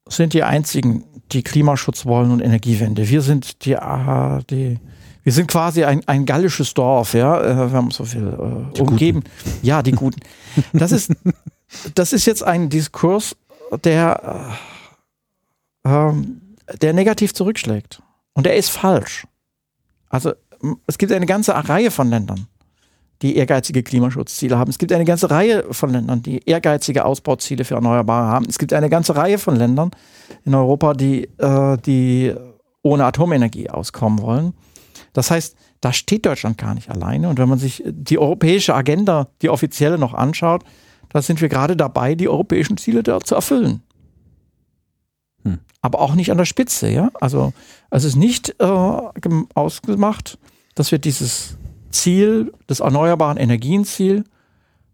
sind die einzigen, die Klimaschutz wollen und Energiewende. Wir sind die, die wir sind quasi ein, ein gallisches Dorf, ja. Äh, wir haben so viel äh, umgeben. Guten. Ja, die Guten. Das ist, das ist jetzt ein Diskurs, der, äh, ähm, der negativ zurückschlägt. Und der ist falsch. Also es gibt eine ganze Reihe von Ländern, die ehrgeizige Klimaschutzziele haben. Es gibt eine ganze Reihe von Ländern, die ehrgeizige Ausbauziele für Erneuerbare haben. Es gibt eine ganze Reihe von Ländern in Europa, die, äh, die ohne Atomenergie auskommen wollen. Das heißt, da steht Deutschland gar nicht alleine. Und wenn man sich die europäische Agenda, die offizielle noch anschaut, da sind wir gerade dabei, die europäischen Ziele dort zu erfüllen. Hm. Aber auch nicht an der Spitze, ja. Also es ist nicht äh, ausgemacht, dass wir dieses Ziel, das erneuerbaren Energienziel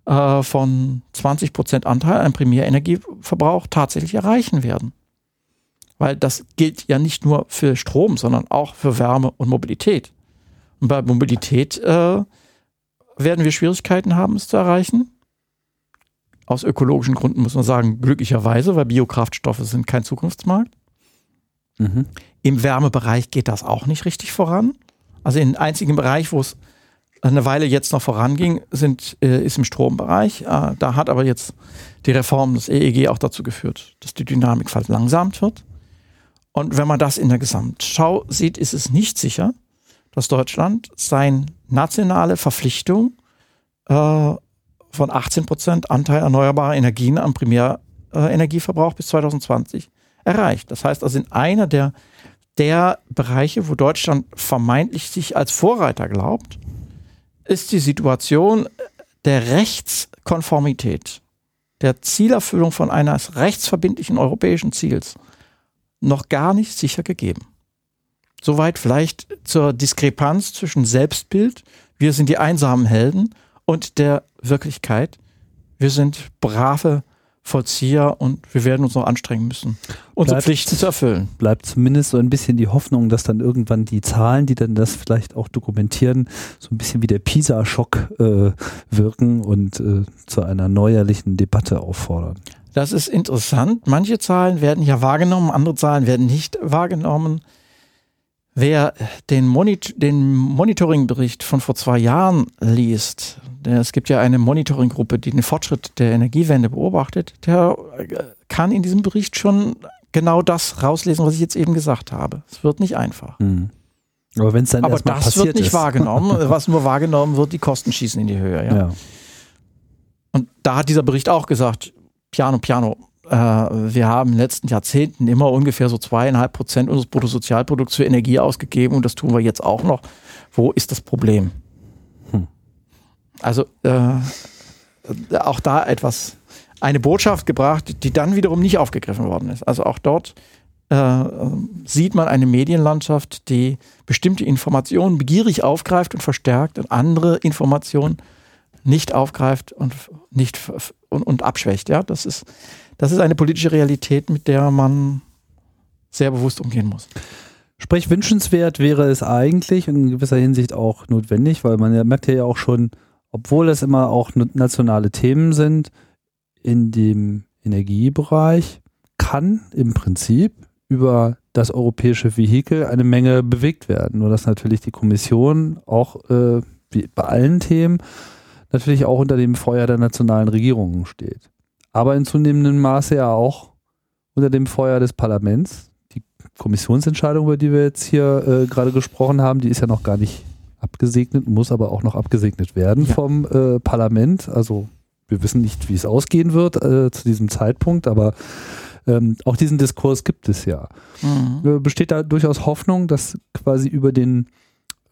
äh, von 20 Prozent Anteil an Primärenergieverbrauch tatsächlich erreichen werden. Weil das gilt ja nicht nur für Strom, sondern auch für Wärme und Mobilität. Und bei Mobilität äh, werden wir Schwierigkeiten haben, es zu erreichen. Aus ökologischen Gründen muss man sagen, glücklicherweise, weil Biokraftstoffe sind kein Zukunftsmarkt. Mhm. Im Wärmebereich geht das auch nicht richtig voran. Also im einzigen Bereich, wo es eine Weile jetzt noch voranging, sind, äh, ist im Strombereich. Äh, da hat aber jetzt die Reform des EEG auch dazu geführt, dass die Dynamik verlangsamt wird. Und wenn man das in der Gesamtschau sieht, ist es nicht sicher, dass Deutschland seine nationale Verpflichtung äh, von 18 Prozent Anteil erneuerbarer Energien am Primärenergieverbrauch bis 2020 erreicht. Das heißt also in einer der, der Bereiche, wo Deutschland vermeintlich sich als Vorreiter glaubt, ist die Situation der Rechtskonformität, der Zielerfüllung von eines rechtsverbindlichen europäischen Ziels noch gar nicht sicher gegeben. Soweit vielleicht zur Diskrepanz zwischen Selbstbild, wir sind die einsamen Helden, und der Wirklichkeit. Wir sind brave Vollzieher und wir werden uns noch anstrengen müssen, unsere bleibt, Pflichten zu erfüllen. Bleibt zumindest so ein bisschen die Hoffnung, dass dann irgendwann die Zahlen, die dann das vielleicht auch dokumentieren, so ein bisschen wie der PISA-Schock äh, wirken und äh, zu einer neuerlichen Debatte auffordern. Das ist interessant. Manche Zahlen werden ja wahrgenommen, andere Zahlen werden nicht wahrgenommen. Wer den, Monit den Monitoringbericht von vor zwei Jahren liest, es gibt ja eine Monitoringgruppe, die den Fortschritt der Energiewende beobachtet, der äh, kann in diesem Bericht schon genau das rauslesen, was ich jetzt eben gesagt habe. Es wird nicht einfach. Mhm. Aber wenn es dann Aber das wird nicht ist. wahrgenommen. Was nur wahrgenommen wird, die Kosten schießen in die Höhe. Ja. ja. Und da hat dieser Bericht auch gesagt, Piano, Piano, äh, wir haben in den letzten Jahrzehnten immer ungefähr so zweieinhalb Prozent unseres Bruttosozialprodukts für Energie ausgegeben und das tun wir jetzt auch noch. Wo ist das Problem? Also äh, auch da etwas, eine Botschaft gebracht, die dann wiederum nicht aufgegriffen worden ist. Also auch dort äh, sieht man eine Medienlandschaft, die bestimmte Informationen begierig aufgreift und verstärkt und andere Informationen nicht aufgreift und nicht und, und abschwächt. Ja, das ist, das ist eine politische Realität, mit der man sehr bewusst umgehen muss. Sprich, wünschenswert wäre es eigentlich und in gewisser Hinsicht auch notwendig, weil man ja merkt ja auch schon, obwohl es immer auch nationale Themen sind, in dem Energiebereich kann im Prinzip über das europäische Vehikel eine Menge bewegt werden. Nur dass natürlich die Kommission auch äh, wie bei allen Themen natürlich auch unter dem Feuer der nationalen Regierungen steht. Aber in zunehmendem Maße ja auch unter dem Feuer des Parlaments. Die Kommissionsentscheidung, über die wir jetzt hier äh, gerade gesprochen haben, die ist ja noch gar nicht abgesegnet, muss aber auch noch abgesegnet werden ja. vom äh, Parlament. Also wir wissen nicht, wie es ausgehen wird äh, zu diesem Zeitpunkt, aber ähm, auch diesen Diskurs gibt es ja. Mhm. Äh, besteht da durchaus Hoffnung, dass quasi über den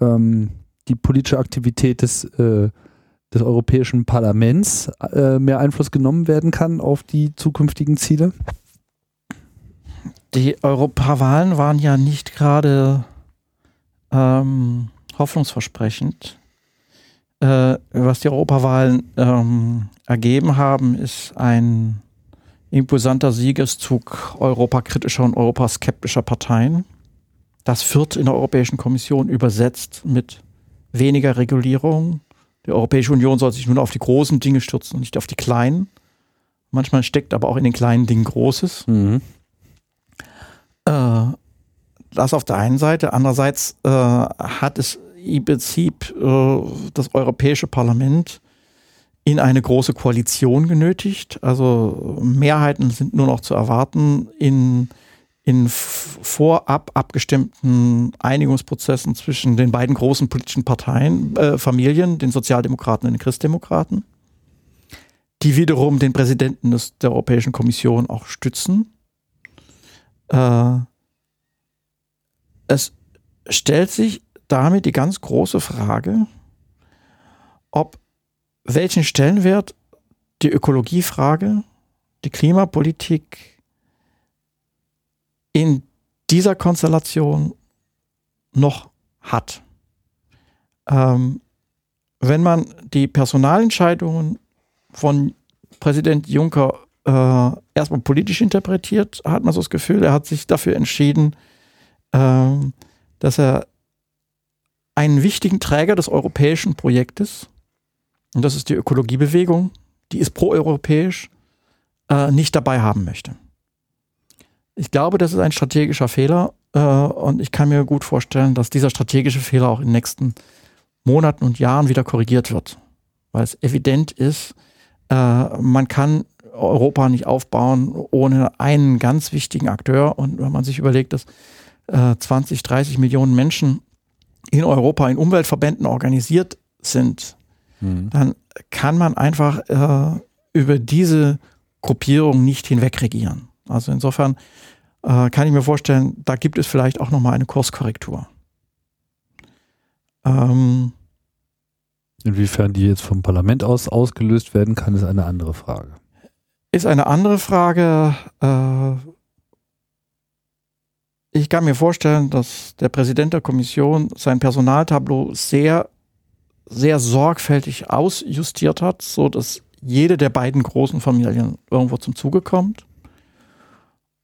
ähm, die politische Aktivität des, äh, des Europäischen Parlaments äh, mehr Einfluss genommen werden kann auf die zukünftigen Ziele? Die Europawahlen waren ja nicht gerade ähm, hoffnungsversprechend. Äh, was die Europawahlen ähm, ergeben haben, ist ein imposanter Siegeszug europakritischer und europaskeptischer Parteien. Das wird in der Europäischen Kommission übersetzt mit weniger Regulierung. Die Europäische Union soll sich nun auf die großen Dinge stürzen und nicht auf die kleinen. Manchmal steckt aber auch in den kleinen Dingen Großes. Mhm. Äh, das auf der einen Seite. Andererseits äh, hat es im Prinzip äh, das Europäische Parlament in eine große Koalition genötigt. Also Mehrheiten sind nur noch zu erwarten in, in vorab abgestimmten Einigungsprozessen zwischen den beiden großen politischen Parteien, äh, Familien, den Sozialdemokraten und den Christdemokraten, die wiederum den Präsidenten des, der Europäischen Kommission auch stützen. Äh, es stellt sich damit die ganz große Frage, ob welchen Stellenwert die Ökologiefrage, die Klimapolitik in dieser Konstellation noch hat. Ähm, wenn man die Personalentscheidungen von Präsident Juncker äh, erstmal politisch interpretiert, hat man so das Gefühl, er hat sich dafür entschieden, ähm, dass er einen wichtigen Träger des europäischen Projektes, und das ist die Ökologiebewegung, die ist proeuropäisch, äh, nicht dabei haben möchte. Ich glaube, das ist ein strategischer Fehler äh, und ich kann mir gut vorstellen, dass dieser strategische Fehler auch in den nächsten Monaten und Jahren wieder korrigiert wird, weil es evident ist, äh, man kann Europa nicht aufbauen ohne einen ganz wichtigen Akteur und wenn man sich überlegt, dass 20, äh, 30 Millionen Menschen in Europa in Umweltverbänden organisiert sind, mhm. dann kann man einfach äh, über diese Gruppierung nicht hinwegregieren. Also insofern äh, kann ich mir vorstellen, da gibt es vielleicht auch nochmal eine Kurskorrektur. Ähm, Inwiefern die jetzt vom Parlament aus ausgelöst werden kann, ist eine andere Frage. Ist eine andere Frage. Äh, ich kann mir vorstellen, dass der Präsident der Kommission sein Personaltableau sehr, sehr sorgfältig ausjustiert hat, so dass jede der beiden großen Familien irgendwo zum Zuge kommt.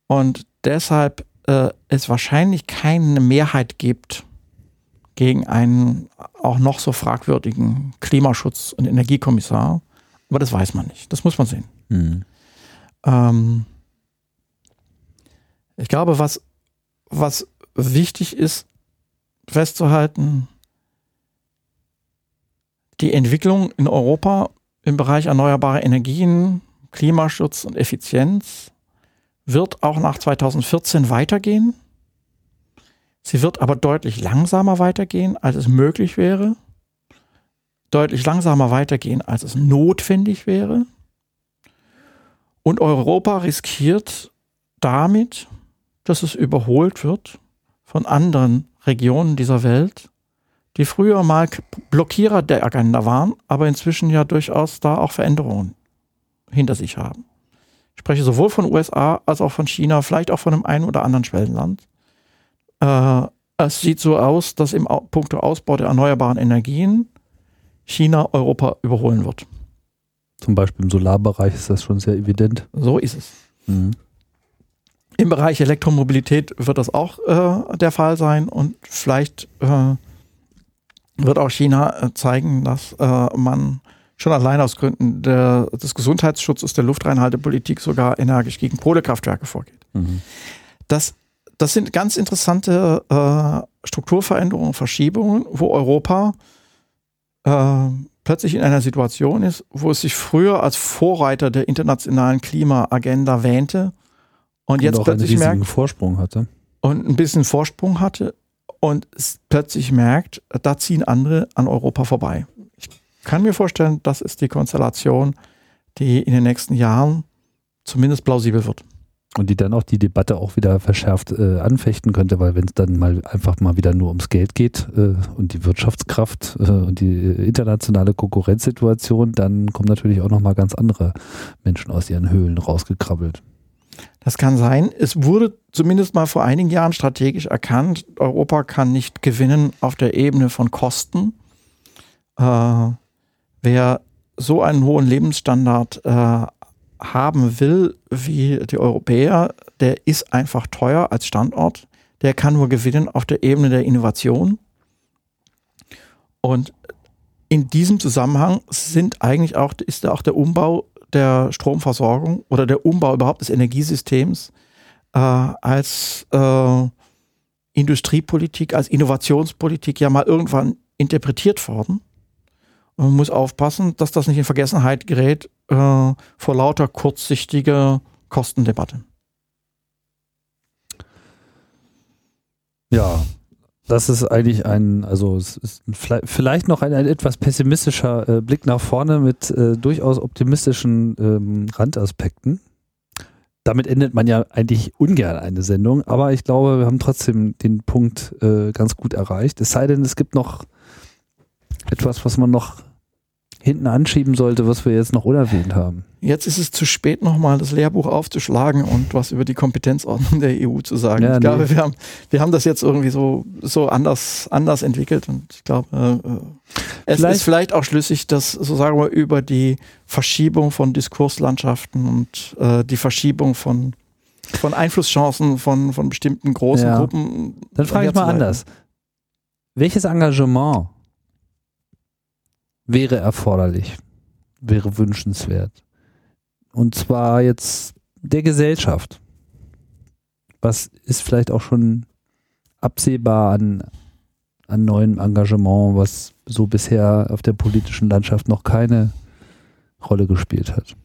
Und deshalb äh, es wahrscheinlich keine Mehrheit gibt gegen einen auch noch so fragwürdigen Klimaschutz- und Energiekommissar. Aber das weiß man nicht. Das muss man sehen. Mhm. Ähm, ich glaube, was was wichtig ist festzuhalten, die Entwicklung in Europa im Bereich erneuerbare Energien, Klimaschutz und Effizienz wird auch nach 2014 weitergehen. Sie wird aber deutlich langsamer weitergehen, als es möglich wäre. Deutlich langsamer weitergehen, als es notwendig wäre. Und Europa riskiert damit, dass es überholt wird von anderen Regionen dieser Welt, die früher mal Blockierer der Agenda waren, aber inzwischen ja durchaus da auch Veränderungen hinter sich haben. Ich spreche sowohl von USA als auch von China, vielleicht auch von einem einen oder anderen Schwellenland. Äh, es sieht so aus, dass im puncto Ausbau der erneuerbaren Energien China Europa überholen wird. Zum Beispiel im Solarbereich ist das schon sehr evident. So ist es. Mhm. Im Bereich Elektromobilität wird das auch äh, der Fall sein und vielleicht äh, wird auch China äh, zeigen, dass äh, man schon allein aus Gründen der, des Gesundheitsschutzes, der Luftreinhaltepolitik sogar energisch gegen Kohlekraftwerke vorgeht. Mhm. Das, das sind ganz interessante äh, Strukturveränderungen, Verschiebungen, wo Europa äh, plötzlich in einer Situation ist, wo es sich früher als Vorreiter der internationalen Klimaagenda wähnte und, jetzt plötzlich merkt, Vorsprung hatte. Und ein bisschen Vorsprung hatte und plötzlich merkt, da ziehen andere an Europa vorbei. Ich kann mir vorstellen, das ist die Konstellation, die in den nächsten Jahren zumindest plausibel wird. Und die dann auch die Debatte auch wieder verschärft äh, anfechten könnte, weil wenn es dann mal einfach mal wieder nur ums Geld geht äh, und die Wirtschaftskraft äh, und die äh, internationale Konkurrenzsituation, dann kommen natürlich auch nochmal ganz andere Menschen aus ihren Höhlen rausgekrabbelt. Das kann sein. Es wurde zumindest mal vor einigen Jahren strategisch erkannt, Europa kann nicht gewinnen auf der Ebene von Kosten. Äh, wer so einen hohen Lebensstandard äh, haben will wie die Europäer, der ist einfach teuer als Standort. Der kann nur gewinnen auf der Ebene der Innovation. Und in diesem Zusammenhang sind eigentlich auch, ist auch der Umbau der Stromversorgung oder der Umbau überhaupt des Energiesystems äh, als äh, Industriepolitik, als Innovationspolitik ja mal irgendwann interpretiert worden. Und man muss aufpassen, dass das nicht in Vergessenheit gerät äh, vor lauter kurzsichtiger Kostendebatte. Ja, das ist eigentlich ein, also es ist vielleicht noch ein, ein etwas pessimistischer äh, Blick nach vorne mit äh, durchaus optimistischen ähm, Randaspekten. Damit endet man ja eigentlich ungern eine Sendung, aber ich glaube, wir haben trotzdem den Punkt äh, ganz gut erreicht. Es sei denn, es gibt noch etwas, was man noch hinten anschieben sollte, was wir jetzt noch unerwähnt haben. Jetzt ist es zu spät, nochmal das Lehrbuch aufzuschlagen und was über die Kompetenzordnung der EU zu sagen. Ja, ich nee. glaube, wir haben, wir haben das jetzt irgendwie so, so anders, anders entwickelt und ich glaube, äh, es vielleicht. ist vielleicht auch schlüssig, dass, so sagen wir, über die Verschiebung von Diskurslandschaften und äh, die Verschiebung von, von Einflusschancen von, von bestimmten großen ja. Gruppen. Dann frage ich mal anders. Welches Engagement wäre erforderlich, wäre wünschenswert. Und zwar jetzt der Gesellschaft. Was ist vielleicht auch schon absehbar an, an neuem Engagement, was so bisher auf der politischen Landschaft noch keine Rolle gespielt hat?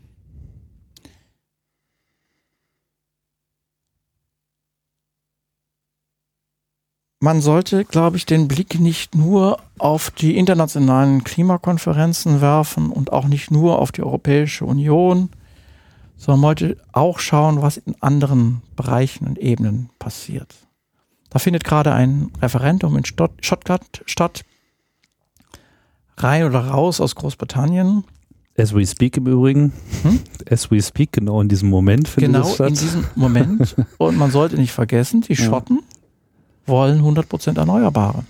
Man sollte, glaube ich, den Blick nicht nur auf die internationalen Klimakonferenzen werfen und auch nicht nur auf die Europäische Union, sondern man sollte auch schauen, was in anderen Bereichen und Ebenen passiert. Da findet gerade ein Referendum in Schottland statt, rein oder raus aus Großbritannien. As we speak im Übrigen. Hm? As we speak, genau in diesem Moment findet genau statt. Genau in diesem Moment. Und man sollte nicht vergessen, die Schotten ja wollen 100% Erneuerbare.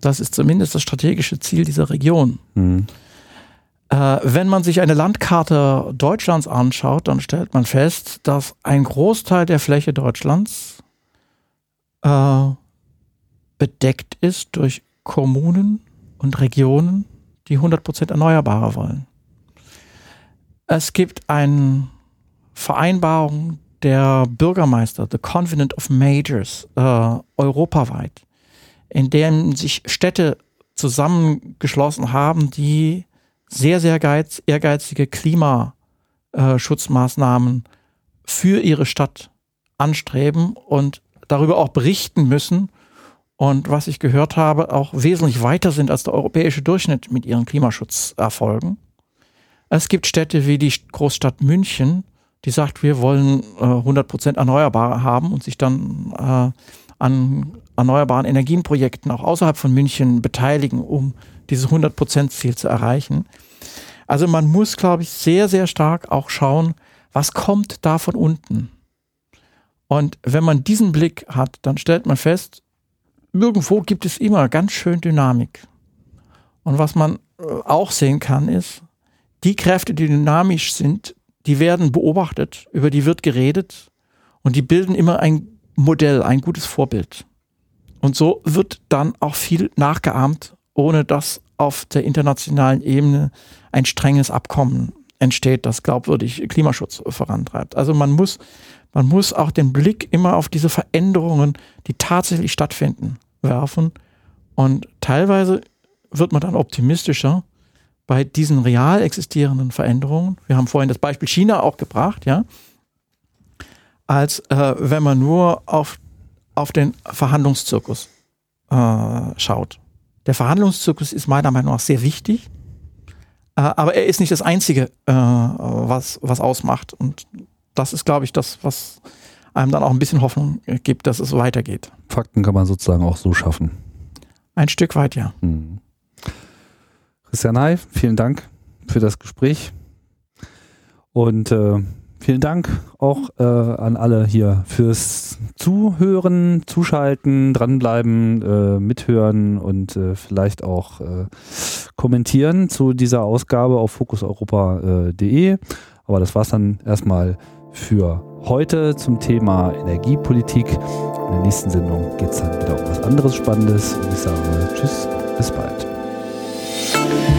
Das ist zumindest das strategische Ziel dieser Region. Mhm. Äh, wenn man sich eine Landkarte Deutschlands anschaut, dann stellt man fest, dass ein Großteil der Fläche Deutschlands äh, bedeckt ist durch Kommunen und Regionen, die 100% Erneuerbare wollen. Es gibt eine Vereinbarung der Bürgermeister, The Convenant of Majors, äh, europaweit, in dem sich Städte zusammengeschlossen haben, die sehr, sehr geiz, ehrgeizige Klimaschutzmaßnahmen für ihre Stadt anstreben und darüber auch berichten müssen und was ich gehört habe, auch wesentlich weiter sind als der europäische Durchschnitt mit ihren Klimaschutzerfolgen. Es gibt Städte wie die Großstadt München, die sagt, wir wollen äh, 100% Erneuerbare haben und sich dann äh, an erneuerbaren Energienprojekten auch außerhalb von München beteiligen, um dieses 100%-Ziel zu erreichen. Also man muss, glaube ich, sehr, sehr stark auch schauen, was kommt da von unten. Und wenn man diesen Blick hat, dann stellt man fest, irgendwo gibt es immer ganz schön Dynamik. Und was man äh, auch sehen kann, ist, die Kräfte, die dynamisch sind, die werden beobachtet, über die wird geredet und die bilden immer ein Modell, ein gutes Vorbild. Und so wird dann auch viel nachgeahmt, ohne dass auf der internationalen Ebene ein strenges Abkommen entsteht, das glaubwürdig Klimaschutz vorantreibt. Also man muss, man muss auch den Blick immer auf diese Veränderungen, die tatsächlich stattfinden, werfen. Und teilweise wird man dann optimistischer, bei diesen real existierenden Veränderungen, wir haben vorhin das Beispiel China auch gebracht, ja, als äh, wenn man nur auf, auf den Verhandlungszirkus äh, schaut. Der Verhandlungszirkus ist meiner Meinung nach sehr wichtig, äh, aber er ist nicht das Einzige, äh, was, was ausmacht. Und das ist, glaube ich, das, was einem dann auch ein bisschen Hoffnung gibt, dass es weitergeht. Fakten kann man sozusagen auch so schaffen. Ein Stück weit, ja. Hm. Christian Hay, vielen Dank für das Gespräch. Und äh, vielen Dank auch äh, an alle hier fürs Zuhören, Zuschalten, dranbleiben, äh, mithören und äh, vielleicht auch äh, kommentieren zu dieser Ausgabe auf fokuseuropa.de. Aber das war's dann erstmal für heute zum Thema Energiepolitik. In der nächsten Sendung geht es dann wieder um was anderes Spannendes. Und ich sage Tschüss, bis bald. you